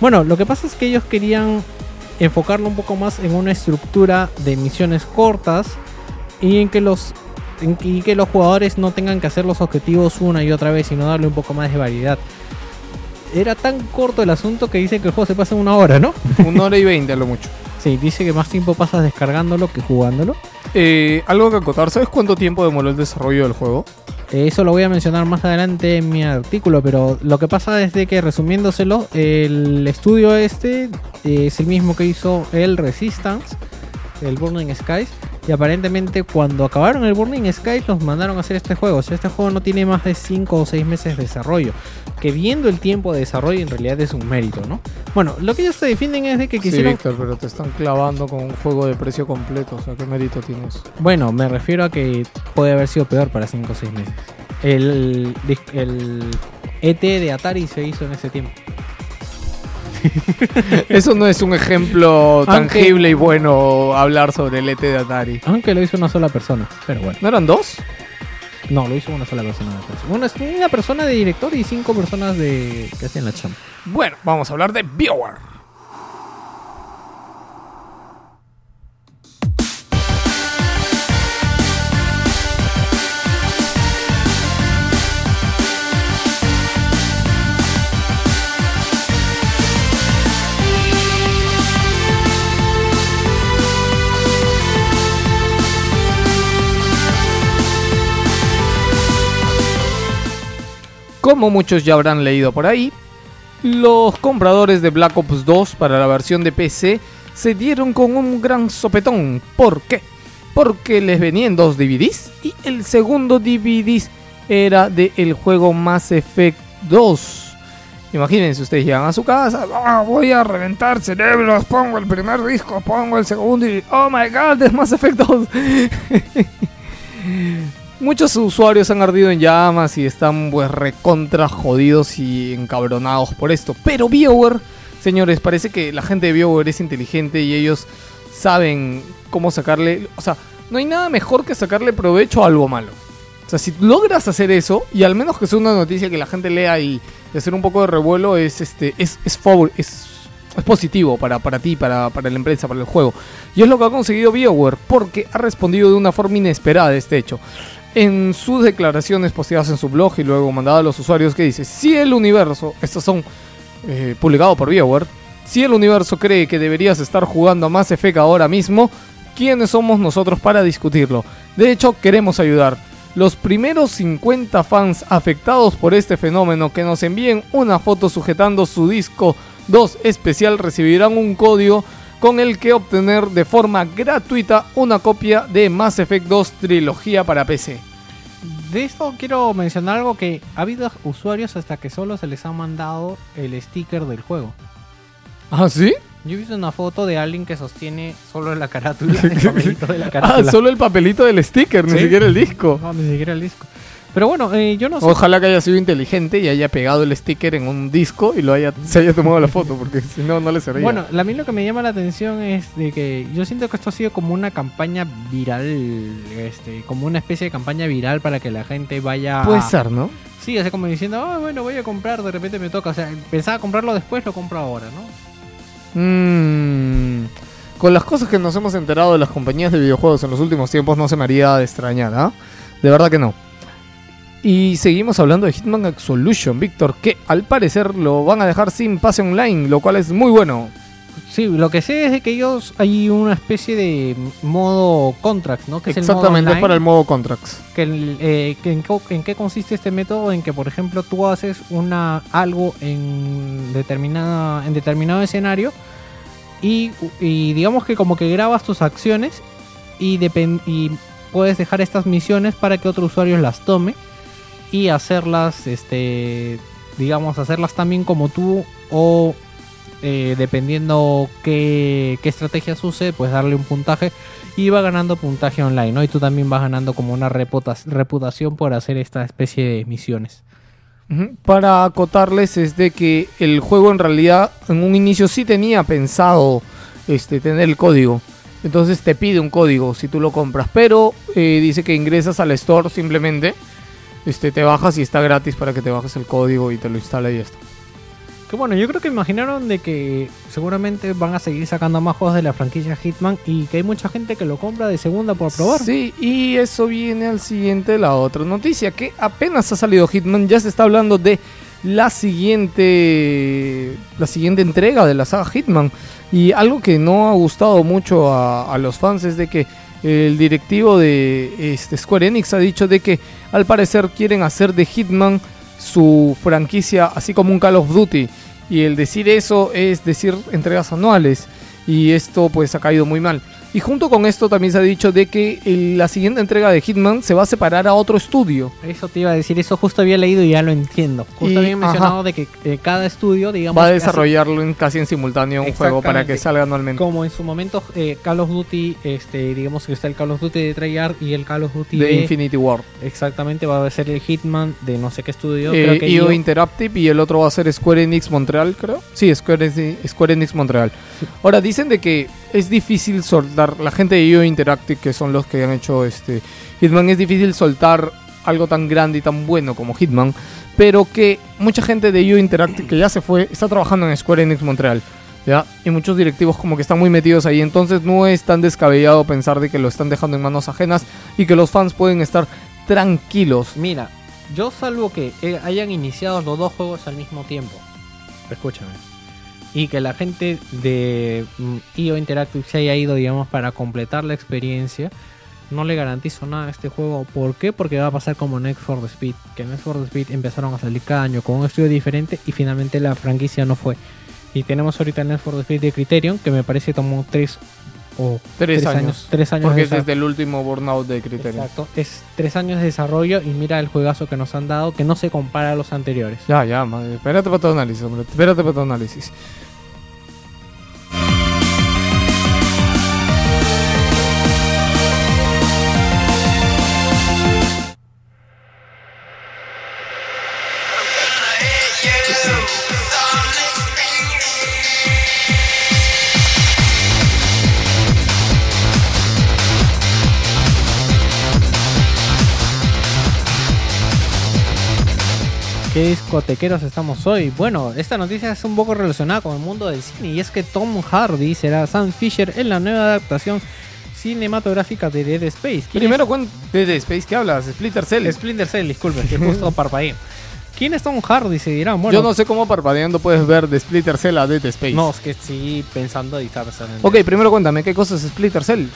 S2: Bueno, lo que pasa es que ellos querían enfocarlo un poco más en una estructura de misiones cortas y en que los y que los jugadores no tengan que hacer los objetivos una y otra vez, sino darle un poco más de variedad. Era tan corto el asunto que dice que el juego se pasa en una hora, ¿no?
S1: Una hora y veinte a lo mucho.
S2: Sí, dice que más tiempo pasas descargándolo que jugándolo.
S1: Eh, algo que acotar, ¿sabes cuánto tiempo demoró el desarrollo del juego?
S2: Eso lo voy a mencionar más adelante en mi artículo, pero lo que pasa es de que resumiéndoselo, el estudio este eh, es el mismo que hizo el Resistance, el Burning Skies, y aparentemente cuando acabaron el Burning Skies los mandaron a hacer este juego. O sea, este juego no tiene más de 5 o 6 meses de desarrollo, que viendo el tiempo de desarrollo en realidad es un mérito, ¿no? Bueno, lo que ellos se defienden es de que
S1: Sí,
S2: quisieron...
S1: Víctor, pero te están clavando con un juego de precio completo. O sea, ¿qué mérito tienes?
S2: Bueno, me refiero a que puede haber sido peor para 5 o 6 meses. El, el ET de Atari se hizo en ese tiempo.
S1: Eso no es un ejemplo tangible y bueno hablar sobre el ET de Atari.
S2: Aunque lo hizo una sola persona. Pero bueno.
S1: ¿No eran dos?
S2: No, lo hizo una sola persona. me parece. Una, una persona de director y cinco personas de que hacían la chamba.
S1: Bueno, vamos a hablar de BioWare. Como muchos ya habrán leído por ahí, los compradores de Black Ops 2 para la versión de PC se dieron con un gran sopetón. ¿Por qué? Porque les venían dos DVDs y el segundo DVD era del juego Mass Effect 2. Imagínense, ustedes llegan a su casa, "Ah, voy a reventar cerebros, pongo el primer disco, pongo el segundo y oh my god, es Mass Effect 2. Muchos usuarios han ardido en llamas y están pues recontra jodidos y encabronados por esto. Pero BioWare, señores, parece que la gente de BioWare es inteligente y ellos saben cómo sacarle... O sea, no hay nada mejor que sacarle provecho a algo malo. O sea, si logras hacer eso, y al menos que sea una noticia que la gente lea y, hacer un poco de revuelo, es este es, es, favor, es positivo para, para ti, para, para la empresa, para el juego. Y es lo que ha conseguido BioWare, porque ha respondido de una forma inesperada a este hecho. En sus declaraciones posteadas en su blog y luego mandadas a los usuarios, que dice, si el universo, estos son eh, publicados por BioWare, si el universo cree que deberías estar jugando a Mass Effect ahora mismo, ¿quiénes somos nosotros para discutirlo? De hecho, queremos ayudar. Los primeros 50 fans afectados por este fenómeno que nos envíen una foto sujetando su disco 2 especial recibirán un código con el que obtener de forma gratuita una copia de Mass Effect 2 Trilogía para PC.
S2: De esto quiero mencionar algo que ha habido usuarios hasta que solo se les ha mandado el sticker del juego.
S1: ¿Ah, sí?
S2: Yo he visto una foto de alguien que sostiene solo la carátula, el papelito de la carátula.
S1: Ah, solo el papelito del sticker, ni
S2: Sí.
S1: siquiera el disco.
S2: No, ni siquiera el disco. Pero bueno, eh, yo no sé.
S1: Ojalá que haya sido inteligente y haya pegado el sticker en un disco y lo haya, se haya tomado la foto, porque si no, no le servía.
S2: Bueno, a mí lo que me llama la atención es de que yo siento que esto ha sido como una campaña viral, este, como una especie de campaña viral para que la gente vaya.
S1: puede ser, ¿no?
S2: Sí, así como diciendo, ah, bueno, voy a comprar, de repente me toca. O sea, pensaba comprarlo después, lo compro ahora, ¿no?
S1: Mm, con las cosas que nos hemos enterado de las compañías de videojuegos en los últimos tiempos no se me haría de extrañar, ¿ah? De verdad que no. Y seguimos hablando de Hitman Absolution, Víctor, que al parecer lo van a dejar sin pase online, lo cual es muy bueno.
S2: Sí, lo que sé es de que ellos hay una especie de modo contract, ¿no? Que es el modo
S1: Exactamente, es para el modo contracts.
S2: que el- eh, que en, qué consiste este método en que por ejemplo tú haces una algo en determinada en determinado escenario y, y digamos que como que grabas tus acciones y, y puedes dejar estas misiones para que otro usuario las tome y hacerlas este digamos hacerlas también como tú o eh, dependiendo qué, qué estrategias use pues darle un puntaje y va ganando puntaje online, ¿no? Y tú también vas ganando como una reputa- reputación por hacer esta especie de misiones.
S1: Para acotarles es de que el juego en realidad en un inicio sí tenía pensado este, tener el código. Entonces te pide un código si tú lo compras. Pero eh, dice que ingresas al store simplemente. Este, te bajas y está gratis para que te bajes el código y te lo instala y ya está.
S2: Que bueno, yo creo que imaginaron de que seguramente van a seguir sacando más juegos de la franquicia Hitman y que hay mucha gente que lo compra de segunda por probar.
S1: Sí, y eso viene al siguiente, la otra noticia, que apenas ha salido Hitman, ya se está hablando de la siguiente, la siguiente entrega de la saga Hitman. Y algo que no ha gustado mucho a, a los fans es de que el directivo de este, Square Enix ha dicho de que al parecer quieren hacer de Hitman su franquicia así como un Call of Duty. Y el decir eso es decir entregas anuales. Y esto pues ha caído muy mal. Y junto con esto también se ha dicho de que el- la siguiente entrega de Hitman se va a separar a otro estudio.
S2: Eso te iba a decir, eso justo había leído y ya lo entiendo. Justo había mencionado
S1: ajá.
S2: de que cada estudio, digamos,
S1: Va a
S2: hace-
S1: desarrollarlo en, casi en simultáneo un juego para que salga anualmente.
S2: como en su momento eh, Call of Duty, este, digamos que está el Call of Duty de Treyarch y el Call of Duty
S1: De
S2: de,
S1: Infinity War.
S2: exactamente va a ser el Hitman de no sé qué estudio.
S1: Eh,
S2: creo que
S1: IO
S2: IO-
S1: Interactive y el otro va a ser Square Enix Montreal, creo. Sí, Square, Square Enix Montreal. Ahora dicen de que es difícil soltar, la gente de IO Interactive, que son los que han hecho este Hitman, es difícil soltar algo tan grande y tan bueno como Hitman, pero que mucha gente de IO Interactive que ya se fue está trabajando en Square Enix Montreal. ¿Ya? Y muchos directivos como que están muy metidos ahí, entonces no es tan descabellado pensar de que lo están dejando en manos ajenas y que los fans pueden estar tranquilos.
S2: Mira, yo salvo que eh, hayan iniciado los dos juegos al mismo tiempo. Escúchame. Y que la gente de mm, IO Interactive se haya ido, digamos, para completar la experiencia. No le garantizo nada a este juego. ¿Por qué? Porque va a pasar como Next for the Speed. Que Next for the Speed empezaron a salir cada año con un estudio diferente y finalmente la franquicia no fue. Y tenemos ahorita Next for the Speed de Criterion, que me parece tomó tres o
S1: Tres años.
S2: Tres años
S1: Porque
S2: de
S1: desde el último Burnout de Criterion.
S2: Exacto, es tres años de desarrollo y mira el juegazo que nos han dado que no se compara a los anteriores.
S1: Ya, ya, madre. Espérate para tu análisis, hombre. Espérate para tu análisis.
S2: ¿Qué discotequeros estamos hoy? Bueno, esta noticia es un poco relacionada con el mundo del cine y es que Tom Hardy será Sam Fisher en la nueva adaptación cinematográfica de Dead Space. ¿Quién
S1: Primero, ¿cuán- de The Space qué hablas? Splinter Cell.
S2: Splinter Cell, disculpe, que justo parpadeé. ¿Quién es Tom Hardy? Se dirán, bueno,
S1: Yo no sé cómo parpadeando puedes ver de Splinter Cell a Dead Space.
S2: no, es que sí pensando en-
S1: Ok, primero cuéntame, ¿qué cosa es Splinter Cell?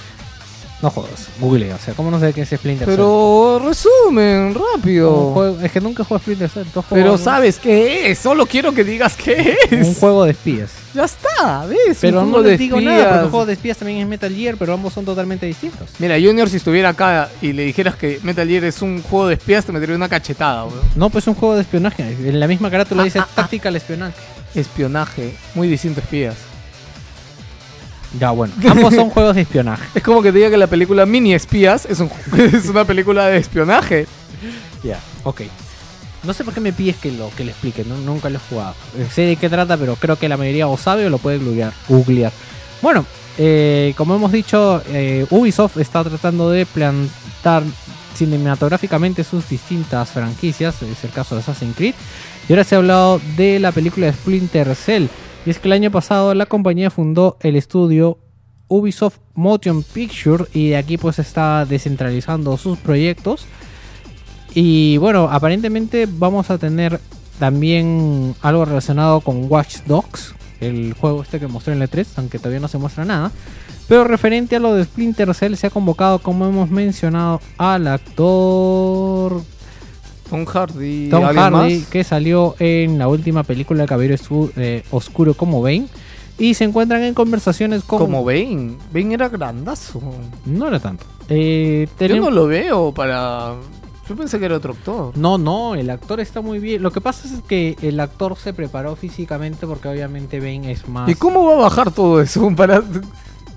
S2: No jodas, google, o sea, ¿cómo no sé qué es Splinter Cell?
S1: Pero resumen, rápido.
S2: Un juego- es que nunca juego Splinter Cell. ¿tú has jugado
S1: Pero
S2: algo?
S1: sabes qué es, solo quiero que digas qué es.
S2: Un juego de espías.
S1: Ya está, ¿ves?
S2: Pero
S1: Un
S2: no
S1: juego
S2: les digo nada, porque
S1: espías.
S2: el juego de espías también es Metal Gear, pero ambos son totalmente distintos.
S1: Mira, Junior, si estuviera acá y le dijeras que Metal Gear es un juego de espías, te metería una cachetada, weón.
S2: No, pues es un juego de espionaje. En la misma carátula
S1: Ah,
S2: dice
S1: ah, ah.
S2: Tactical Espionaje.
S1: Espionaje, muy distinto a espías.
S2: Ya, bueno. Ambos son juegos de espionaje.
S1: Es como que te diga que la película Mini Espías es, un, es una película de espionaje.
S2: Ya, ok. No sé por qué me pides que lo que le explique, ¿no? nunca lo he jugado. Eh, Sé de qué trata, pero creo que la mayoría o sabe o lo puede googlear. googlear. Bueno, eh, como hemos dicho, eh, Ubisoft está tratando de plantar cinematográficamente sus distintas franquicias, es el caso de Assassin's Creed, y ahora se ha hablado de la película de Splinter Cell. Y es que el año pasado la compañía fundó el estudio Ubisoft Motion Picture y de aquí pues está descentralizando sus proyectos. Y bueno, aparentemente vamos a tener también algo relacionado con Watch Dogs, el juego este que mostró en el E3, aunque todavía no se muestra nada. Pero referente a lo de Splinter Cell, se ha convocado, como hemos mencionado, al actor
S1: Tom Hardy.
S2: Tom
S1: ¿alguien
S2: Hardy,
S1: más?
S2: que salió en la última película de Caballero eh, Oscuro como Bane. Y se encuentran en conversaciones con...
S1: Como Bane. Bane era grandazo.
S2: No era tanto. Eh,
S1: Yo no lo veo para... Yo pensé que era otro actor.
S2: No, no, el actor está muy bien. Lo que pasa es que el actor se preparó físicamente porque obviamente Bane es más...
S1: ¿Y cómo va a bajar todo eso? Para...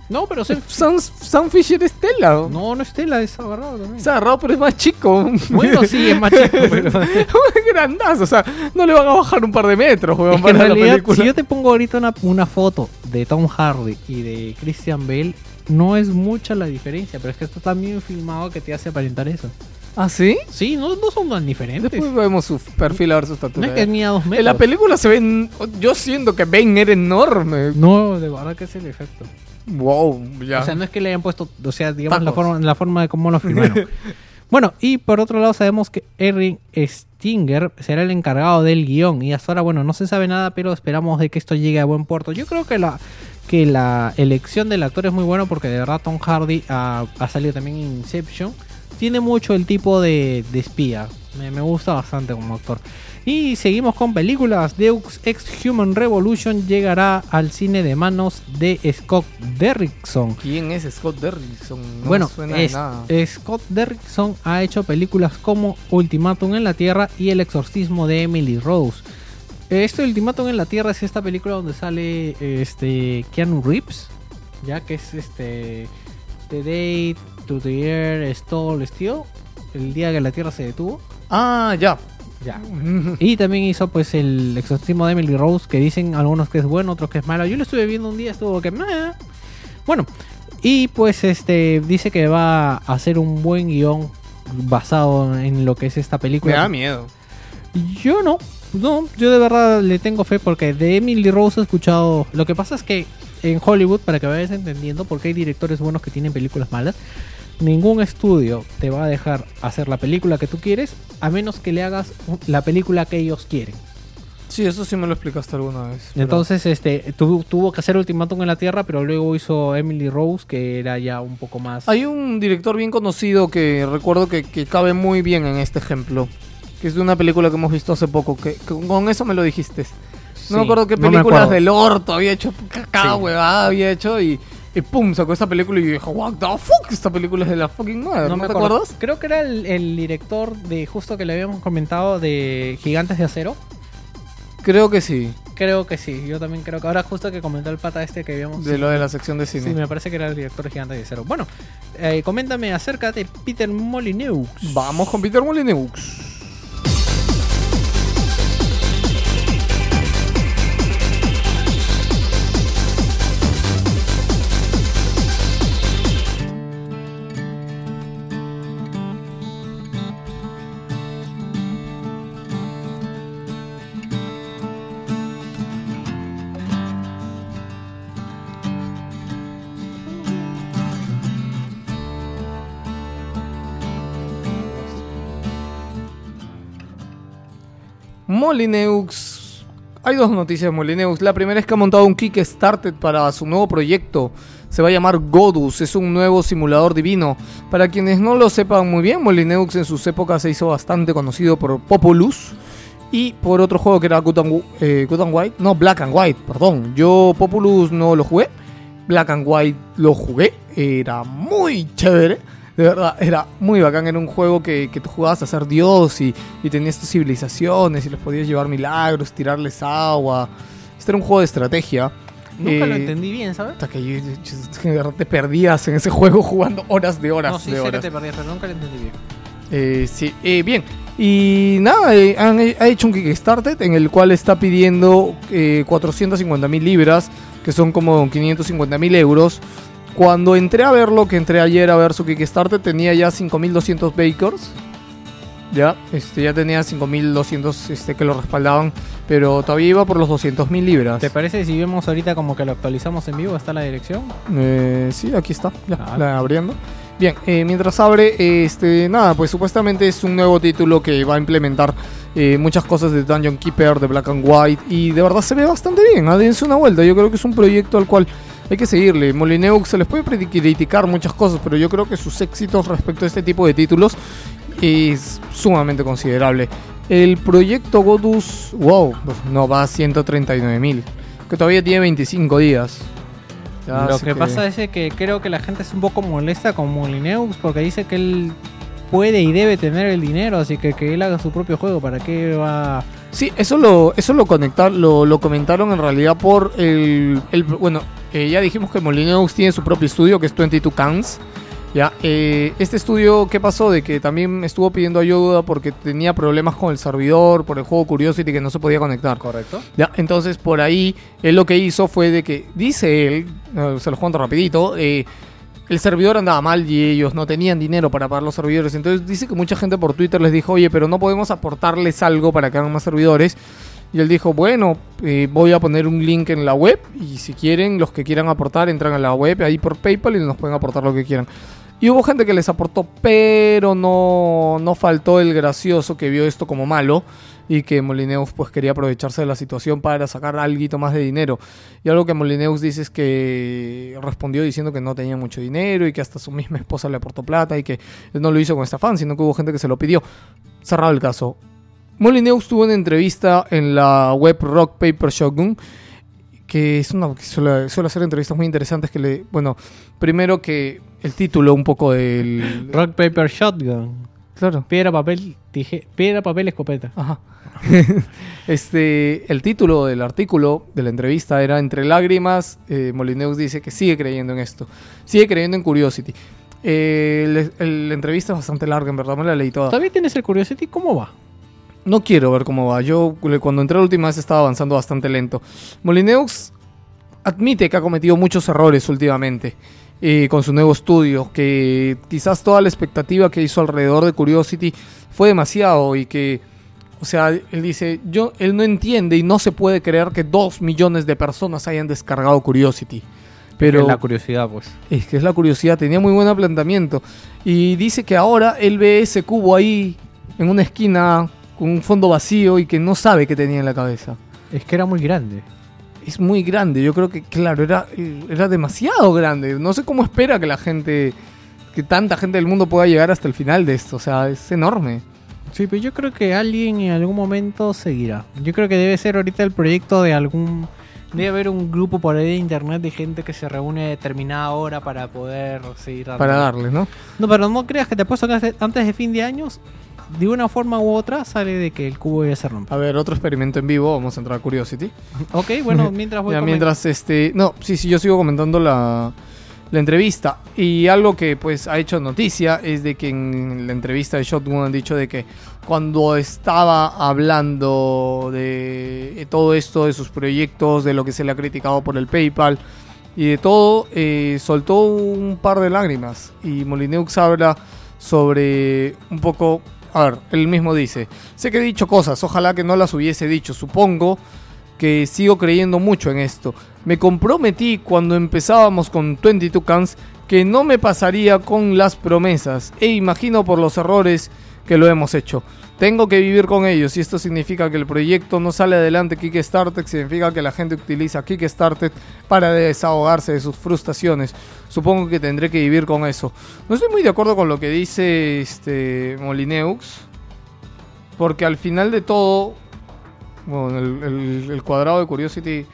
S2: No, pero se...
S1: Sam, Sam Fisher es tela.
S2: No, no es tela, es agarrado también.
S1: Es agarrado, pero es más chico.
S2: Bueno, sí, es más chico, pero...
S1: es grandazo. O sea, no le van a bajar un par de metros, weón, para la
S2: realidad,
S1: película.
S2: si yo te pongo ahorita una, una foto de Tom Hardy y de Christian Bale, no es mucha la diferencia, pero es que esto está bien filmado que te hace aparentar eso.
S1: ¿Ah, sí?
S2: Sí, no, no son tan diferentes.
S1: Después vemos su perfil a ver su
S2: no
S1: estatura.
S2: es que dos metros.
S1: en la película se ven... Yo siento que Bane era enorme.
S2: No, de verdad que es el efecto.
S1: Wow, ya.
S2: O sea, no es que le hayan puesto, o sea, digamos, la forma, la forma de cómo lo filmaron. bueno, y por otro lado sabemos que Erin Stinger será el encargado del guion. Y hasta ahora, bueno, no se sabe nada, pero esperamos de que esto llegue a buen puerto. Yo creo que la que la elección del actor es muy bueno porque de verdad Tom Hardy ha, ha salido también en Inception. Tiene mucho el tipo de, de espía. Me, me gusta bastante como actor. Y seguimos con películas. Deus Ex Human Revolution llegará al cine de manos de Scott Derrickson.
S1: ¿Quién es Scott Derrickson? No
S2: bueno,
S1: suena
S2: es-
S1: nada.
S2: Scott Derrickson ha hecho películas como Ultimátum en la Tierra y El exorcismo de Emily Rose. Este Ultimátum en la Tierra es esta película donde sale este Keanu Reeves, ya que es este The Day to the Air Stole Still, el día que la Tierra se detuvo.
S1: Ah, ya.
S2: Ya. Y también hizo pues el exorcismo de Emily Rose, que dicen algunos que es bueno, otros que es malo. Yo lo estuve viendo un día, estuvo que... "Meh". Bueno, y pues este dice que va a hacer un buen guion basado en lo que es esta
S1: Me
S2: película.
S1: da miedo.
S2: Yo no, no, yo de verdad le tengo fe porque de Emily Rose he escuchado... Lo que pasa es que en Hollywood, para que vayas entendiendo, porque hay directores buenos que tienen películas malas, ningún estudio te va a dejar hacer la película que tú quieres a menos que le hagas la película que ellos quieren.
S1: Sí, eso sí me lo explicaste alguna vez. pero-
S2: Entonces, este, tuvo, tuvo que hacer Ultimátum en la Tierra, pero luego hizo Emily Rose, que era ya un poco más...
S1: Hay un director bien conocido que recuerdo que, que cabe muy bien en este ejemplo. Que es de una película que hemos visto hace poco. Que, que con eso me lo dijiste.
S2: Sí,
S1: No me acuerdo qué
S2: no
S1: películas
S2: acuerdo.
S1: del orto había hecho. Cada
S2: Sí.
S1: huevada había hecho y, y pum, sacó esta película y yo dije, what the fuck, esta película es de la fucking madre. ¿No,
S2: me
S1: te
S2: acuerdo.
S1: acuerdas?
S2: Creo que era el, el director de justo que le habíamos comentado de Gigantes de Acero.
S1: Creo que sí.
S2: Creo que sí, yo también creo que ahora justo que comentó el pata este que habíamos...
S1: De lo de la sección de
S2: Sí,
S1: cine.
S2: me parece que era el director de Gigantes de Acero. Bueno, eh, coméntame acerca de Peter Molyneux.
S1: Vamos con Peter Molyneux. Molyneux. Hay dos noticias de Molyneux. La primera es que ha montado un Kickstarter para su nuevo proyecto Se va a llamar Godus, es un nuevo simulador divino. Para quienes no lo sepan muy bien, Molineux en sus épocas se hizo bastante conocido por Populous y por otro juego que era eh, Good and White. No, Black and White, perdón. Yo Populous no lo jugué. Black and White lo jugué. Era muy chévere. De verdad, era muy bacán. Era un juego que, que tú jugabas a ser Dios y, y tenías tus civilizaciones y les podías llevar milagros, tirarles agua. Este era un juego de estrategia.
S2: Nunca lo
S1: Eh,
S2: entendí bien, ¿sabes?
S1: hasta que yo- yo- te perdías en ese juego jugando horas de horas
S2: No, sí
S1: de
S2: sé que
S1: horas.
S2: te perdías, pero nunca lo entendí bien.
S1: Eh, sí, eh, bien. Y nada, eh, han ha hecho un Kickstarter en el cual está pidiendo eh, 450 mil libras, que son como 550 mil euros. Cuando entré a verlo, que entré ayer a ver su Kickstarter, tenía ya 5200 bakers. Ya, este, ya tenía 5200 este, que lo respaldaban, pero todavía iba por los 200 mil libras.
S2: ¿Te parece si vemos ahorita como que lo actualizamos en vivo? ¿Está la dirección?
S1: Eh, sí, aquí está, ya,
S2: Ah.
S1: la abriendo. Bien, eh, mientras abre, este, nada, pues supuestamente es un nuevo título que va a implementar eh, muchas cosas de Dungeon Keeper, de Black and White, y de verdad se ve bastante bien. Dense una vuelta, yo creo que es un proyecto al cual hay que seguirle. Molineux se les puede criticar muchas cosas, pero yo creo que sus éxitos respecto a este tipo de títulos es sumamente considerable. El proyecto Godus, wow, pues no va a 139 mil, que todavía tiene 25 días. Ya,
S2: Lo que, pasa es que creo que la gente es un poco molesta con Molineux porque dice que él puede y debe tener el dinero, así que que él haga su propio juego. ¿Para qué va?
S1: Sí, eso lo, eso lo conectar, lo, lo comentaron en realidad por el, el- bueno, eh, ya dijimos que Molineux tiene su propio estudio que es 22 Cans. Ya, eh, este estudio, ¿qué pasó? De que también estuvo pidiendo ayuda porque tenía problemas con el servidor, por el juego Curiosity que no se podía conectar.
S2: Correcto.
S1: Ya, entonces por ahí él lo que hizo fue de que, dice él, eh, se lo cuento rapidito, eh, el servidor andaba mal y ellos no tenían dinero para pagar los servidores. Entonces dice que mucha gente por Twitter les dijo, oye, pero no podemos aportarles algo para que hagan más servidores. Y él dijo, bueno, eh, voy a poner un link en la web y si quieren, los que quieran aportar, entran a la web ahí por PayPal y nos pueden aportar lo que quieran. Y hubo gente que les aportó, pero no, no faltó el gracioso que vio esto como malo y que Molineus pues quería aprovecharse de la situación para sacar algo más de dinero. Y algo que Molineus dice es que respondió diciendo que no tenía mucho dinero y que hasta su misma esposa le aportó plata y que él no lo hizo con esta fan, sino que hubo gente que se lo pidió. Cerrado el caso. Molineus tuvo una entrevista en la web Rock Paper Shogun que es una que suele, suele hacer entrevistas muy interesantes que le bueno primero que el título un poco del
S2: Rock Paper Shotgun.
S1: claro
S2: Piedra, papel, tije, piedra, papel, escopeta.
S1: Ajá. este, el título del artículo de la entrevista era Entre lágrimas. Eh, Molineus dice que sigue creyendo en esto. Sigue creyendo en Curiosity. Eh, la entrevista es bastante larga, en verdad me la leí toda.
S2: ¿Todavía tienes el Curiosity? ¿Cómo va?
S1: No quiero ver cómo va. Yo cuando entré la última vez estaba avanzando bastante lento. Molineux admite que ha cometido muchos errores últimamente eh, con su nuevo estudio. Que quizás toda la expectativa que hizo alrededor de Curiosity fue demasiado y que, o sea, él dice, yo, él no entiende y no se puede creer que dos millones de personas hayan descargado Curiosity. Pero
S2: la curiosidad, pues.
S1: es que es la curiosidad, tenía muy buen planteamiento. Y dice que ahora él ve ese cubo ahí en una esquina con un fondo vacío y que no sabe qué tenía en la cabeza.
S2: Es que era muy grande.
S1: Es muy grande, yo creo que, claro, era, era demasiado grande. No sé cómo espera que la gente, que tanta gente del mundo pueda llegar hasta el final de esto. O sea, es enorme.
S2: Sí, pero yo creo que alguien en algún momento seguirá. Yo creo que debe ser ahorita el proyecto de algún... Debe haber un grupo por ahí de internet de gente que se reúne a determinada hora para poder seguir dando.
S1: Para darle, ¿no?
S2: No, pero no creas que te apuesto que antes de fin de años, de una forma u otra, sale de que el cubo ya se rompe.
S1: A ver, otro experimento en vivo. Vamos a entrar a Curiosity.
S2: Ok, bueno, mientras voy
S1: Ya, mientras este no sí sí yo sigo comentando la, la entrevista y algo que pues ha hecho noticia es de que en la entrevista de Shotgun han dicho de que cuando estaba hablando de todo esto de sus proyectos de lo que se le ha criticado por el PayPal y de todo eh, soltó un par de lágrimas y Molineux habla sobre un poco a ver, él mismo dice, sé que he dicho cosas, ojalá que no las hubiese dicho, supongo que sigo creyendo mucho en esto. Me comprometí cuando empezábamos con 22 Cans que no me pasaría con las promesas e imagino por los errores que lo hemos hecho. Tengo que vivir con ellos y esto significa que el proyecto no sale adelante Kickstarter, significa que la gente utiliza Kickstarter para desahogarse de sus frustraciones. Supongo que tendré que vivir con eso. No estoy muy de acuerdo con lo que dice este Molineux, porque al final de todo, bueno, el, cuadrado de Curiosity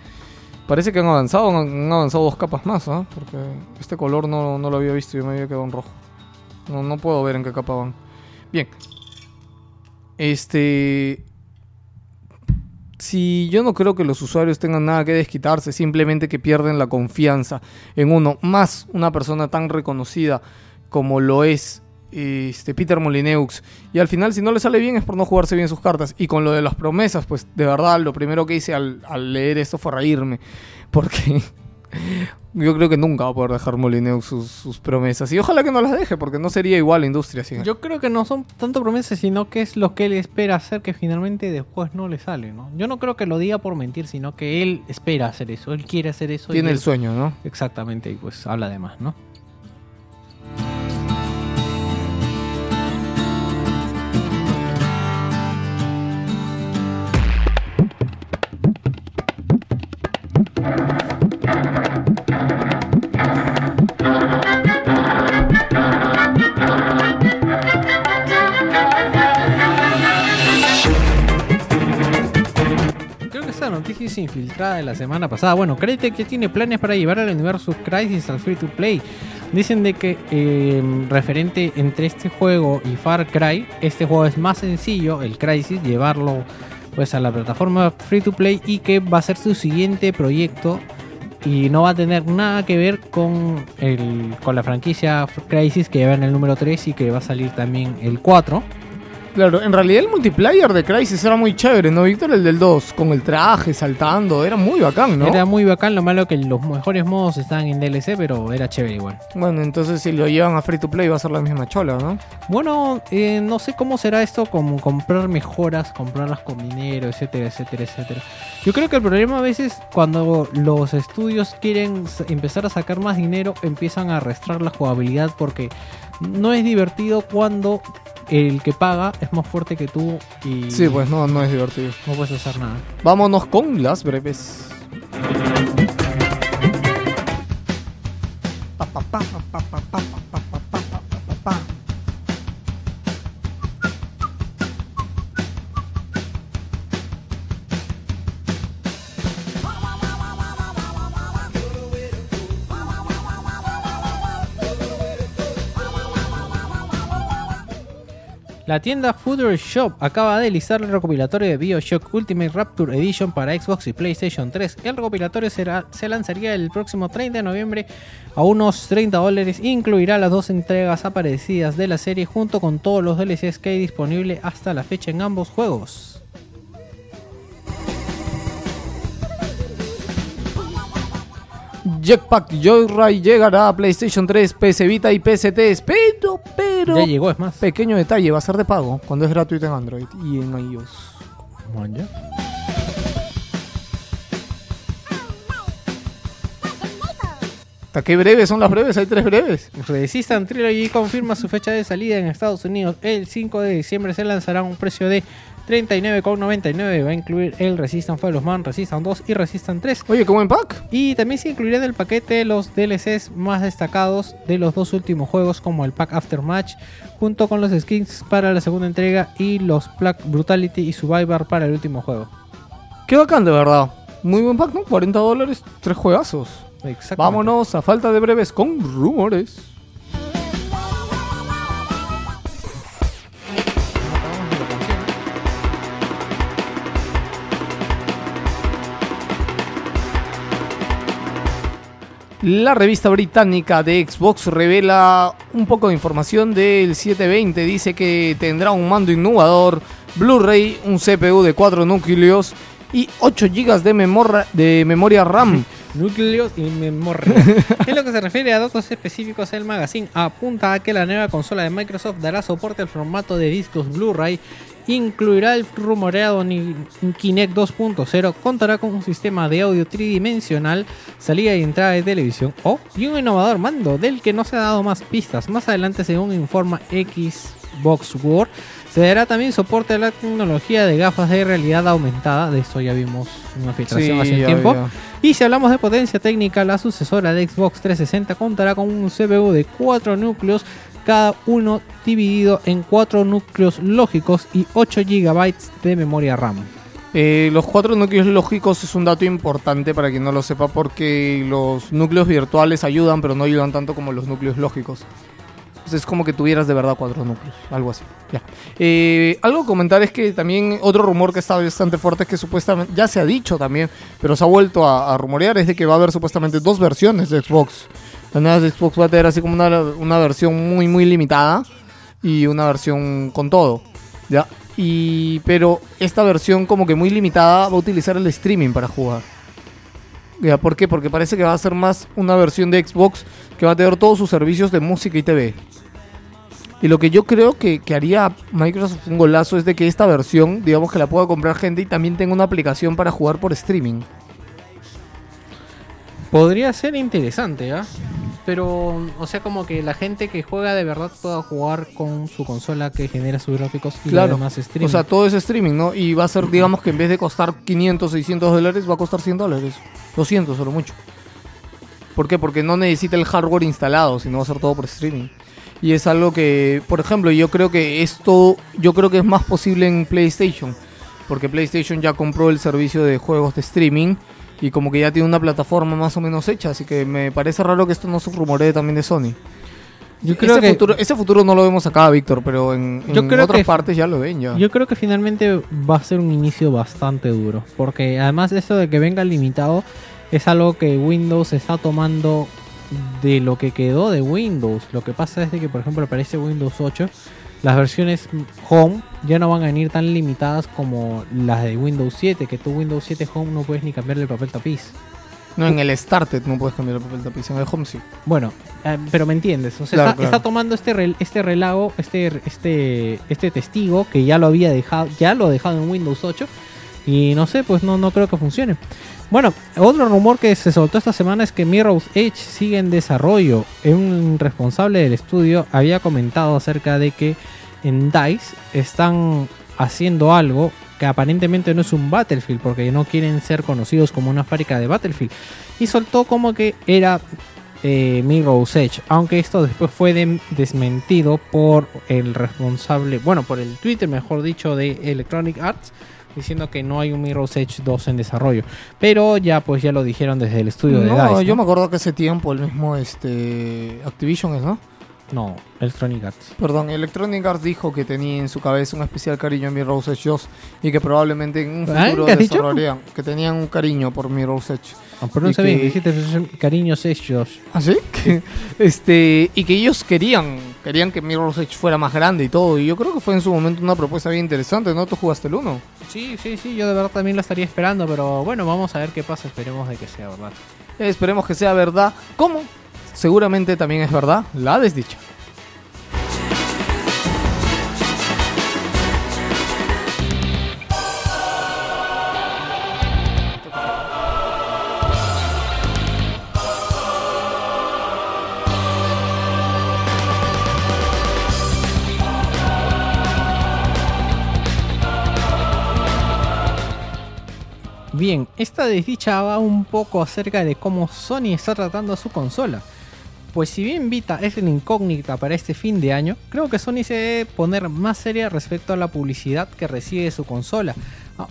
S1: parece que han avanzado, han, avanzado dos capas más, ¿ah? porque este color no, lo había visto, yo me había quedado en rojo. No puedo ver en qué capa van. Bien. Este. Si yo no creo que los usuarios tengan nada que desquitarse, simplemente que pierden la confianza en uno, más una persona tan reconocida como lo es este Peter Molineux. Y al final, si no le sale bien, es por no jugarse bien sus cartas. Y con lo de las promesas, pues de verdad, lo primero que hice al, al leer esto fue reírme. Porque yo creo que nunca va a poder dejar Molineux sus, sus promesas. Y ojalá que no las deje, porque no sería igual la industria.
S2: Yo creo que no son tanto promesas, sino que es lo que él espera hacer que finalmente después no le sale, ¿no? Yo no creo que lo diga por mentir, sino que él espera hacer eso, él quiere hacer eso. y
S1: Tiene el
S2: él-
S1: sueño, ¿no?
S2: Exactamente, y pues habla de más, ¿no? Creo que esta noticia es infiltrada de la semana pasada. Bueno, Crytek ya tiene planes para llevar al universo Crisis al free to play. Dicen de que eh, referente entre este juego y Far Cry, este juego es más sencillo, el Crisis, llevarlo pues a la plataforma free to play y que va a ser su siguiente proyecto y no va a tener nada que ver con el con la franquicia Crisis que lleva en el número 3 y que va a salir también el 4.
S1: Claro, en realidad el multiplayer de Crisis era muy chévere, ¿no, Víctor? El del 2, con el traje, saltando, era muy bacán, ¿no?
S2: Era muy bacán, lo malo que los mejores modos estaban en DLC, pero era chévere igual.
S1: Bueno, entonces si lo llevan a free to play va a ser la misma chola, ¿no?
S2: Bueno, eh, no sé cómo será esto, como comprar mejoras, comprarlas con dinero, etcétera, etcétera, etcétera. Yo creo que el problema a veces cuando los estudios quieren empezar a sacar más dinero, empiezan a arrastrar la jugabilidad porque no es divertido cuando el que paga es más fuerte que tú y.
S1: Sí, pues no, no es divertido.
S2: No puedes hacer nada.
S1: Vámonos con las breves.
S2: La tienda Fooder Shop acaba de listar el recopilatorio de Bioshock Ultimate Rapture Edition para Xbox y PlayStation 3. El recopilatorio será- se lanzaría el próximo 30 de noviembre a unos 30 dólares. Incluirá las dos entregas aparecidas de la serie junto con todos los DLCs que hay disponible hasta la fecha en ambos juegos.
S1: Jetpack Joyride llegará a PlayStation 3, PC Vita y PST. Pero, pero.
S2: Ya llegó, es más.
S1: Pequeño detalle, va a ser de pago cuando es gratuito en Android y en iOS.
S2: Bueno,
S1: ¿Hasta qué breves son las breves? Hay tres breves.
S2: Resistant Trilogy confirma su fecha de salida en Estados Unidos. El 5 de diciembre se lanzará a un precio de 39,99. Va a incluir el Resistant Fall of Man, Resistant 2 y Resistant 3.
S1: Oye, qué buen pack.
S2: Y también se incluirá en el paquete los DLCs más destacados de los dos últimos juegos, como el pack Aftermatch, junto con los skins para la segunda entrega y los pack Brutality y Survivor para el último juego.
S1: Qué bacán, de verdad. Muy buen pack, ¿no? 40 dólares, tres juegazos. Vámonos a falta de breves con rumores. La revista británica de Xbox revela un poco de información del 720. Dice que tendrá un mando innovador, Blu-ray, un CPU de 4 núcleos y 8 GB de, de memoria RAM.
S2: Núcleos y memoria. en lo que se refiere a datos específicos, el magazine apunta a que la nueva consola de Microsoft dará soporte al formato de discos Blu-ray, incluirá el rumoreado Kinect 2.0, contará con un sistema de audio tridimensional, salida y entrada de televisión, o y un innovador mando del que no se ha dado más pistas. Más adelante, según informa Xbox World, Se dará también soporte a la tecnología de gafas de realidad aumentada. De esto ya vimos una filtración hace un tiempo. Y si hablamos de potencia técnica, la sucesora de Xbox 360 contará con un CPU de 4 núcleos, cada uno dividido en 4 núcleos lógicos y 8 GB de memoria RAM.
S1: Eh, los cuatro núcleos lógicos es un dato importante para quien no lo sepa porque los núcleos virtuales ayudan, pero no ayudan tanto como los núcleos lógicos. Entonces es como que tuvieras de verdad cuatro núcleos, algo así. Eh, algo a comentar es que también otro rumor que está bastante fuerte es que supuestamente, ya se ha dicho también, pero se ha vuelto a rumorear, es de que va a haber supuestamente dos versiones de Xbox. La nueva de Xbox va a tener así como una, una versión muy, muy limitada y una versión con todo. ¿ya? Y, pero esta versión como que muy limitada va a utilizar el streaming para jugar. ¿Ya? ¿Por qué? Porque parece que va a ser más una versión de Xbox que va a tener todos sus servicios de música y TV. Y lo que yo creo que, que haría Microsoft un golazo es de que esta versión, digamos que la pueda comprar gente y también tenga una aplicación para jugar por streaming.
S2: Podría ser interesante, ¿ah? Pero, o sea, como que la gente que juega de verdad pueda jugar con su consola que genera sus gráficos y
S1: Claro.
S2: más streaming.
S1: O sea, todo es streaming, ¿no? Y va a ser, digamos que en vez de costar 500, 600 dólares, va a costar 100 dólares. 200 solo mucho. ¿Por qué? Porque no necesita el hardware instalado, sino va a ser todo por streaming. Y es algo que, por ejemplo, yo creo que esto, yo creo que es más posible en PlayStation. Porque PlayStation ya compró el servicio de juegos de streaming y como que ya tiene una plataforma más o menos hecha. Así que me parece raro que esto no se rumoree también de Sony.
S2: yo creo
S1: ese,
S2: que
S1: futuro, ese futuro no lo vemos acá, Víctor, pero en,
S2: Yo
S1: en
S2: creo
S1: otras
S2: que-
S1: partes ya lo ven ya.
S2: Yo creo que finalmente va a ser un inicio bastante duro. Porque además de esto de que venga limitado, es algo que Windows está tomando de lo que quedó de Windows. Lo que pasa es de que, por ejemplo, aparece Windows 8. Las versiones Home ya no van a venir tan limitadas como las de Windows 7. Que tú Windows 7 Home no puedes ni cambiarle el papel tapiz.
S1: No, en el Started no puedes cambiar el papel tapiz, en el Home sí.
S2: Bueno, eh, pero me entiendes. O sea,
S1: Claro,
S2: está,
S1: claro.
S2: está tomando este rel- este relago, este, este, este testigo que ya lo había dejado, ya lo ha dejado en Windows 8. Y no sé, pues no, no creo que funcione. Bueno, otro rumor que se soltó esta semana es que Mirror's Edge sigue en desarrollo. Un responsable del estudio había comentado acerca de que en DICE están haciendo algo que aparentemente no es un Battlefield, porque no quieren ser conocidos como una fábrica de Battlefield. Y soltó como que era eh, Mirror's Edge, aunque esto después fue desmentido por el responsable, bueno, por el Twitter, mejor dicho, de Electronic Arts, diciendo que no hay un Mirror's Edge 2 en desarrollo. Pero ya pues ya lo dijeron desde el estudio de
S1: No,
S2: DICE.
S1: yo
S2: ¿no?
S1: me acuerdo que ese tiempo el mismo este Activision es, ¿no?
S2: No, Electronic Arts.
S1: Perdón, Electronic Arts dijo que tenía en su cabeza un especial cariño a Mirror's Edge 2 y que probablemente en un
S2: ¿Ah?
S1: futuro desarrollarían, que tenían un cariño por Mirror's Edge.
S2: Ah, pronuncia
S1: Y
S2: bien,
S1: que-
S2: dijiste cariños hechos.
S1: ¿Ah, sí? Este, y que ellos querían, querían que Mirror's Edge fuera más grande y todo. Y yo creo que fue en su momento una propuesta bien interesante, ¿no? Tú jugaste el 1.
S2: Sí, sí, sí, yo de verdad también lo estaría esperando, pero bueno, vamos a ver qué pasa, esperemos de que sea verdad.
S1: Esperemos que sea verdad. ¿Cómo? Seguramente también es verdad la desdicha.
S2: Bien, esta desdicha va un poco acerca de cómo Sony está tratando a su consola. Pues si bien Vita es la incógnita para este fin de año, creo que Sony se debe poner más seria respecto a la publicidad que recibe su consola. A-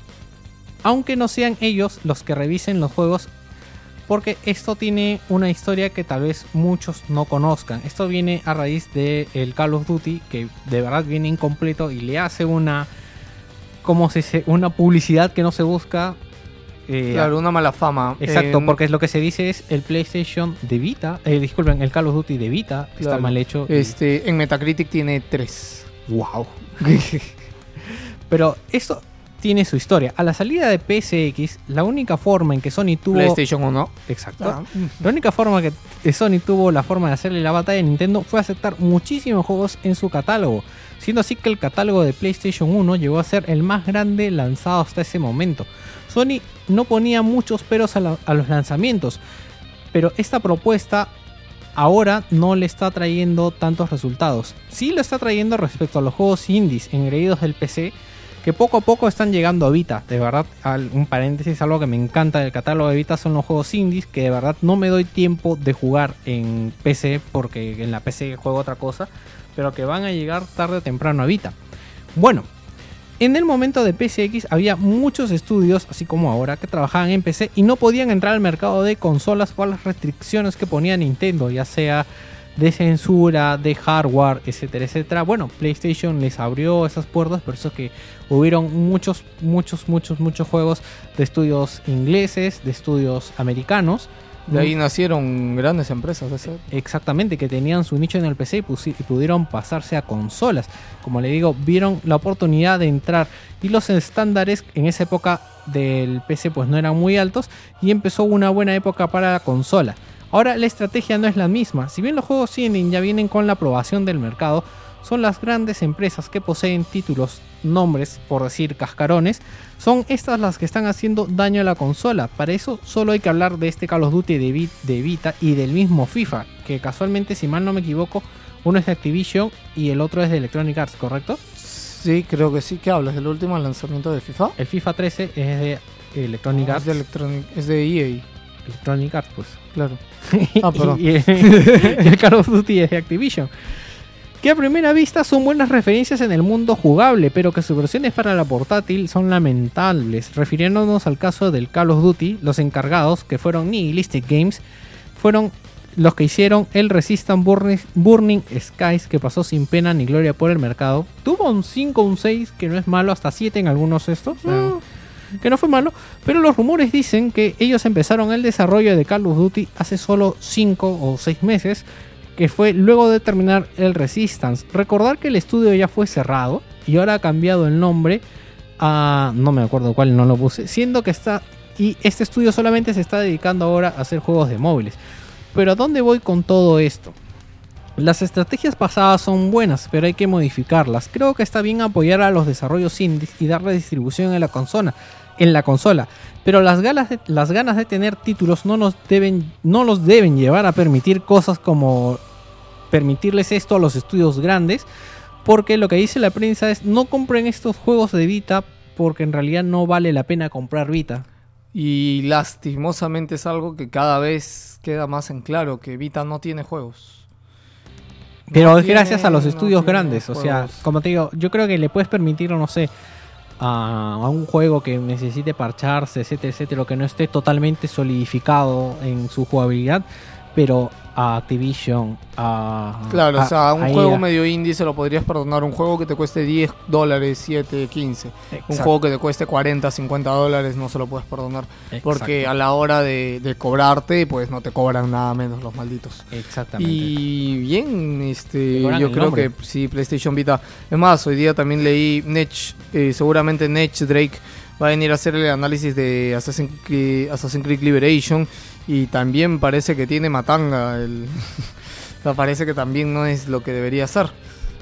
S2: Aunque no sean ellos los que revisen los juegos, porque esto tiene una historia que tal vez muchos no conozcan. Esto viene a raíz de el Call of Duty, que de verdad viene incompleto y le hace una, como se dice, una publicidad que no se busca. Eh,
S1: Claro, una mala fama.
S2: Exacto,
S1: Eh,
S2: porque lo que se dice es el PlayStation de Vita, eh, disculpen, el Call of Duty de Vita está mal hecho. y-
S1: Este, en Metacritic tiene 3.
S2: Wow. Pero esto tiene su historia. A la salida de PSX, la única forma en que Sony tuvo.
S1: PlayStation 1.
S2: Exacto.
S1: Ah,
S2: La única forma que Sony tuvo la forma de hacerle la batalla a Nintendo fue aceptar muchísimos juegos en su catálogo. Siendo así que el catálogo de PlayStation 1 llegó a ser el más grande lanzado hasta ese momento. Sony no ponía muchos peros a, los lanzamientos, pero esta propuesta ahora no le está trayendo tantos resultados. Sí lo está trayendo respecto a los juegos indies engreídos del PC, que poco a poco están llegando a Vita. De verdad, un paréntesis, algo que me encanta del catálogo de Vita son los juegos indies, que de verdad no me doy tiempo de jugar en PC, porque en la PC juego otra cosa, pero que van a llegar tarde o temprano a Vita. Bueno, en el momento de PCX había muchos estudios, así como ahora, que trabajaban en PC y no podían entrar al mercado de consolas por las restricciones que ponía Nintendo, ya sea de censura, de hardware, etcétera, etcétera. Bueno, PlayStation les abrió esas puertas, por eso que hubieron muchos, muchos, muchos, muchos juegos de estudios ingleses, de estudios americanos.
S1: De ahí nacieron grandes empresas.
S2: Exactamente, que tenían su nicho en el PC y, pudieron pasarse a consolas. Como le digo, vieron la oportunidad de entrar y los estándares en esa época del PC pues no eran muy altos y empezó una buena época para la consola. Ahora la estrategia no es la misma. Si bien los juegos indie ya vienen con la aprobación del mercado, son las grandes empresas que poseen títulos, nombres, por decir cascarones, son estas las que están haciendo daño a la consola. Para eso solo hay que hablar de este Call of Duty de, Vi- de Vita y del mismo FIFA, que casualmente, si mal no me equivoco, uno es de Activision y el otro es de Electronic Arts, ¿correcto?
S1: Sí, creo que sí. ¿Qué hablas? ¿Del último lanzamiento de FIFA?
S2: El FIFA 13 es de Electronic
S1: es
S2: Arts.
S1: de Electronic, es de EA,
S2: Electronic Arts, pues.
S1: claro. Ah, perdón.
S2: y, y el Call of Duty es de Activision. Que a primera vista son buenas referencias en el mundo jugable, pero que sus versiones para la portátil son lamentables. Refiriéndonos al caso del Call of Duty, los encargados, que fueron Nihilistic Games, fueron los que hicieron el Resistance Burning, Burning Skies, que pasó sin pena ni gloria por el mercado. Tuvo un 5, un 6, que no es malo, hasta 7 en algunos estos. eh, que no fue malo, pero los rumores dicen que ellos empezaron el desarrollo de Call of Duty hace solo 5 o 6 meses, que fue luego de terminar el Resistance. Recordar que el estudio ya fue cerrado y ahora ha cambiado el nombre a... no me acuerdo cuál, no lo puse, siendo que está... Y este estudio solamente se está dedicando ahora a hacer juegos de móviles. Pero ¿a dónde voy con todo esto? Las estrategias pasadas son buenas, pero hay que modificarlas. Creo que está bien apoyar a los desarrollos indies y darle distribución en la consola, en la consola. Pero las ganas de, las ganas de tener títulos no nos deben no los deben llevar a permitir cosas como permitirles esto a los estudios grandes, porque lo que dice la prensa es no compren estos juegos de Vita porque en realidad no vale la pena comprar Vita.
S1: Y lastimosamente es algo que cada vez queda más en claro, que Vita no tiene juegos.
S2: Pero
S1: No
S2: es gracias a los
S1: no
S2: estudios grandes. O sea, como te digo, yo creo que le puedes permitir, no sé, a, un juego que necesite parcharse, etcétera, etcétera, o que no esté totalmente solidificado en su jugabilidad. Pero a Activision, a.
S1: Claro,
S2: a-
S1: o sea, un juego
S2: EA.
S1: medio indie se lo podrías perdonar. Un juego que te cueste 10 dólares, 7, 15. Un juego que te cueste 40, 50 dólares no se lo puedes perdonar. Porque a la hora de, de cobrarte, pues no te cobran nada menos los malditos.
S2: Exactamente.
S1: Y bien,
S2: Te
S1: este, yo creo
S2: nombre.
S1: que sí, PlayStation Vita. Es más, hoy día también leí Nech, eh, seguramente Nech Drake va a venir a hacer el análisis de Assassin's Creed, Assassin's Creed Liberation y también parece que tiene matanga. El, parece que también no es lo que debería ser.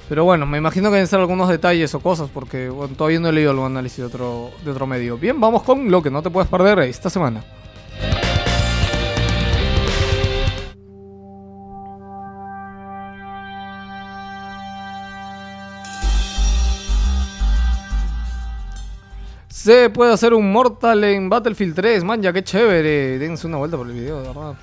S1: Pero bueno, me imagino que deben ser algunos detalles o cosas porque todavía no he leído algún análisis de otro, de otro medio. Bien, vamos con lo que no te puedes perder esta semana. Se puede hacer un Mortal en Battlefield 3, man, ya qué chévere. Dense una vuelta por el video, de verdad.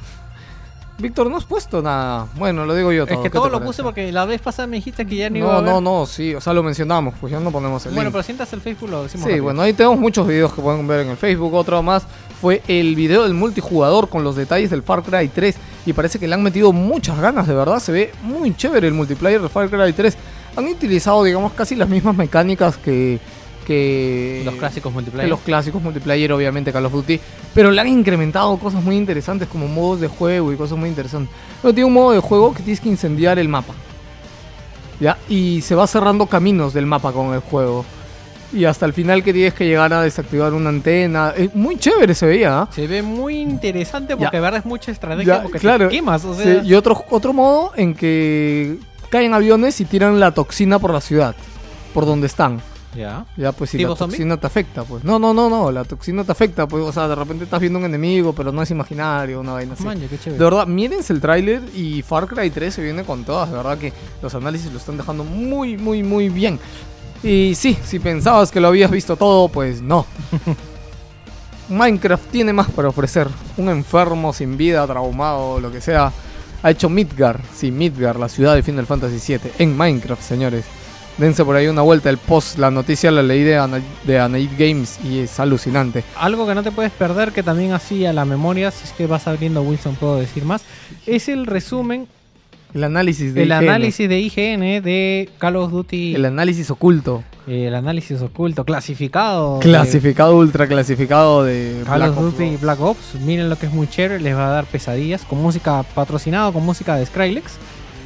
S1: Víctor, no has puesto nada. Bueno, lo digo yo todo.
S2: Es que
S1: ¿qué
S2: todo lo
S1: parece?
S2: puse porque la vez pasada me dijiste que ya no iba a
S1: No, no, no, sí, o sea, lo mencionamos, pues ya no ponemos el
S2: Bueno,
S1: link.
S2: pero sientas el Facebook lo decimos
S1: Sí,
S2: rápido.
S1: bueno, ahí tenemos muchos videos que pueden ver en el Facebook. Otro más fue el video del multijugador con los detalles del Far Cry 3. Y parece que le han metido muchas ganas, de verdad. Se ve muy chévere el multiplayer del Far Cry 3. Han utilizado, digamos, casi las mismas mecánicas que. Que
S2: Los clásicos
S1: que
S2: multiplayer.
S1: los clásicos multiplayer, obviamente, Call of Duty. Pero le han incrementado cosas muy interesantes como modos de juego y cosas muy interesantes. Pero tiene un modo de juego que tienes que incendiar el mapa. ¿Ya? Y se va cerrando caminos del mapa con el juego. Y hasta el final que tienes que llegar a desactivar una antena. Es muy chévere se veía. ¿ah?
S2: Se ve muy interesante porque de verdad es mucha estrategia
S1: Ya,
S2: porque
S1: claro.
S2: te quemas, o sea,
S1: Sí, y otro, otro modo en que caen aviones y tiran la toxina por la ciudad. Por donde están.
S2: Ya.
S1: Ya, pues si
S2: ¿Tipo
S1: la
S2: zombie?
S1: toxina te afecta, pues. No, no, no, no, la toxina te afecta, pues. O sea, de repente estás viendo un enemigo, pero no es imaginario, una vaina así.
S2: Maña, qué chévere.
S1: De verdad, mírense el tráiler y Far Cry 3 se viene con todas. De verdad que los análisis lo están dejando muy, muy, muy bien. Y sí, si pensabas que lo habías visto todo, pues no. Minecraft tiene más para ofrecer. Un enfermo sin vida, traumado, lo que sea. Ha hecho Midgar, sí, Midgar, la ciudad de Final Fantasy VII, en Minecraft, señores. Dense por ahí una vuelta. El post, la noticia la leí de, Ana- de Anaid Games y es alucinante.
S2: Algo que no te puedes perder, que también así a la memoria, si es que vas abriendo Wilson, puedo decir más, es el resumen,
S1: El análisis de
S2: el
S1: IGN,
S2: análisis de IGN de Call of Duty,
S1: El análisis oculto.
S2: eh, el análisis oculto, clasificado. de
S1: Clasificado, ultra clasificado de
S2: Call
S1: Black
S2: of
S1: Ops
S2: Duty
S1: 2.
S2: Black Ops. Miren lo que es muy chévere, les va a dar pesadillas, con música patrocinado, con música de Skrillex.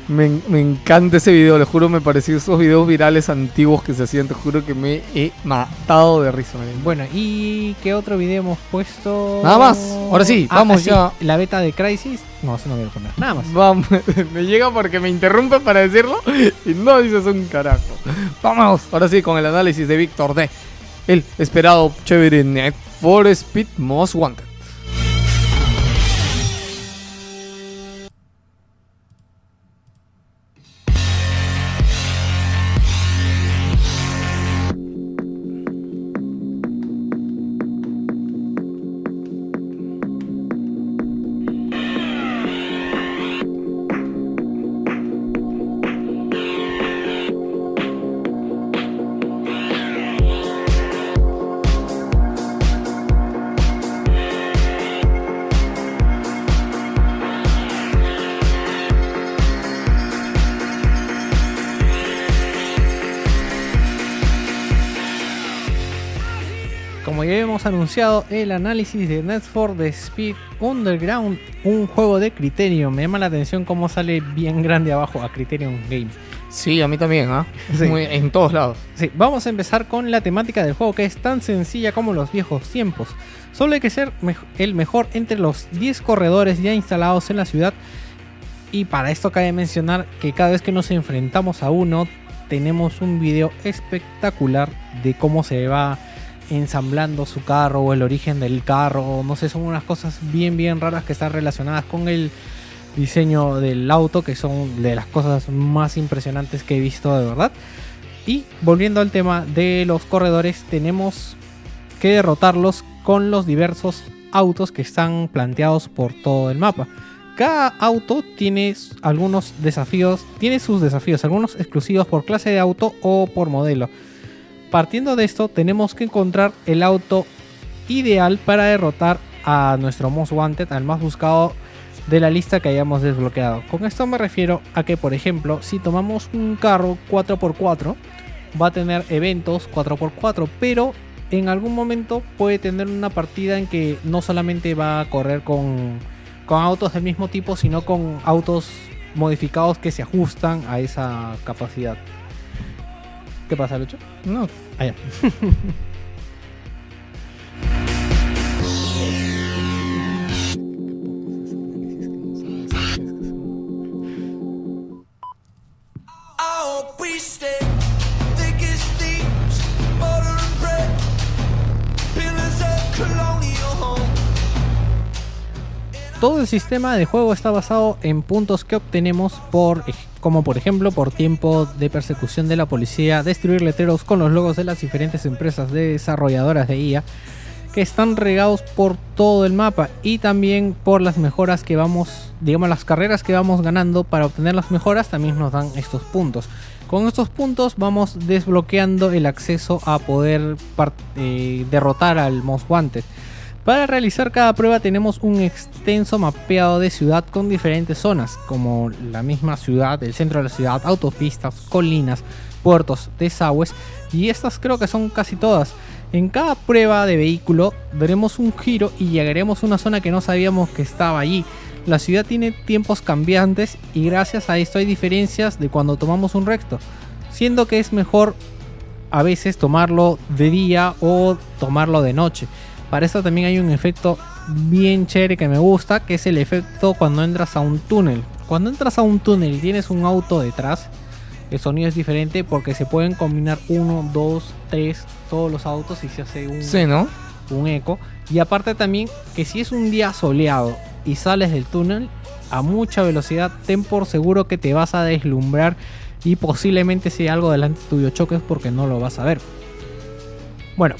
S1: Me, me encanta ese video, le juro, me pareció esos videos virales antiguos que se hacían, te juro que me he matado de risa.
S2: Bueno, ¿y qué otro video hemos puesto?
S1: Nada más. Ahora sí, vamos ya.
S2: La beta de Crisis. No, eso no voy a poner. Nada más.
S1: Vamos, me llega porque me interrumpe para decirlo y no dices un carajo. Vamos, ahora sí, con el análisis de Víctor D. El esperado chévere Net for Speed Most Wanted.
S2: Anunciado, el análisis de Net for the Speed Underground, un juego de Criterion. Me llama la atención cómo sale bien grande abajo a Criterion Games.
S1: Sí, a mí también, ¿ah?
S2: Sí.
S1: En todos lados.
S2: Sí, vamos a empezar con la temática del juego que es tan sencilla como los viejos tiempos. Solo hay que ser el mejor entre los 10 corredores ya instalados en la ciudad. Y para esto cabe mencionar que cada vez que nos enfrentamos a uno, tenemos un video espectacular de cómo se va ensamblando su carro o el origen del carro. No sé, son unas cosas bien, bien raras que están relacionadas con el diseño del auto, que son de las cosas más impresionantes que he visto de verdad. Y volviendo al tema de los corredores, tenemos que derrotarlos con los diversos autos que están planteados por todo el mapa. Cada auto tiene algunos desafíos, tiene sus desafíos, algunos exclusivos por clase de auto o por modelo. Partiendo de esto, tenemos que encontrar el auto ideal para derrotar a nuestro Most Wanted, al más buscado de la lista que hayamos desbloqueado. Con esto me refiero a que, por ejemplo, si tomamos un carro 4x4, va a tener eventos 4x4, pero en algún momento puede tener una partida en que no solamente va a correr con, con autos del mismo tipo, sino con autos modificados que se ajustan a esa capacidad. ¿Qué pasa, Lucho?
S1: No,
S2: Ah,
S4: colonial home.
S2: Todo el sistema de juego está basado en puntos que obtenemos por como por ejemplo por tiempo de persecución de la policía, destruir letreros con los logos de las diferentes empresas de desarrolladoras de IA que están regados por todo el mapa y también por las mejoras que vamos, digamos las carreras que vamos ganando para obtener las mejoras también nos dan estos puntos. Con estos puntos vamos desbloqueando el acceso a poder eh, derrotar al Most Wanted. Para realizar cada prueba tenemos un extenso mapeado de ciudad con diferentes zonas, como la misma ciudad, el centro de la ciudad, autopistas, colinas, puertos, desagües, y estas creo que son casi todas. En cada prueba de vehículo daremos un giro y llegaremos a una zona que no sabíamos que estaba allí. La ciudad tiene tiempos cambiantes y gracias a esto hay diferencias de cuando tomamos un recto, siendo que es mejor a veces tomarlo de día o tomarlo de noche. Para esto también hay un efecto bien chévere que me gusta, que es el efecto cuando entras a un túnel. Cuando entras a un túnel y tienes un auto detrás, el sonido es diferente porque se pueden combinar uno, dos, tres, todos los autos y se hace un,
S1: Sí, ¿no?
S2: un eco. Y aparte también que si es un día soleado y sales del túnel a mucha velocidad, ten por seguro que te vas a deslumbrar y posiblemente si hay algo delante tuyo choques porque no lo vas a ver. Bueno,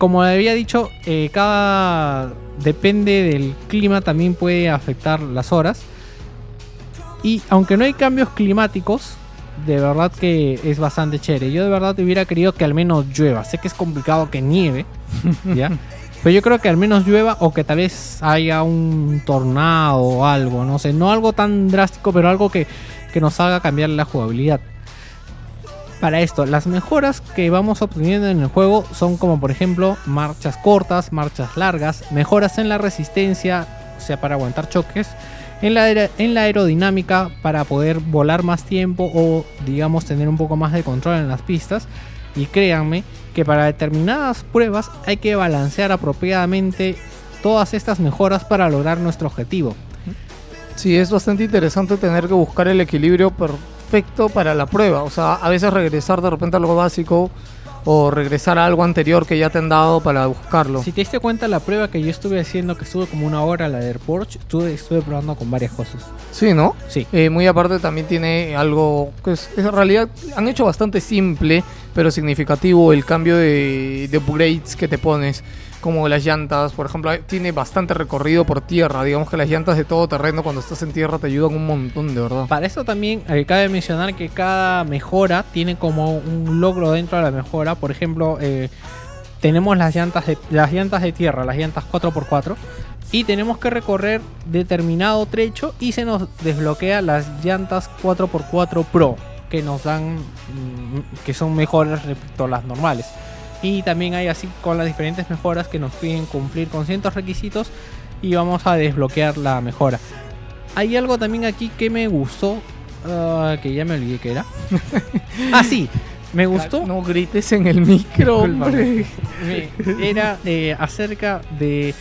S2: como había dicho, eh, cada depende del clima también puede afectar las horas. Y aunque no hay cambios climáticos, de verdad que es bastante chévere. Yo de verdad hubiera querido que al menos llueva. Sé que es complicado que nieve, ¿ya? Pero yo creo que al menos llueva o que tal vez haya un tornado o algo, no sé, no algo tan drástico, pero algo que, que nos haga cambiar la jugabilidad. Para esto, las mejoras que vamos obteniendo en el juego son como por ejemplo marchas cortas, marchas largas, mejoras en la resistencia, o sea, para aguantar choques, en la, en la aerodinámica para poder volar más tiempo o digamos tener un poco más de control en las pistas. Y créanme que para determinadas pruebas hay que balancear apropiadamente todas estas mejoras para lograr nuestro objetivo.
S1: Sí, es bastante interesante tener que buscar el equilibrio perfecto para la prueba. O sea, a veces regresar de repente a algo básico o regresar a algo anterior que ya te han dado para buscarlo.
S2: Si te diste cuenta la prueba que yo estuve haciendo, que estuve como una hora, la de Porsche, estuve, estuve probando con varias cosas.
S1: Sí, ¿no?
S2: Sí.
S1: Eh, muy aparte también tiene algo que es, es en realidad han hecho bastante simple pero significativo el cambio de, de upgrades que te pones como las llantas por ejemplo tiene bastante recorrido por tierra digamos que las llantas de todo terreno cuando estás en tierra te ayudan un montón de verdad
S2: Para eso también eh, cabe mencionar que cada mejora tiene como un logro dentro de la mejora. Por ejemplo, eh, tenemos las llantas, de, las llantas de tierra, las llantas 4x4. Y tenemos que recorrer determinado trecho y se nos desbloquea las llantas 4x4 Pro. Que nos dan, mm, que son mejores respecto a las normales. Y también hay así con las diferentes mejoras que nos piden cumplir con ciertos requisitos. Y vamos a desbloquear la mejora. Hay algo también aquí que me gustó. ah, que ya me olvidé que era. ah, sí. Me gustó.
S1: no grites en el micro hombre
S2: Era eh, acerca de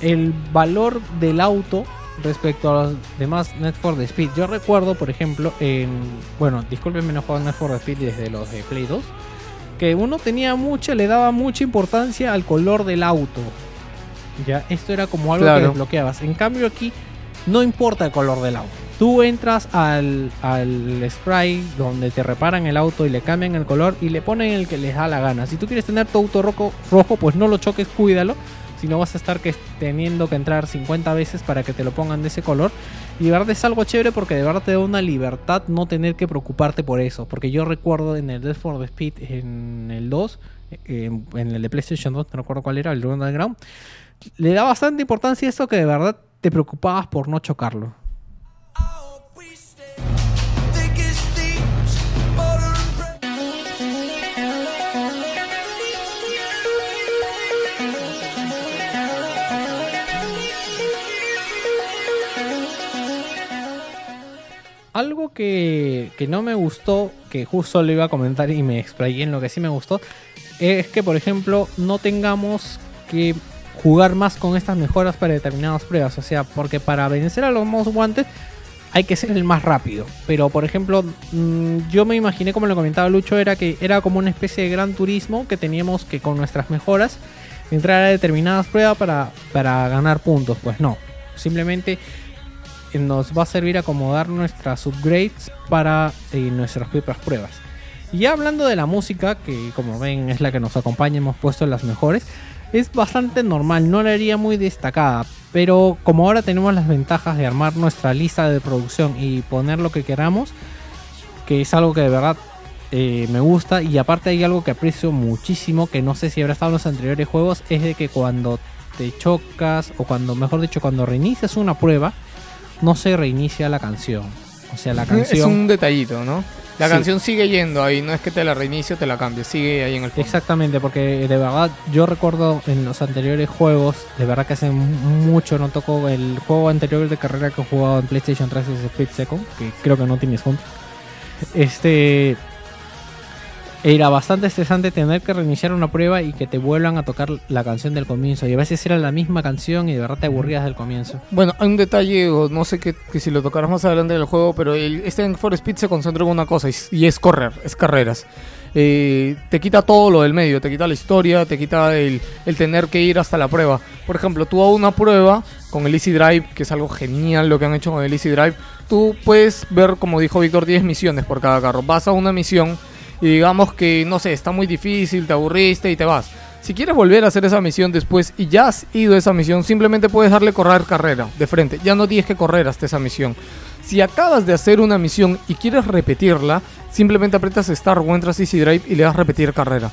S2: el valor del auto respecto a los demás Net for the Speed. Yo recuerdo, por ejemplo, en. Bueno, discúlpenme, no juego Net for the Speed desde los de Play 2. Que uno tenía mucha, le daba mucha importancia al color del auto. Ya, esto era como algo que desbloqueabas. En cambio, aquí no importa el color del auto. Tú entras al, al spray donde te reparan el auto y le cambian el color y le ponen el que les da la gana. Si tú quieres tener tu auto rojo, rojo pues no lo choques, cuídalo. Si no vas a estar que, teniendo que entrar 50 veces para que te lo pongan de ese color. Y de verdad es algo chévere porque de verdad te da una libertad no tener que preocuparte por eso. Porque yo recuerdo en el Death for the Speed, en el 2, eh, en el de PlayStation 2, no recuerdo cuál era, el Underground, le da bastante importancia a eso que de verdad te preocupabas por no chocarlo. Algo que, que no me gustó, que justo lo iba a comentar y me explayé en lo que sí me gustó, es que, por ejemplo, no tengamos que jugar más con estas mejoras para determinadas pruebas. O sea, porque para vencer a los Most Wanted hay que ser el más rápido. Pero, por ejemplo, mm, yo me imaginé, como lo comentaba Lucho, era que era como una especie de gran turismo que teníamos que con nuestras mejoras entrar a determinadas pruebas para, para ganar puntos. Pues no, simplemente nos va a servir acomodar nuestras upgrades para eh, nuestras propias pruebas. Y ya hablando de la música, que como ven es la que nos acompaña, hemos puesto las mejores, es bastante normal, no la haría muy destacada, pero como ahora tenemos las ventajas de armar nuestra lista de producción y poner lo que queramos, que es algo que de verdad eh, me gusta y aparte hay algo que aprecio muchísimo, que no sé si habrá estado en los anteriores juegos, es de que cuando te chocas, o cuando, mejor dicho, cuando reinicias una prueba, no se reinicia la canción. O sea, la canción...
S1: es un detallito no la
S2: Sí.
S1: canción sigue yendo ahí no es que te la reinicio te la cambio sigue ahí en el fondo
S2: Exactamente, porque de verdad yo recuerdo en los anteriores juegos, de verdad que hace mu- mucho no toco el juego anterior de carrera que he jugado en PlayStation 3 es Split Second, que creo que no tienes junto. Este Era bastante estresante tener que reiniciar una prueba y que te vuelvan a tocar la canción del comienzo. Y a veces era la misma canción y de verdad te aburrías del comienzo.
S1: Bueno, hay un detalle, o no sé que, que si lo tocarás más adelante del juego, pero el, este Need for Speed se concentra en una cosa y, es- y es correr, es carreras. Eh, te quita todo lo del medio, te quita la historia, te quita el, el tener que ir hasta la prueba. Por ejemplo, tú a una prueba con el Easy Drive, que es algo genial lo que han hecho con el Easy Drive, tú puedes ver, como dijo Víctor, 10 misiones por cada carro. Vas a una misión y digamos que, no sé, está muy difícil, te aburriste y te vas. Si quieres volver a hacer esa misión después y ya has ido esa misión, simplemente puedes darle correr carrera de frente. Ya no tienes que correr hasta esa misión. Si acabas de hacer una misión y quieres repetirla, simplemente aprietas Start o entras Easy Drive y le das repetir carrera.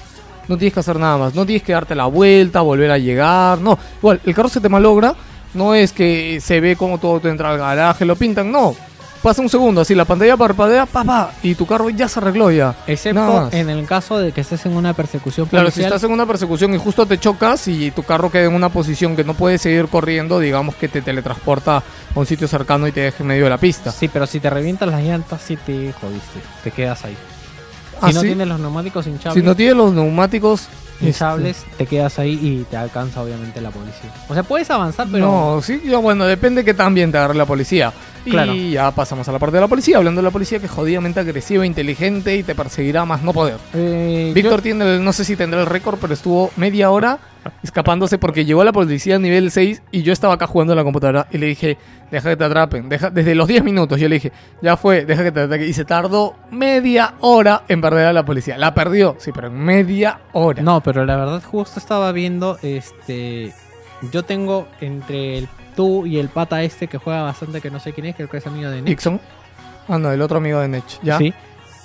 S1: No tienes que hacer nada más. No tienes que darte la vuelta, volver a llegar. No, igual, el carro se te malogra. No es que se ve como todo te entra al garaje, lo pintan. No. Pasa un segundo, así la pantalla parpadea, papá, y tu carro ya se arregló ya.
S2: Excepto en el caso de que estés en una persecución
S1: Claro, si
S2: policial.
S1: estás en una persecución y justo te chocas y tu carro queda en una posición que no puedes seguir corriendo, digamos que te teletransporta a un sitio cercano y te deja en medio de la pista.
S2: Sí, pero si te revientas las llantas, sí te jodiste. Te quedas ahí.
S1: ¿Ah,
S2: si no
S1: sí?
S2: tienes los neumáticos hinchables,
S1: Si no tienes los neumáticos este,
S2: hinchables, te quedas ahí y te alcanza obviamente la policía. O sea, puedes avanzar, pero
S1: No, sí, ya, bueno, depende que tan bien te agarre la policía. Y
S2: Claro.
S1: ya pasamos a la parte de la policía, hablando de la policía que es jodidamente agresiva, inteligente y te perseguirá más no poder.
S2: Eh,
S1: Víctor
S2: yo-
S1: tiene, el- no sé si tendrá el récord, pero estuvo media hora escapándose porque llegó la policía a nivel 6 y yo estaba acá jugando en la computadora y le dije, deja que te atrapen, deja, desde los 10 minutos yo le dije, ya fue, deja que te atrapen. Y se tardó media hora en perder a la policía. La perdió, sí, pero en media hora.
S2: No, pero la verdad justo estaba viendo, este, yo tengo entre el tú y el pata este que juega bastante, que no sé quién es, creo que es amigo de Nick.
S1: Dixon. Ah, no, el otro amigo de Nech. ¿Ya?
S2: Sí.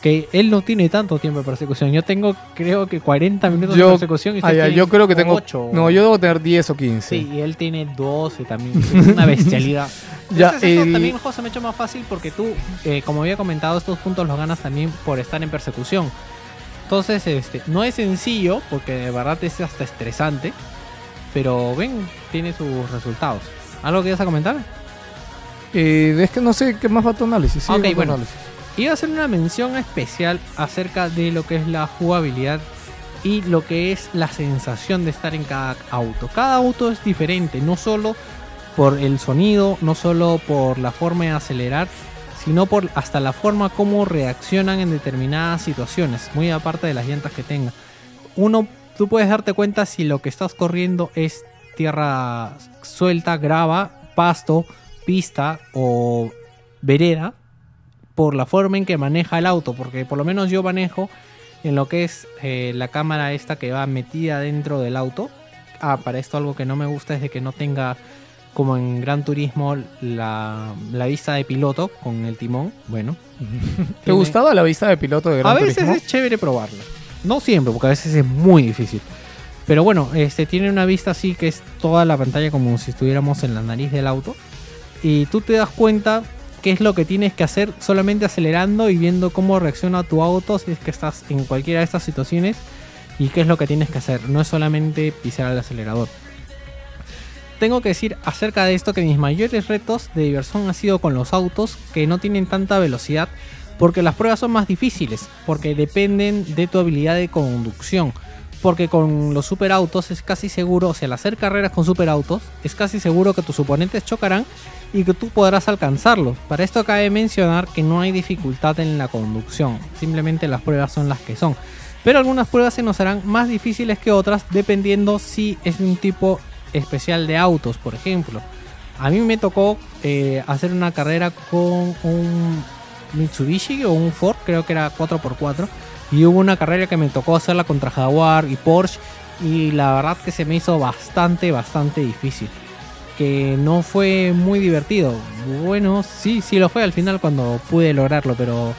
S2: Que él no tiene tanto tiempo de persecución. Yo tengo, creo que 40 minutos
S1: Yo-
S2: de persecución. Y
S1: Ah, ya, yo creo que tengo.
S2: ocho.
S1: No, yo debo tener 10 o 15.
S2: Sí, y él tiene 12 también. Es una bestialidad.
S1: Ya,
S2: Entonces, eso
S1: el-
S2: también el juego se me ha hecho más fácil porque tú, eh, como había comentado, estos puntos los ganas también por estar en persecución. Entonces, este, no es sencillo porque de verdad es hasta estresante. Pero ven, tiene sus resultados. ¿Algo que ibas a comentar?
S1: Eh, es que no sé qué más va tu análisis. sigue
S2: Ok,
S1: con tu
S2: bueno.
S1: análisis.
S2: Iba a hacer una mención especial acerca de lo que es la jugabilidad y lo que es la sensación de estar en cada auto. Cada auto es diferente, no solo por el sonido, no solo por la forma de acelerar, sino por hasta la forma como reaccionan en determinadas situaciones, muy aparte de las llantas que tenga. Uno, tú puedes darte cuenta si lo que estás corriendo es tierra suelta, grava, pasto, pista o vereda por la forma en que maneja el auto, porque por lo menos yo manejo en lo que es eh, la cámara esta que va metida dentro del auto. Ah, para esto algo que no me gusta es de que no tenga como en Gran Turismo la, la vista de piloto con el timón. Bueno.
S1: ¿Te
S2: tiene-
S1: gustaba la vista de piloto de Gran
S2: a veces
S1: Turismo?
S2: es chévere probarla. No siempre, porque a veces es muy difícil. Pero bueno, este tiene una vista así que es toda la pantalla como si estuviéramos en la nariz del auto. Y tú te das cuenta qué es lo que tienes que hacer solamente acelerando y viendo cómo reacciona tu auto si es que estás en cualquiera de estas situaciones y qué es lo que tienes que hacer. No es solamente pisar el acelerador. Tengo que decir acerca de esto que mis mayores retos de diversión han sido con los autos que no tienen tanta velocidad porque las pruebas son más difíciles, porque dependen de tu habilidad de conducción. Porque con los superautos es casi seguro, o sea, al hacer carreras con superautos, es casi seguro que tus oponentes chocarán y que tú podrás alcanzarlos. Para esto cabe mencionar que no hay dificultad en la conducción, simplemente las pruebas son las que son. Pero algunas pruebas se nos harán más difíciles que otras dependiendo si es un tipo especial de autos, por ejemplo. A mí me tocó eh, hacer una carrera con un Mitsubishi o un Ford, creo que era 4x4. Y hubo una carrera que me tocó hacerla contra Jaguar y Porsche. Y la verdad que se me hizo bastante, bastante difícil. Que no fue muy divertido. Bueno, sí, sí lo fue al final cuando pude lograrlo, pero...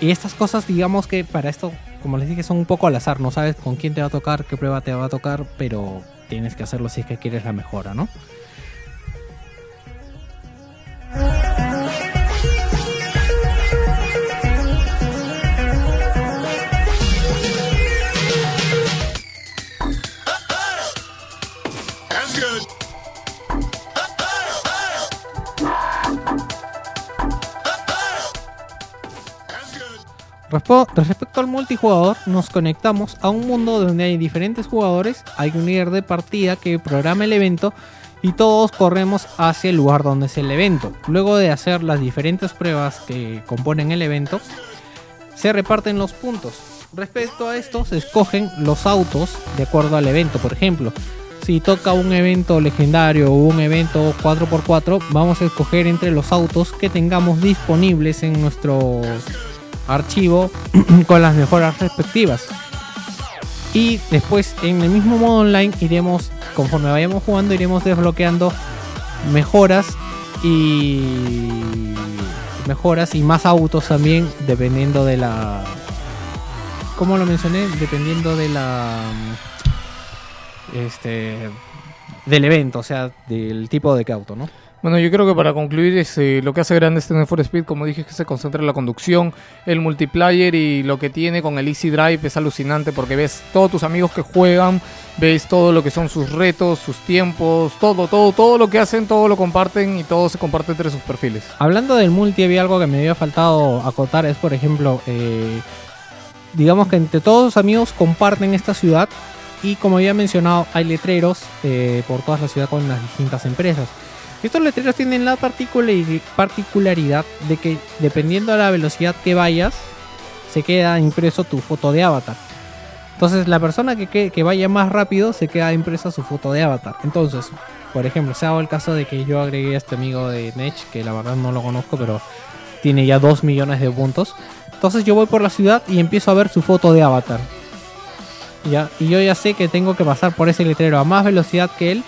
S2: Estas cosas, digamos que para esto, como les dije, son un poco al azar. No sabes con quién te va a tocar, qué prueba te va a tocar, pero tienes que hacerlo si es que quieres la mejora, ¿no? Respecto al multijugador, nos conectamos a un mundo donde hay diferentes jugadores, hay un líder de partida que programa el evento y todos corremos hacia el lugar donde es el evento. Luego de hacer las diferentes pruebas que componen el evento, se reparten los puntos. Respecto a esto, se escogen los autos de acuerdo al evento. Por ejemplo, si toca un evento legendario o un evento 4x4, vamos a escoger entre los autos que tengamos disponibles en nuestro archivo con las mejoras respectivas. Y después en el mismo modo online iremos, conforme vayamos jugando, iremos desbloqueando mejoras y mejoras y más autos también dependiendo de la como lo mencioné dependiendo de la este del evento o sea del tipo de auto no
S1: Bueno, yo creo que para concluir, es, eh, lo que hace grande este Need for Speed, como dije, es que se concentra en la conducción, el multiplayer y lo que tiene con el Easy Drive es alucinante porque ves todos tus amigos que juegan, ves todo lo que son sus retos, sus tiempos, todo, todo, todo lo que hacen, todo lo comparten y todo se comparte entre sus perfiles.
S2: Hablando del multi, había algo que me había faltado acotar, es por ejemplo, eh, digamos que entre todos los amigos comparten esta ciudad y como había mencionado, hay letreros eh, por toda la ciudad con las distintas empresas. Estos letreros tienen la particulari- particularidad de que dependiendo de la velocidad que vayas, se queda impreso tu foto de avatar. Entonces la persona que vaya más rápido se queda impresa su foto de avatar. Entonces, por ejemplo, se ha dado el caso de que yo agregué a este amigo de Nech, que la verdad no lo conozco, pero tiene ya 2 millones de puntos. Entonces yo voy por la ciudad y empiezo a ver su foto de avatar. Ya, y yo ya sé que tengo que pasar por ese letrero a más velocidad que él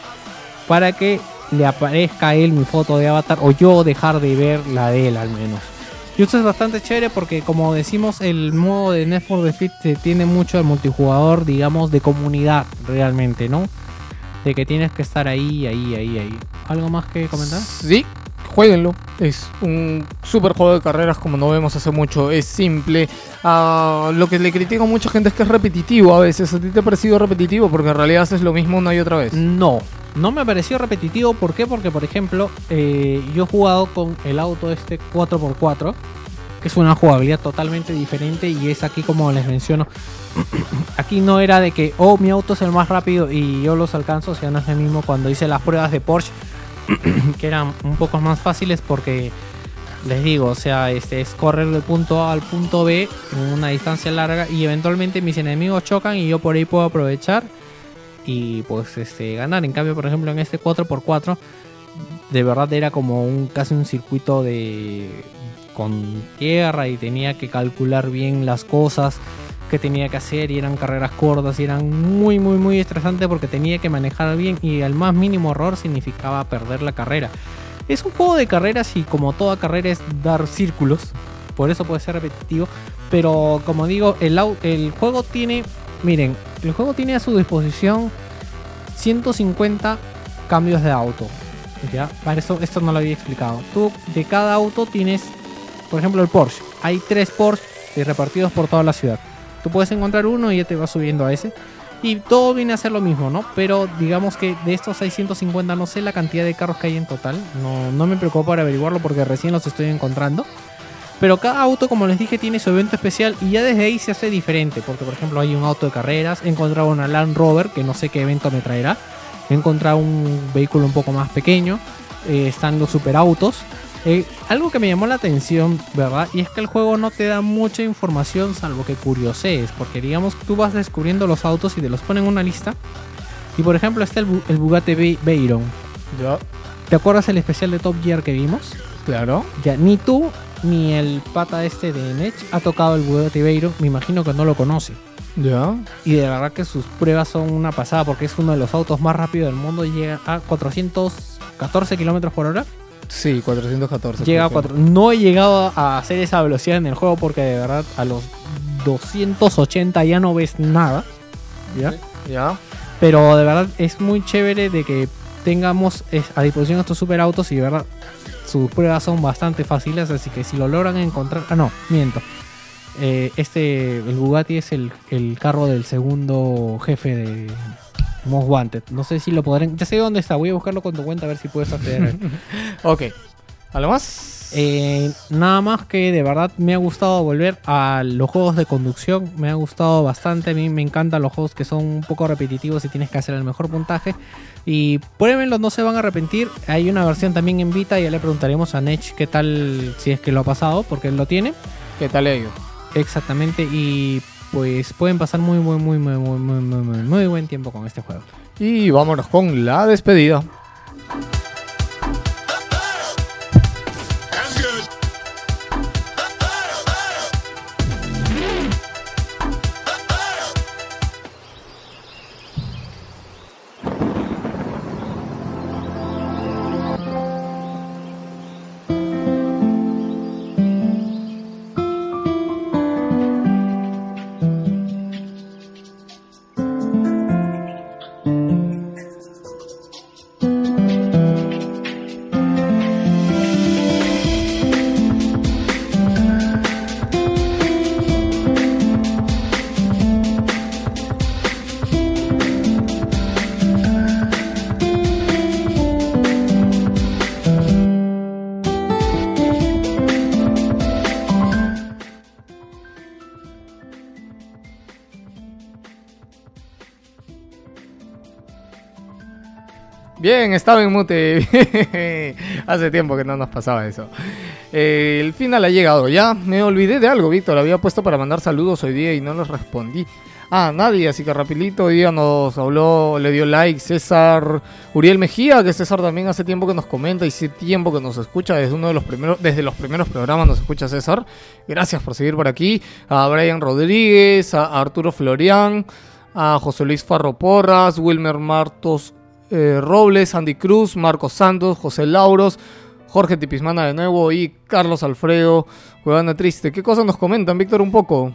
S2: para que le aparezca a él mi foto de avatar o yo dejar de ver la de él al menos. Y esto es bastante chévere porque como decimos el modo de Need for Speed se tiene mucho el multijugador digamos de comunidad realmente, ¿no? De que tienes que estar ahí, ahí, ahí, ahí. ¿Algo más que comentar?
S1: Sí, jueguenlo. Es un super juego de carreras como no vemos hace mucho. Es simple. Ah, lo que le critico a mucha gente es que es repetitivo a veces. ¿A ti te ha parecido repetitivo? Porque en realidad haces lo mismo una y otra vez.
S2: No, no me pareció repetitivo. ¿Por qué? Porque, por ejemplo, eh, yo he jugado con el auto este 4x4, que es una jugabilidad totalmente diferente. Y es aquí, como les menciono, aquí no era de que, oh, mi auto es el más rápido y yo los alcanzo. O sea, no es lo mismo cuando hice las pruebas de Porsche, que eran un poco más fáciles porque. Les digo, o sea, este es correr del punto A al punto B en una distancia larga y eventualmente mis enemigos chocan y yo por ahí puedo aprovechar y pues este ganar. En cambio, por ejemplo, en este 4x4 de verdad era como un casi un circuito de con tierra y tenía que calcular bien las cosas que tenía que hacer y eran carreras cortas y eran muy muy muy estresantes porque tenía que manejar bien y el más mínimo error significaba perder la carrera. Es un juego de carreras y como toda carrera es dar círculos, por eso puede ser repetitivo, pero como digo, el juego tiene, miren, el juego tiene a su disposición 150 cambios de auto. ¿ya? Para eso, esto no lo había explicado. Tú de cada auto tienes, por ejemplo, el Porsche. Hay tres Porsche repartidos por toda la ciudad. Tú puedes encontrar uno y ya te vas subiendo a ese. Y todo viene a ser lo mismo, ¿no? Pero digamos que de estos 650 no sé la cantidad de carros que hay en total. No, no me preocupo por averiguarlo porque recién los estoy encontrando. Pero cada auto, como les dije, tiene su evento especial y ya desde ahí se hace diferente. Porque, por ejemplo, hay un auto de carreras, he encontrado una Land Rover que no sé qué evento me traerá. He encontrado un vehículo un poco más pequeño. eh, están los superautos. Eh, algo que me llamó la atención, ¿verdad? Y es que el juego no te da mucha información salvo que curiosees. Porque, digamos, tú vas descubriendo los autos y te los ponen en una lista. Y, por ejemplo, está el, el Bugatti Ve- Veyron.
S1: Ya,
S2: ¿Te acuerdas el especial de Top Gear que vimos?
S1: claro.
S2: Ya, ni tú ni el pata este de Nech ha tocado el Bugatti Veyron. Me imagino que no lo conoce.
S1: Ya.
S2: Y de verdad que sus pruebas son una pasada porque es uno de los autos más rápidos del mundo. Llega a 414 kilómetros por hora.
S1: Sí, 414.
S2: Llega a 4. No he llegado a hacer esa velocidad en el juego porque de verdad a los 280 ya no ves nada. ¿Ya?
S1: Ya.
S2: Pero de verdad es muy chévere de que tengamos a disposición estos superautos y de verdad sus pruebas son bastante fáciles. Así que si lo logran encontrar. Ah, no, miento. Eh, este, el Bugatti es el, el carro del segundo jefe de Most Wanted. No sé si lo podrán. Ya sé dónde está. Voy a buscarlo con tu cuenta a ver si puedes acceder.
S1: Ok. ¿Algo más?
S2: Eh, nada más que de verdad me ha gustado volver a los juegos de conducción. Me ha gustado bastante. A mí me encantan los juegos que son un poco repetitivos y tienes que hacer el mejor puntaje. Y pruébenlo, no se van a arrepentir. Hay una versión también en Vita. Ya le preguntaremos a Nech qué tal, si es que lo ha pasado, porque él lo tiene.
S1: ¿Qué tal ellos?
S2: Exactamente. Y pues pueden pasar muy, muy, muy, muy, muy, muy, muy buen tiempo con este juego.
S1: Y vámonos con la despedida. Bien, estaba en mute. Hace tiempo que no nos pasaba eso. Eh, el final ha llegado ya. Me olvidé de algo, Víctor. Había puesto para mandar saludos hoy día y no los respondí. Ah, nadie, así que rapidito hoy día nos habló, le dio like César Uriel Mejía, que César también hace tiempo que nos comenta y hace tiempo que nos escucha, desde uno de los primeros, desde los primeros programas nos escucha César. Gracias por seguir por aquí. A Brian Rodríguez, a Arturo Florián, a José Luis Farro Porras, Wilmer Martos eh, Robles, Andy Cruz, Marcos Santos, José Lauros, Jorge Tipismana de nuevo y Carlos Alfredo, Cuevana Triste. ¿Qué cosas nos comentan, Víctor, un poco?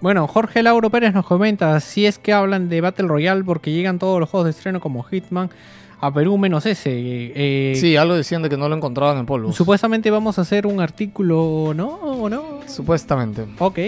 S2: Bueno, Jorge Lauro Pérez nos comenta si es que hablan de Battle Royale porque llegan todos los juegos de estreno como Hitman a Perú menos ese. eh,
S1: Sí, algo decían de que no lo encontraban en polvo.
S2: Supuestamente vamos a hacer un artículo, ¿no? ¿O no?
S1: Supuestamente.
S2: Ok.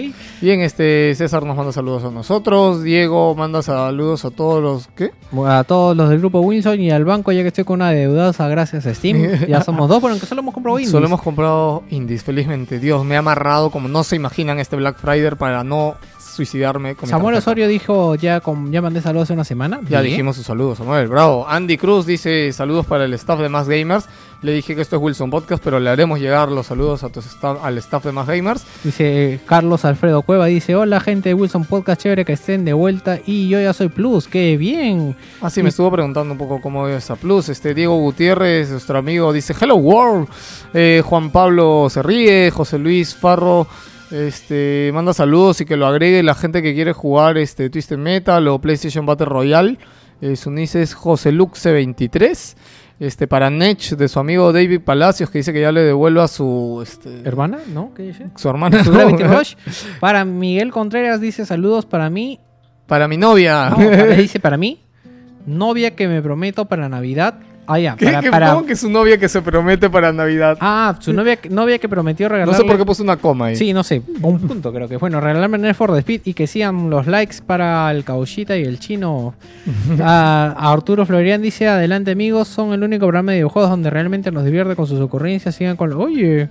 S1: Bien, este César nos manda saludos a nosotros. Diego manda saludos a todos los. ¿Qué?
S2: A todos los del grupo Wilson y al banco, ya que estoy con una deudosa gracias a Steam. Ya somos dos, pero aunque solo hemos comprado Windows.
S1: Solo hemos comprado indies, felizmente. Dios, me ha amarrado como no se imaginan este Black Friday para no suicidarme con
S2: Samuel. Osorio dijo, ya, con, ya mandé saludos hace una semana.
S1: Ya
S2: Bien.
S1: dijimos sus saludos, Samuel. Bravo. Andy Cruz dice saludos para el staff de Más Gamers. Le dije que esto es Wilson Podcast, pero le haremos llegar los saludos a tu staff- al staff de Más Gamers.
S2: Dice Carlos Alfredo Cueva, dice, hola gente de Wilson Podcast, chévere que estén de vuelta y yo ya soy Plus, qué bien.
S1: Ah, sí, me estuvo preguntando un poco cómo es esa plus. Este Diego Gutiérrez, nuestro amigo, dice Hello World. Eh, Juan Pablo se ríe. José Luis Farro este, manda saludos y que lo agregue la gente que quiere jugar este, Twisted Metal o PlayStation Battle Royale. Eh, su nick es José Luxe23. Este, para Nech, de su amigo David Palacios, que dice que ya le devuelva su. Este,
S2: ¿Hermana? ¿No? ¿Qué dice?
S1: Su hermana.
S2: Su
S1: no.
S2: Para Miguel Contreras dice saludos para mí.
S1: Para mi novia.
S2: No, para- dice para mí. Novia que me prometo para Navidad. Ah, ya.
S1: ¿Qué?
S2: Para, para-
S1: ¿Cómo que su novia que se promete para Navidad?
S2: Ah, su novia, novia que prometió
S1: no
S2: regalarle...
S1: sé por qué puso una coma ahí.
S2: Sí, no sé, un punto creo que. Bueno, regalarme Need for the Speed y que sigan los likes para el Cauchita y el chino. a, a Arturo Florian dice: Adelante, amigos, son el único programa de videojuegos donde realmente nos divierte con sus ocurrencias. Sigan con. Oye,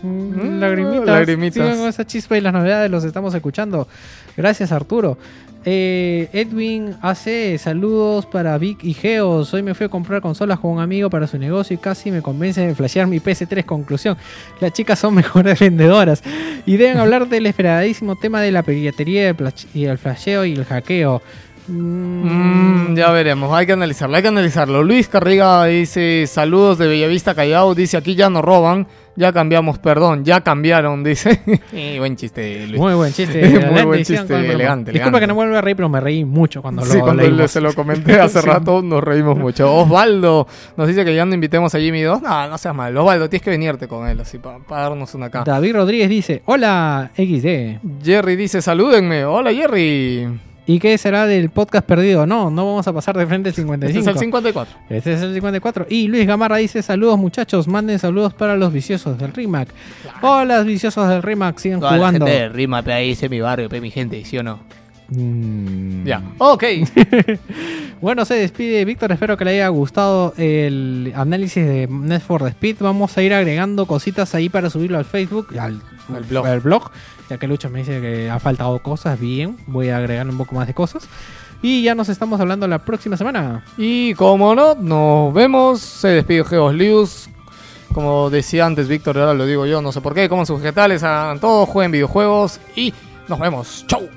S2: Mm, lagrimitas.
S1: lagrimitas.
S2: Sigan con esa chispa y las novedades, los estamos escuchando. Gracias, Arturo. Eh, Edwin hace saludos para Vic y Geos. Hoy me fui a comprar consolas con un amigo para su negocio y casi me convence de flashear mi PS3. Conclusión: las chicas son mejores vendedoras y deben hablar del esperadísimo tema de la piratería y el flasheo y el hackeo. Mm,
S1: Mm, ya veremos, hay que analizarlo, hay que analizarlo. Luis Carriga dice, saludos de Bellavista Callao, dice, aquí ya no roban, ya cambiamos, perdón, ya cambiaron, dice. Eh, buen chiste, Luis.
S2: Muy buen chiste.
S1: Muy buen chiste, elegante,
S2: Disculpa que no vuelva a reír, pero me reí mucho cuando
S1: Sí,
S2: lo
S1: cuando
S2: leímos.
S1: le- se lo comenté hace
S2: Sí.
S1: rato, nos reímos mucho. Osvaldo nos dice que ya no invitemos a Jimmy 2. No, no seas mal. Osvaldo, tienes que venirte con él, así, para darnos una acá.
S2: David Rodríguez dice: Hola, XD.
S1: Jerry dice, salúdenme. Hola, Jerry.
S2: ¿Y qué será del podcast perdido? No, no vamos a pasar de frente al 55.
S1: Este es el 54.
S2: Este es el 54. Y Luis Gamarra dice: Saludos, muchachos. Manden saludos para los viciosos del Rimac. Hola, viciosos del Rimac. Sigan
S5: Toda
S2: jugando.
S5: La gente del Rimac, ahí dice mi barrio, mi gente, ¿sí o no?
S2: Mm.
S1: Ya. Ok.
S2: bueno, se despide Víctor. Espero que le haya gustado el análisis de Net for Speed. Vamos a ir agregando cositas ahí para subirlo al Facebook, al.
S4: Al blog
S2: ya que Lucho me dice que ha faltado cosas, bien, voy a agregar un poco más de cosas. Y ya nos estamos hablando la próxima semana.
S4: Y como no, nos vemos. Se despide Geos Lius. Como decía antes Víctor, ahora lo digo yo, no sé por qué. Coman sus vegetales, hagan todo, jueguen videojuegos y nos vemos. ¡Chau!